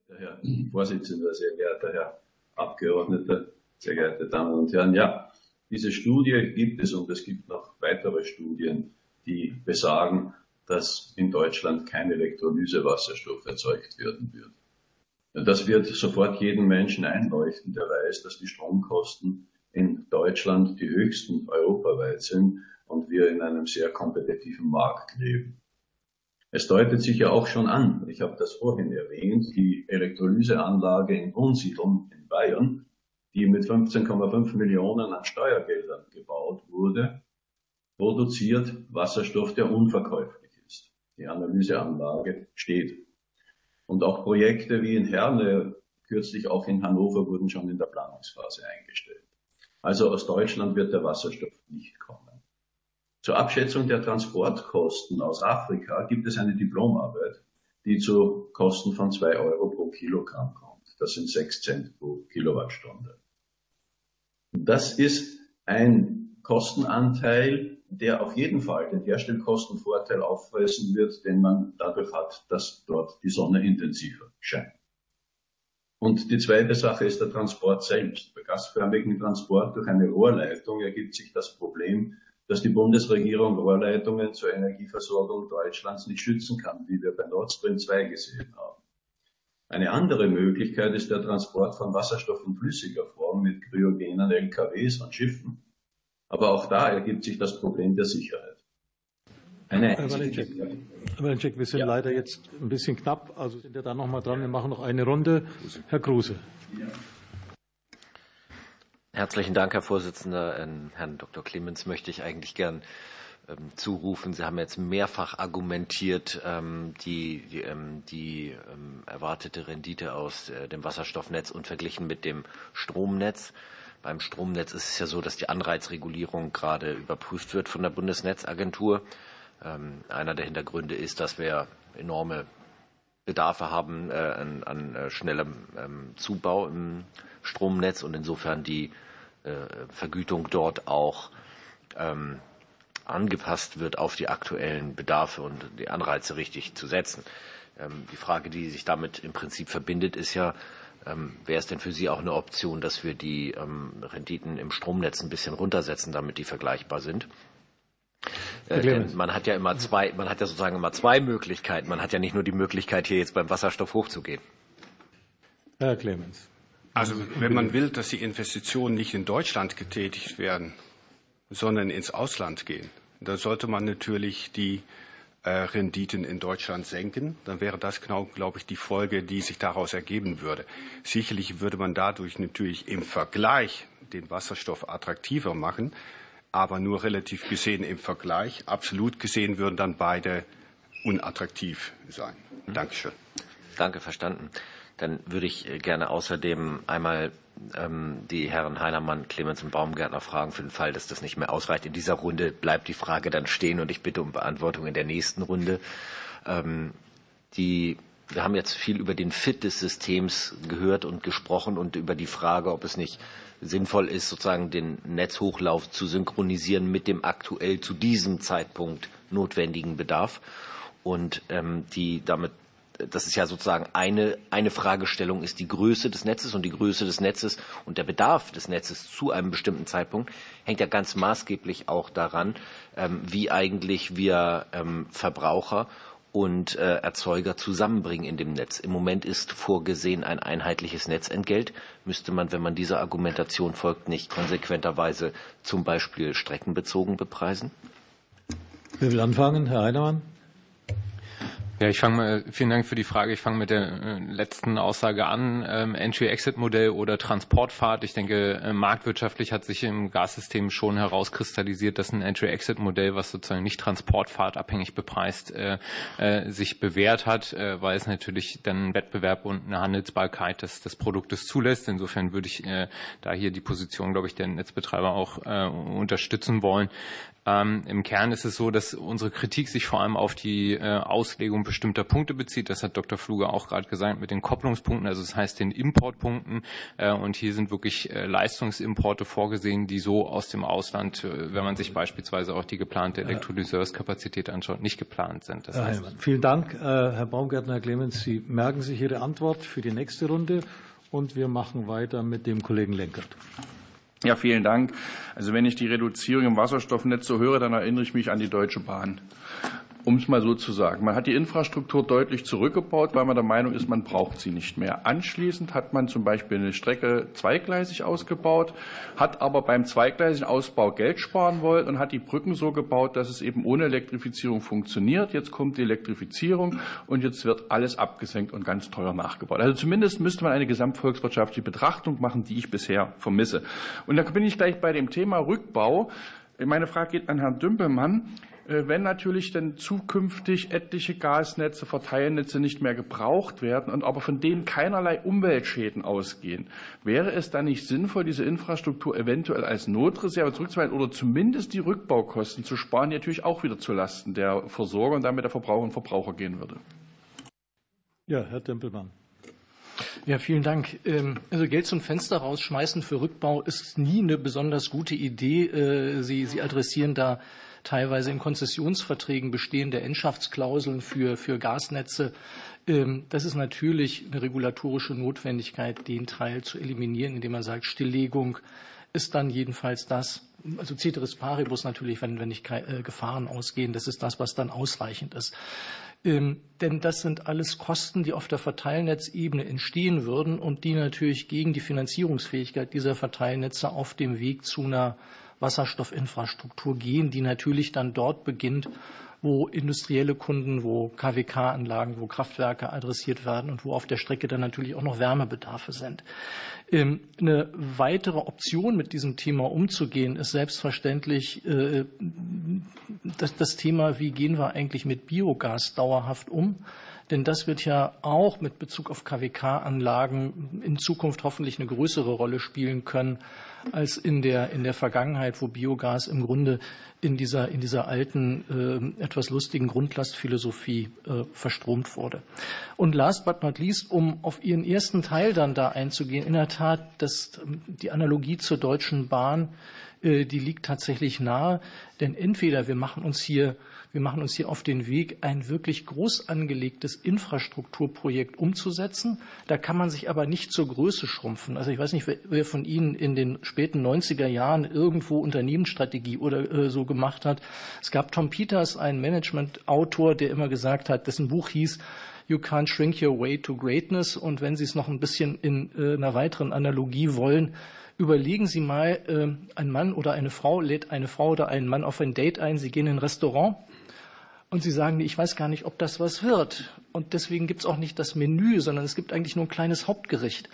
Herr Vorsitzender, sehr geehrter Herr Abgeordneter, sehr geehrte Damen und Herren. Ja, diese Studie gibt es und es gibt noch weitere Studien, die besagen, dass in Deutschland kein Elektrolysewasserstoff erzeugt werden wird. Das wird sofort jeden Menschen einleuchten, der weiß, dass die Stromkosten in Deutschland die höchsten europaweit sind und wir in einem sehr kompetitiven Markt leben. Es deutet sich ja auch schon an, ich habe das vorhin erwähnt, die Elektrolyseanlage in Unsiedeln in Bayern, die mit 15,5 Millionen an Steuergeldern gebaut wurde, produziert Wasserstoff, der unverkäuflich ist. Die Analyseanlage steht. Und auch Projekte wie in Herne, kürzlich auch in Hannover, wurden schon in der Planungsphase eingestellt. Also aus Deutschland wird der Wasserstoff nicht kommen. Zur Abschätzung der Transportkosten aus Afrika gibt es eine Diplomarbeit, die zu Kosten von zwei Euro pro Kilogramm kommt. Das sind sechs Cent pro Kilowattstunde. Das ist ein Kostenanteil, der auf jeden Fall den Herstellkostenvorteil auffressen wird, den man dadurch hat, dass dort die Sonne intensiver scheint. Und die zweite Sache ist der Transport selbst. Bei gasförmigen Transport durch eine Rohrleitung ergibt sich das Problem, dass die Bundesregierung Rohrleitungen zur Energieversorgung Deutschlands nicht schützen kann, wie wir bei Nord Stream 2 gesehen haben. Eine andere Möglichkeit ist der Transport von Wasserstoff in flüssiger Form mit kryogenen LKWs und Schiffen. Aber auch da ergibt sich das Problem der Sicherheit. Eine Herr Walenczek, wir sind ja. leider jetzt ein bisschen knapp, also sind wir da noch mal dran. Wir machen noch eine Runde. Herr Kruse. Herzlichen Dank, Herr Vorsitzender. Herrn Dr. Clemens möchte ich eigentlich gern ähm, zurufen. Sie haben jetzt mehrfach argumentiert, ähm, die, die, ähm, die erwartete Rendite aus äh, dem Wasserstoffnetz und verglichen mit dem Stromnetz. Beim Stromnetz ist es ja so, dass die Anreizregulierung gerade überprüft wird von der Bundesnetzagentur. Einer der Hintergründe ist, dass wir enorme Bedarfe haben äh, an, an äh, schnellem Zubau im Stromnetz und insofern die äh, Vergütung dort auch ähm, angepasst wird auf die aktuellen Bedarfe und die Anreize richtig zu setzen. Ähm, die Frage, die sich damit im Prinzip verbindet, ist ja, ähm, wäre es denn für Sie auch eine Option, dass wir die Renditen im Stromnetz ein bisschen runtersetzen, damit die vergleichbar sind? Äh, denn man hat ja immer zwei, man hat ja sozusagen immer zwei Möglichkeiten. Man hat ja nicht nur die Möglichkeit, hier jetzt beim Wasserstoff hochzugehen. Herr Clemens. Also wenn man will, dass die Investitionen nicht in Deutschland getätigt werden, sondern ins Ausland gehen, dann sollte man natürlich die äh, Renditen in Deutschland senken. Dann wäre das genau, glaube ich, die Folge, die sich daraus ergeben würde. Sicherlich würde man dadurch natürlich im Vergleich den Wasserstoff attraktiver machen, aber nur relativ gesehen im Vergleich. Absolut gesehen würden dann beide unattraktiv sein. Dankeschön. Danke, verstanden. Dann würde ich äh, gerne außerdem einmal ähm, die Herren Heinermann, Clemens und Baumgärtner fragen, für den Fall, dass das nicht mehr ausreicht. In dieser Runde bleibt die Frage dann stehen und ich bitte um Beantwortung in der nächsten Runde. Ähm, die, wir haben jetzt viel über den Fit des Systems gehört und gesprochen und über die Frage, ob es nicht sinnvoll ist, sozusagen den Netzhochlauf zu synchronisieren mit dem aktuell zu diesem Zeitpunkt notwendigen Bedarf und ähm, die damit das ist ja sozusagen eine, eine Fragestellung, ist die Größe des Netzes und die Größe des Netzes und der Bedarf des Netzes zu einem bestimmten Zeitpunkt hängt ja ganz maßgeblich auch daran, ähm, wie eigentlich wir ähm, Verbraucher und äh, Erzeuger zusammenbringen in dem Netz. Im Moment ist vorgesehen ein einheitliches Netzentgelt. Müsste man, wenn man dieser Argumentation folgt, nicht konsequenterweise zum Beispiel streckenbezogen bepreisen? Wer will anfangen? Herr Heinemann? Ja, ich fange mal, vielen Dank für die Frage. Ich fange mit der äh, letzten Aussage an. Ähm, Entry-Exit-Modell oder Transportfahrt. Ich denke, äh, marktwirtschaftlich hat sich im Gassystem schon herauskristallisiert, dass ein Entry-Exit-Modell, was sozusagen nicht transportfahrtabhängig bepreist, äh, äh, sich bewährt hat, äh, weil es natürlich dann Wettbewerb und eine Handelsbarkeit des, des Produktes zulässt. Insofern würde ich äh, da hier die Position, glaube ich, der Netzbetreiber auch unterstützen wollen. Ähm, Im Kern ist es so, dass unsere Kritik sich vor allem auf die Auslegung bestimmter Punkte bezieht. Das hat Dr. Fluger auch gerade gesagt mit den Kopplungspunkten, also das heißt den Importpunkten. Und hier sind wirklich Leistungsimporte vorgesehen, die so aus dem Ausland, wenn man sich beispielsweise auch die geplante Elektrolyseurskapazität anschaut, nicht geplant sind. Das heißt, Vielen Dank, Herr Baumgärtner, Herr Clemens. Sie merken sich Ihre Antwort für die nächste Runde. Und wir machen weiter mit dem Kollegen Lenkert. Ja, vielen Dank. Also wenn ich die Reduzierung im Wasserstoffnetz so höre, dann erinnere ich mich an die Deutsche Bahn um es mal so zu sagen. Man hat die Infrastruktur deutlich zurückgebaut, weil man der Meinung ist, man braucht sie nicht mehr. Anschließend hat man zum Beispiel eine Strecke zweigleisig ausgebaut, hat aber beim zweigleisigen Ausbau Geld sparen wollen und hat die Brücken so gebaut, dass es eben ohne Elektrifizierung funktioniert. Jetzt kommt die Elektrifizierung und jetzt wird alles abgesenkt und ganz teuer nachgebaut. Also zumindest müsste man eine gesamtvolkswirtschaftliche Betrachtung machen, die ich bisher vermisse. Und da bin ich gleich bei dem Thema Rückbau. Meine Frage geht an Herrn Dümpelmann. Äh, wenn natürlich dann zukünftig etliche Gasnetze, Verteilnetze nicht mehr gebraucht werden und aber von denen keinerlei Umweltschäden ausgehen, wäre es dann nicht sinnvoll, diese Infrastruktur eventuell als Notreserve zurückzuhalten oder zumindest die Rückbaukosten zu sparen, die natürlich auch wieder zulasten der Versorger und damit der Verbraucher und Verbraucher gehen würde? Ja, Herr Tempelmann. Ja, vielen Dank. Ähm, also Geld zum Fenster rausschmeißen für Rückbau ist nie eine besonders gute Idee. Äh, Sie, Sie adressieren da teilweise in Konzessionsverträgen bestehende Endschaftsklauseln für, für Gasnetze. Ähm, das ist natürlich eine regulatorische Notwendigkeit, den Teil zu eliminieren, indem man sagt, Stilllegung ist dann jedenfalls das, also Ceteris Paribus natürlich, wenn, wenn nicht äh, Gefahren ausgehen, das ist das, was dann ausreichend ist. Ähm, denn das sind alles Kosten, die auf der Verteilnetzebene entstehen würden und die natürlich gegen die Finanzierungsfähigkeit dieser Verteilnetze auf dem Weg zu einer Wasserstoffinfrastruktur gehen, die natürlich dann dort beginnt, wo industrielle Kunden, wo KWK-Anlagen, wo Kraftwerke adressiert werden und wo auf der Strecke dann natürlich auch noch Wärmebedarfe sind. Ähm, eine weitere Option, mit diesem Thema umzugehen, ist selbstverständlich äh, das Thema, wie gehen wir eigentlich mit Biogas dauerhaft um? Denn das wird ja auch mit Bezug auf KWK-Anlagen in Zukunft hoffentlich eine größere Rolle spielen können als in der, in der Vergangenheit, wo Biogas im Grunde in dieser, in dieser alten, äh, etwas lustigen Grundlastphilosophie äh, verstromt wurde. Und last but not least, um auf Ihren ersten Teil dann da einzugehen, in der Tat, dass die Analogie zur Deutschen Bahn, äh, die liegt tatsächlich nahe, denn entweder wir machen uns hier wir machen uns hier auf den Weg, ein wirklich groß angelegtes Infrastrukturprojekt umzusetzen. Da kann man sich aber nicht zur Größe schrumpfen. Also ich weiß nicht, wer von Ihnen in den späten 90er Jahren irgendwo Unternehmensstrategie oder äh, so gemacht hat. Es gab Tom Peters, einen Management-Autor, der immer gesagt hat, dessen Buch hieß, You can't shrink your way to greatness. Und wenn Sie es noch ein bisschen in äh, einer weiteren Analogie wollen, überlegen Sie mal, äh, ein Mann oder eine Frau lädt eine Frau oder einen Mann auf ein Date ein. Sie gehen in ein Restaurant und Sie sagen, ich weiß gar nicht, ob das was wird. Und deswegen gibt es auch nicht das Menü, sondern es gibt eigentlich nur ein kleines Hauptgericht.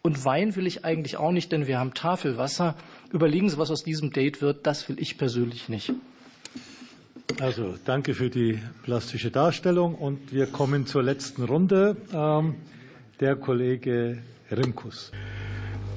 Und Wein will ich eigentlich auch nicht, denn wir haben Tafelwasser. Überlegen Sie, was aus diesem Date wird. Das will ich persönlich nicht. Also danke für die plastische Darstellung. Und wir kommen zur letzten Runde. Ähm, der Kollege Rimkus.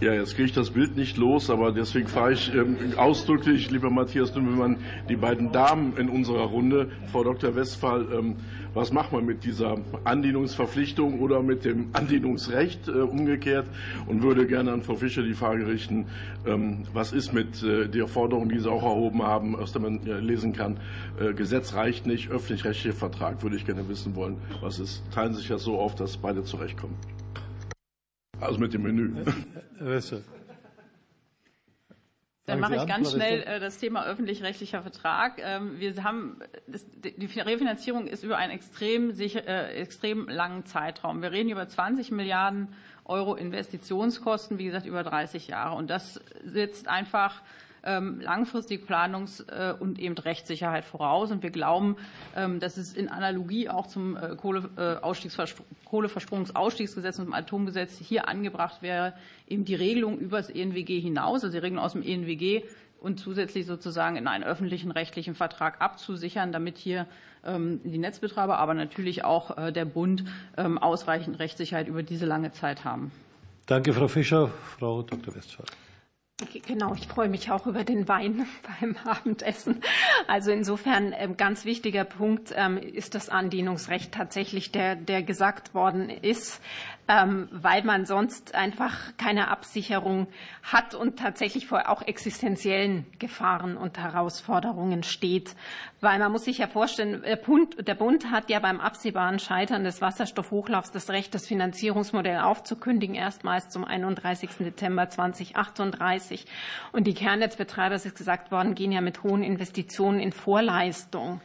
Ja, jetzt kriege ich das Bild nicht los, aber deswegen frage ich ähm, ausdrücklich, lieber Matthias Dümmelmann, die beiden Damen in unserer Runde, Frau Dr. Westphal, ähm, was macht man mit dieser Andienungsverpflichtung oder mit dem Andienungsrecht äh, umgekehrt? Und würde gerne an Frau Fischer die Frage richten, ähm, was ist mit äh, der Forderung, die Sie auch erhoben haben, aus der man äh, lesen kann, Gesetz reicht nicht, öffentlich-rechtlicher Vertrag, würde ich gerne wissen wollen, was ist. Teilen Sie sich das so auf, dass beide zurechtkommen? Also mit dem Menü. Dann mache ich ganz schnell äh, das Thema öffentlich-rechtlicher Vertrag. Ähm, wir haben das, die Refinanzierung ist über einen extrem, sicher, äh, extrem langen Zeitraum. Wir reden über 20 Milliarden Euro Investitionskosten, wie gesagt über 30 Jahre. Und das setzt einfach langfristig Planungs- äh, und eben Rechtssicherheit voraus. Und wir glauben, ähm, dass es in Analogie auch zum äh, Kohleverstromungsausstiegsgesetz und zum Atomgesetz hier angebracht wäre, eben die Regelung über das ENWG hinaus, also die Regelung aus dem ENWG und zusätzlich sozusagen in einen öffentlichen rechtlichen Vertrag abzusichern, damit hier ähm, die Netzbetreiber, aber natürlich auch äh, der Bund ausreichend Rechtssicherheit über diese lange Zeit haben. Danke, Frau Fischer. Frau Dr. Westphal. Genau, ich freue mich auch über den Wein beim Abendessen. Also insofern ähm, ganz wichtiger Punkt ähm, ist das Andienungsrecht tatsächlich, der, der gesagt worden ist. Ähm, weil man sonst einfach keine Absicherung hat und tatsächlich vor auch existenziellen Gefahren und Herausforderungen steht. Weil man muss sich ja vorstellen, der Bund, der Bund hat ja beim absehbaren Scheitern des Wasserstoffhochlaufs das Recht, das Finanzierungsmodell aufzukündigen, erstmals zum 31. Dezember 2038. Und die Kernnetzbetreiber, es ist gesagt worden, gehen ja mit hohen Investitionen in Vorleistung.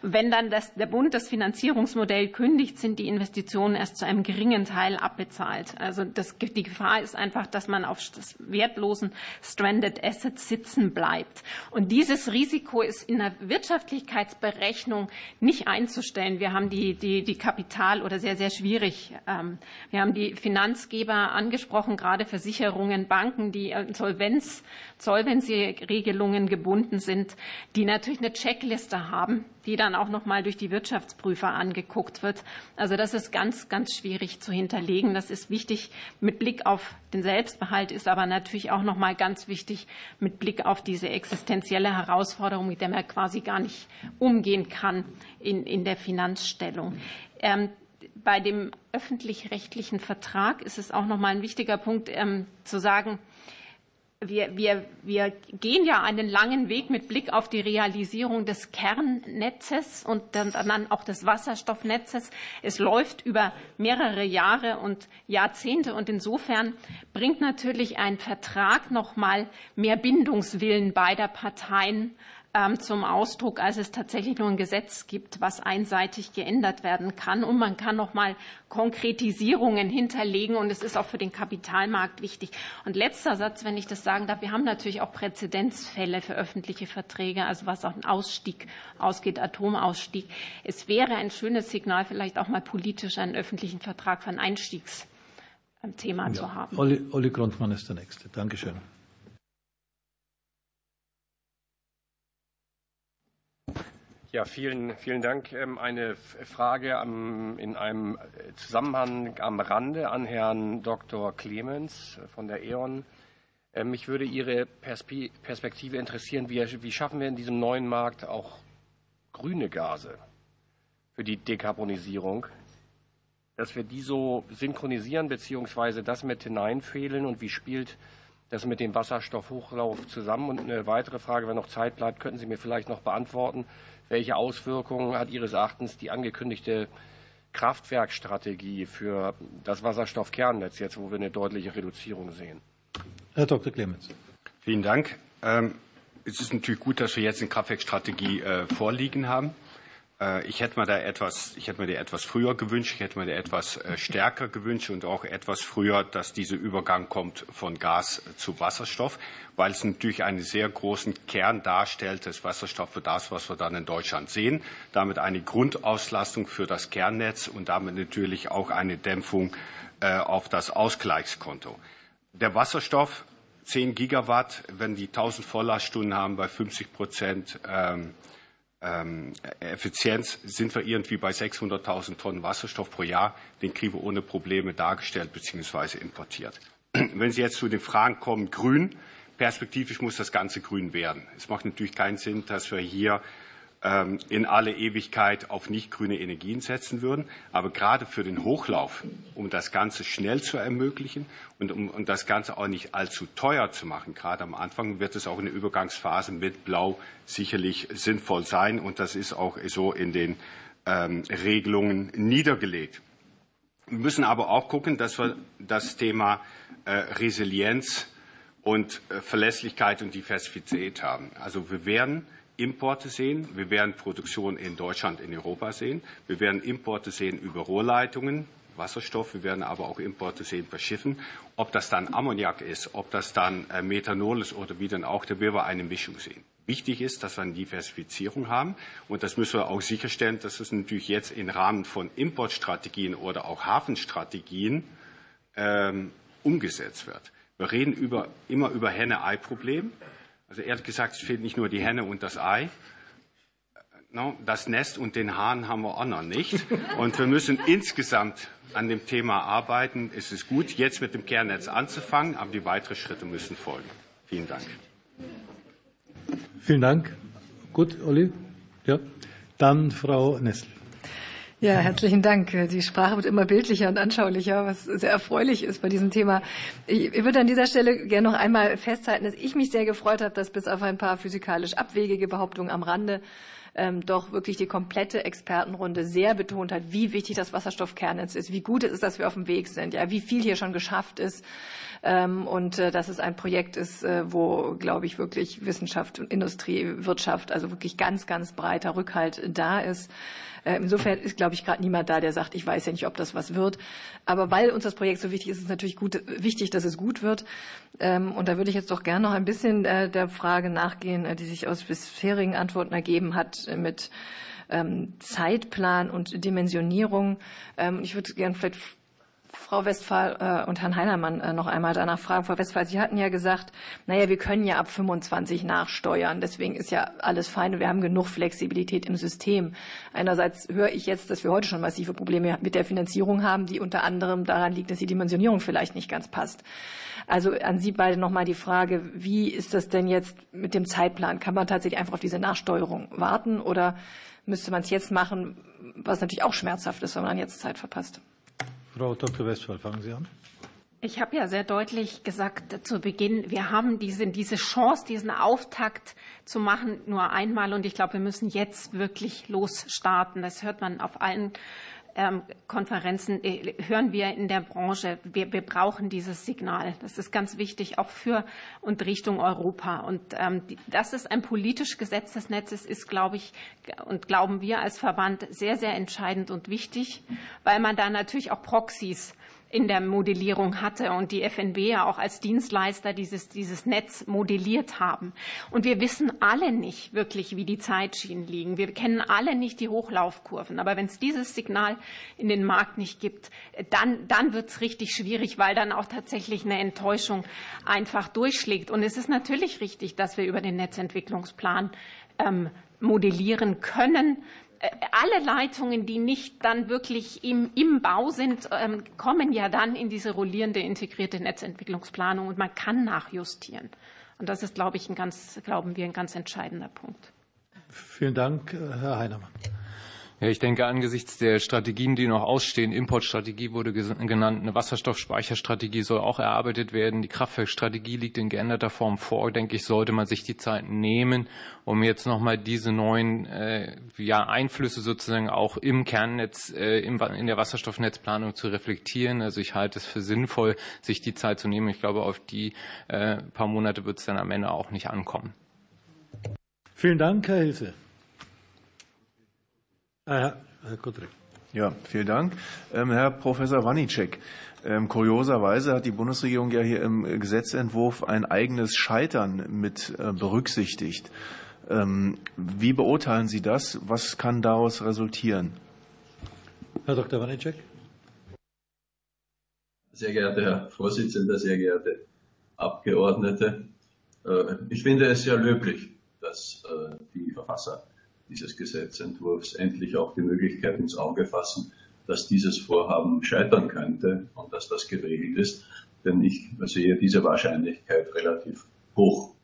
Wenn dann das, der Bund das Finanzierungsmodell kündigt, sind die Investitionen erst zu einem geringen Teil Teil abbezahlt. Also das, die Gefahr ist einfach, dass man auf wertlosen Stranded Assets sitzen bleibt. Und dieses Risiko ist in der Wirtschaftlichkeitsberechnung nicht einzustellen. Wir haben die, die, die Kapital- oder sehr, sehr schwierig. Ähm, wir haben die Finanzgeber angesprochen, gerade Versicherungen, Banken, die Insolvenz, Solvency-Regelungen gebunden sind, die natürlich eine Checkliste haben, die dann auch noch mal durch die Wirtschaftsprüfer angeguckt wird. Also das ist ganz, ganz schwierig zu hinterlegen. Das ist wichtig mit Blick auf den Selbstbehalt, ist aber natürlich auch noch mal ganz wichtig mit Blick auf diese existenzielle Herausforderung, mit der man quasi gar nicht umgehen kann in, in der Finanzstellung. Ähm, bei dem öffentlich-rechtlichen Vertrag ist es auch noch mal ein wichtiger Punkt ähm, zu sagen, wir, wir, wir gehen ja einen langen Weg mit Blick auf die Realisierung des Kernnetzes und dann, auch des Wasserstoffnetzes. Es läuft über mehrere Jahre und Jahrzehnte und insofern bringt natürlich ein Vertrag noch mal mehr Bindungswillen beider Parteien zum Ausdruck, als es tatsächlich nur ein Gesetz gibt, was einseitig geändert werden kann. Und man kann noch mal Konkretisierungen hinterlegen. Und es ist auch für den Kapitalmarkt wichtig. Und letzter Satz, wenn ich das sagen darf. Wir haben natürlich auch Präzedenzfälle für öffentliche Verträge, also was auch ein Ausstieg ausgeht, Atomausstieg. Es wäre ein schönes Signal, vielleicht auch mal politisch einen öffentlichen Vertrag für ein Einstiegsthema ja. zu haben. Olli, Olli Grundmann ist der Nächste. Dankeschön. Ja, vielen, vielen Dank. Ähm, eine Frage in einem Zusammenhang am Rande an Herrn Dr. Clemens von der E.ON. Ähm, mich würde Ihre Perspektive interessieren. Wie, schaffen wir in diesem neuen Markt auch grüne Gase für die Dekarbonisierung? Dass wir die so synchronisieren bzw. das mit hineinfehlen und wie spielt das mit dem Wasserstoffhochlauf zusammen? Und eine weitere Frage, wenn noch Zeit bleibt, könnten Sie mir vielleicht noch beantworten. Welche Auswirkungen hat Ihres Erachtens die angekündigte Kraftwerkstrategie für das Wasserstoffkernnetz, jetzt wo wir eine deutliche Reduzierung sehen? Herr Dr. Clemens. Vielen Dank. Ähm, es ist natürlich gut, dass wir jetzt eine Kraftwerkstrategie äh, vorliegen haben. Äh, ich hätte mir da etwas, ich hätte mir die etwas früher gewünscht, ich hätte mir die etwas äh, stärker gewünscht und auch etwas früher, dass dieser Übergang kommt von Gas zu Wasserstoff, weil es natürlich einen sehr großen Kern darstellt, des Wasserstoff für das, was wir dann in Deutschland sehen. Damit eine Grundauslastung für das Kernnetz und damit natürlich auch eine Dämpfung äh, auf das Ausgleichskonto. Der Wasserstoff 10 Gigawatt, wenn die 1000 Volllaststunden haben bei 50 Prozent ähm, Effizienz sind wir irgendwie bei 600.000 Tonnen Wasserstoff pro Jahr. Den kriegen wir ohne Probleme dargestellt bzw. importiert. Wenn Sie jetzt zu den Fragen kommen, grün, perspektivisch muss das Ganze grün werden. Es macht natürlich keinen Sinn, dass wir hier ähm, in alle Ewigkeit auf nicht grüne Energien setzen würden. Aber gerade für den Hochlauf, um das Ganze schnell zu ermöglichen und um, um das Ganze auch nicht allzu teuer zu machen, gerade am Anfang wird es auch in der Übergangsphase mit Blau sicherlich sinnvoll sein. Und das ist auch so in den ähm, Regelungen niedergelegt. Wir müssen aber auch gucken, dass wir das Thema äh, Resilienz und äh, Verlässlichkeit und Diversität haben. Also wir werden Importe sehen. Wir werden Produktion in Deutschland, in Europa sehen. Wir werden Importe sehen über Rohrleitungen, Wasserstoff. Wir werden aber auch Importe sehen bei Schiffen. Ob das dann Ammoniak ist, ob das dann äh, Methanol ist oder wie dann auch, da werden wir eine Mischung sehen. Wichtig ist, dass wir eine Diversifizierung haben. Und das müssen wir auch sicherstellen, dass es natürlich jetzt im Rahmen von Importstrategien oder auch Hafenstrategien ähm, umgesetzt wird. Wir reden über, immer über Henne-Ei-Problem. Also ehrlich gesagt, es fehlt nicht nur die Henne und das Ei. Das Nest und den Hahn haben wir auch noch nicht. Und wir müssen insgesamt an dem Thema arbeiten. Es ist gut, jetzt mit dem Kernnetz anzufangen, aber die weiteren Schritte müssen folgen. Vielen Dank. Vielen Dank. Gut, Olli? Ja. Dann Frau Nessel. Ja, herzlichen Dank. Die Sprache wird immer bildlicher und anschaulicher, was sehr erfreulich ist bei diesem Thema. Ich würde an dieser Stelle gerne noch einmal festhalten, dass ich mich sehr gefreut habe, dass bis auf ein paar physikalisch abwegige Behauptungen am Rande ähm, doch wirklich die komplette Expertenrunde sehr betont hat, wie wichtig das Wasserstoffkernnetz ist, wie gut es ist, dass wir auf dem Weg sind, ja, wie viel hier schon geschafft ist ähm, und äh, dass es ein Projekt ist, äh, wo, glaube ich, wirklich Wissenschaft und Industrie, Wirtschaft, also wirklich ganz, ganz breiter Rückhalt da ist. Äh, insofern ist, glaube ich, gerade niemand da, der sagt, ich weiß ja nicht, ob das was wird. Aber weil uns das Projekt so wichtig ist, ist es natürlich gut, wichtig, dass es gut wird. Ähm, und da würde ich jetzt doch gerne noch ein bisschen äh, der Frage nachgehen, äh, die sich aus bisherigen Antworten ergeben hat mit ähm, Zeitplan und Dimensionierung. Ähm, ich würde gerne vielleicht Frau Westphal äh, und Herrn Heinermann äh, noch einmal danach fragen. Frau Westphal, Sie hatten ja gesagt, naja, wir können ja ab 25 nachsteuern. Deswegen ist ja alles fein und wir haben genug Flexibilität im System. Einerseits höre ich jetzt, dass wir heute schon massive Probleme mit der Finanzierung haben, die unter anderem daran liegt, dass die Dimensionierung vielleicht nicht ganz passt. Also an Sie beide noch mal die Frage, wie ist das denn jetzt mit dem Zeitplan? Kann man tatsächlich einfach auf diese Nachsteuerung warten oder müsste man es jetzt machen, was natürlich auch schmerzhaft ist, wenn man jetzt Zeit verpasst? Frau Dr. Westphal, fangen Sie an. Ich habe ja sehr deutlich gesagt zu Beginn, wir haben diese, diese Chance, diesen Auftakt zu machen, nur einmal. Und ich glaube, wir müssen jetzt wirklich losstarten. Das hört man auf allen Konferenzen äh, hören wir in der Branche, wir, wir, brauchen dieses Signal. Das ist ganz wichtig, auch für und Richtung Europa. Und ähm, dass es ein politisch gesetztes Netz ist, ist, glaube ich, und glauben wir als Verband sehr, sehr entscheidend und wichtig, weil man da natürlich auch Proxys in der Modellierung hatte und die FNB ja auch als Dienstleister dieses, dieses Netz modelliert haben. Und wir wissen alle nicht wirklich, wie die Zeitschienen liegen. Wir kennen alle nicht die Hochlaufkurven. Aber wenn es dieses Signal in den Markt nicht gibt, dann, dann wird es richtig schwierig, weil dann auch tatsächlich eine Enttäuschung einfach durchschlägt. Und es ist natürlich richtig, dass wir über den Netzentwicklungsplan ähm, modellieren können. Äh, alle Leitungen, die nicht dann wirklich im, im Bau sind, ähm, kommen ja dann in diese rollierende integrierte Netzentwicklungsplanung und man kann nachjustieren. Und das ist, glaube ich, ein ganz, glauben wir, ein ganz entscheidender Punkt. Vielen Dank, Herr Heinemann. Ja, ich denke, angesichts der Strategien, die noch ausstehen, Importstrategie wurde genannt, eine Wasserstoffspeicherstrategie soll auch erarbeitet werden. Die Kraftwerkstrategie liegt in geänderter Form vor. Denke ich, sollte man sich die Zeit nehmen, um jetzt nochmal diese neuen äh, ja, Einflüsse sozusagen auch im Kernnetz, äh, im, in der Wasserstoffnetzplanung zu reflektieren. Also ich halte es für sinnvoll, sich die Zeit zu nehmen. Ich glaube, auf die äh, paar Monate wird es dann am Ende auch nicht ankommen. Vielen Dank, Herr Hilse. Ah, Herr Kudrik. Ja, vielen Dank. Ähm, Herr Professor Wanicek, ähm, kurioserweise hat die Bundesregierung ja hier im Gesetzentwurf ein eigenes Scheitern mit äh, berücksichtigt. Ähm, wie beurteilen Sie das? Was kann daraus resultieren? Herr Dr. Wanicek. Sehr geehrter Herr Vorsitzender, sehr geehrte Abgeordnete, äh, ich finde es sehr löblich, dass äh, die Verfasser dieses Gesetzentwurfs endlich auch die Möglichkeit ins Auge fassen, dass dieses Vorhaben scheitern könnte und dass das geregelt ist. Denn ich sehe diese Wahrscheinlichkeit relativ hoch.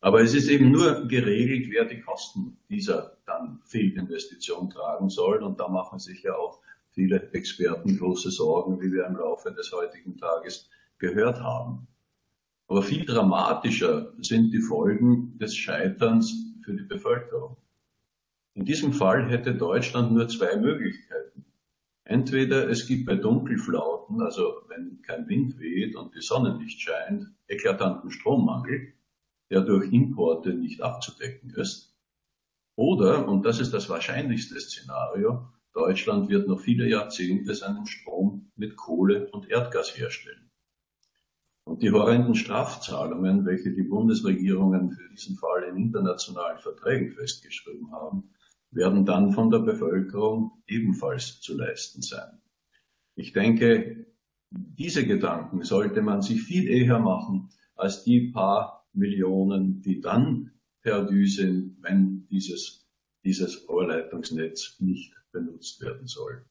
Aber es ist eben nur geregelt, wer die Kosten dieser dann Fehlinvestition tragen soll. Und da machen sich ja auch viele Experten große Sorgen, wie wir im Laufe des heutigen Tages gehört haben. Aber viel dramatischer sind die Folgen des Scheiterns für die Bevölkerung. In diesem Fall hätte Deutschland nur zwei Möglichkeiten. Entweder es gibt bei Dunkelflauten, also wenn kein Wind weht und die Sonne nicht scheint, eklatanten Strommangel, der durch Importe nicht abzudecken ist. Oder, und das ist das wahrscheinlichste Szenario, Deutschland wird noch viele Jahrzehnte seinen Strom mit Kohle und Erdgas herstellen. Und die horrenden Strafzahlungen, welche die Bundesregierungen für diesen Fall in internationalen Verträgen festgeschrieben haben, werden dann von der Bevölkerung ebenfalls zu leisten sein. Ich denke, diese Gedanken sollte man sich viel eher machen als die paar Millionen, die dann perdu sind, wenn dieses, dieses Rohrleitungsnetz nicht benutzt werden soll.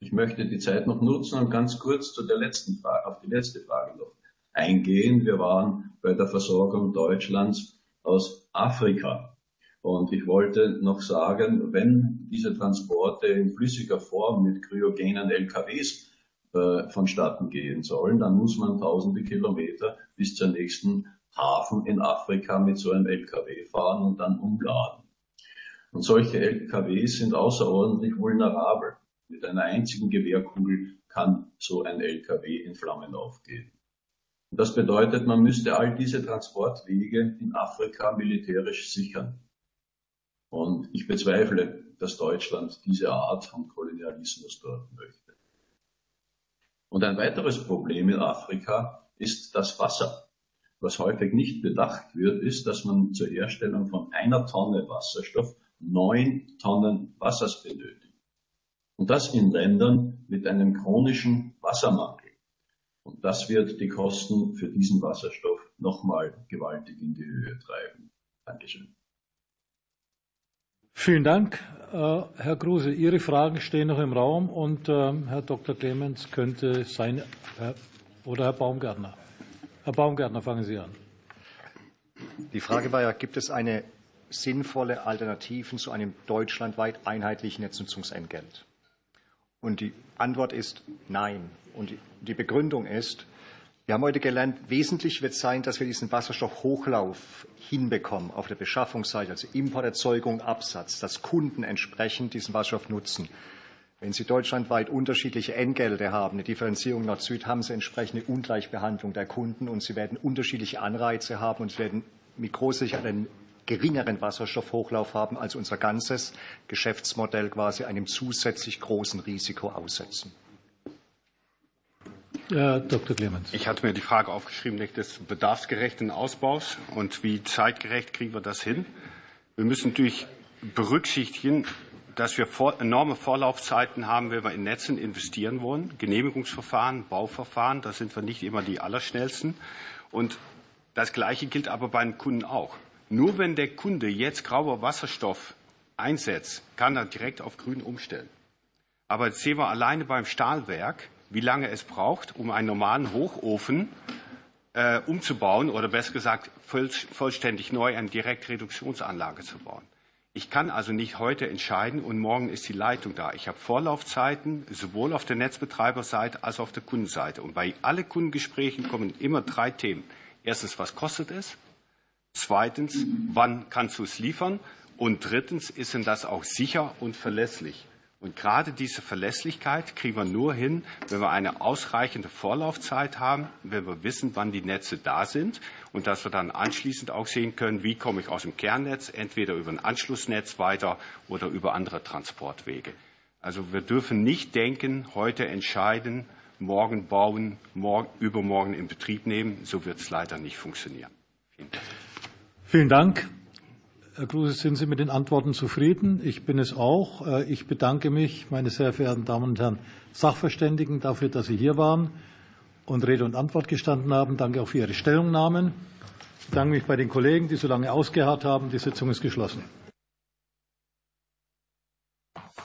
Ich möchte die Zeit noch nutzen und ganz kurz zu der letzten Frage, auf die letzte Frage noch eingehen. Wir waren bei der Versorgung Deutschlands aus Afrika. Und ich wollte noch sagen, wenn diese Transporte in flüssiger Form mit kryogenen LKWs äh, vonstatten gehen sollen, dann muss man tausende Kilometer bis zur nächsten Hafen in Afrika mit so einem LKW fahren und dann umladen. Und solche LKWs sind außerordentlich vulnerabel. Mit einer einzigen Gewehrkugel kann so ein LKW in Flammen aufgehen. Das bedeutet, man müsste all diese Transportwege in Afrika militärisch sichern. Und ich bezweifle, dass Deutschland diese Art von Kolonialismus dort möchte. Und ein weiteres Problem in Afrika ist das Wasser. Was häufig nicht bedacht wird, ist, dass man zur Herstellung von einer Tonne Wasserstoff neun Tonnen Wassers benötigt. Und das in Ländern mit einem chronischen Wassermangel. Und das wird die Kosten für diesen Wasserstoff nochmal gewaltig in die Höhe treiben. Dankeschön. Vielen Dank, äh, Herr Kruse. Ihre Fragen stehen noch im Raum und ähm, Herr Dr. Clemens könnte sein, oder Herr Baumgärtner. Herr Baumgärtner, fangen Sie an. Die Frage war ja, gibt es eine sinnvolle Alternativen zu einem deutschlandweit einheitlichen Netznutzungsentgelt? Und die Antwort ist nein. Und die Begründung ist, wir haben heute gelernt, wesentlich wird sein, dass wir diesen Wasserstoffhochlauf hinbekommen auf der Beschaffungsseite, also Import, Erzeugung, Absatz, dass Kunden entsprechend diesen Wasserstoff nutzen. Wenn Sie deutschlandweit unterschiedliche Entgelte haben, eine Differenzierung Nord-Süd, haben Sie entsprechende Ungleichbehandlung der Kunden und Sie werden unterschiedliche Anreize haben und Sie werden mit großer Sicherheit einen geringeren Wasserstoffhochlauf haben, als unser ganzes Geschäftsmodell quasi einem zusätzlich großen Risiko aussetzen. Herr Dr. Clemens. Ich hatte mir die Frage aufgeschrieben des bedarfsgerechten Ausbaus und wie zeitgerecht kriegen wir das hin. Wir müssen natürlich berücksichtigen, dass wir enorme Vorlaufzeiten haben, wenn wir in Netzen investieren wollen. Genehmigungsverfahren, Bauverfahren, da sind wir nicht immer die Allerschnellsten. Und das Gleiche gilt aber beim Kunden auch. Nur wenn der Kunde jetzt grauer Wasserstoff einsetzt, kann er direkt auf grün umstellen. Aber jetzt sehen wir alleine beim Stahlwerk, wie lange es braucht, um einen normalen Hochofen äh, umzubauen oder besser gesagt voll, vollständig neu eine Direktreduktionsanlage zu bauen. Ich kann also nicht heute entscheiden und morgen ist die Leitung da. Ich habe Vorlaufzeiten sowohl auf der Netzbetreiberseite als auch auf der Kundenseite. Und bei allen Kundengesprächen kommen immer drei Themen. Erstens, was kostet es? Zweitens, wann kannst du es liefern? Und drittens, ist denn das auch sicher und verlässlich? Und gerade diese Verlässlichkeit kriegen wir nur hin, wenn wir eine ausreichende Vorlaufzeit haben, wenn wir wissen, wann die Netze da sind und dass wir dann anschließend auch sehen können, wie komme ich aus dem Kernnetz, entweder über ein Anschlussnetz weiter oder über andere Transportwege. Also wir dürfen nicht denken, heute entscheiden, morgen bauen, morgen, übermorgen in Betrieb nehmen. So wird es leider nicht funktionieren. Vielen Dank. Vielen Dank. Herr Kruse, sind Sie mit den Antworten zufrieden? Ich bin es auch. Äh, ich bedanke mich, meine sehr verehrten Damen und Herren Sachverständigen, dafür, dass Sie hier waren und Rede und Antwort gestanden haben. Danke auch für Ihre Stellungnahmen. Ich bedanke mich bei den Kollegen, die so lange ausgeharrt haben. Die Sitzung ist geschlossen.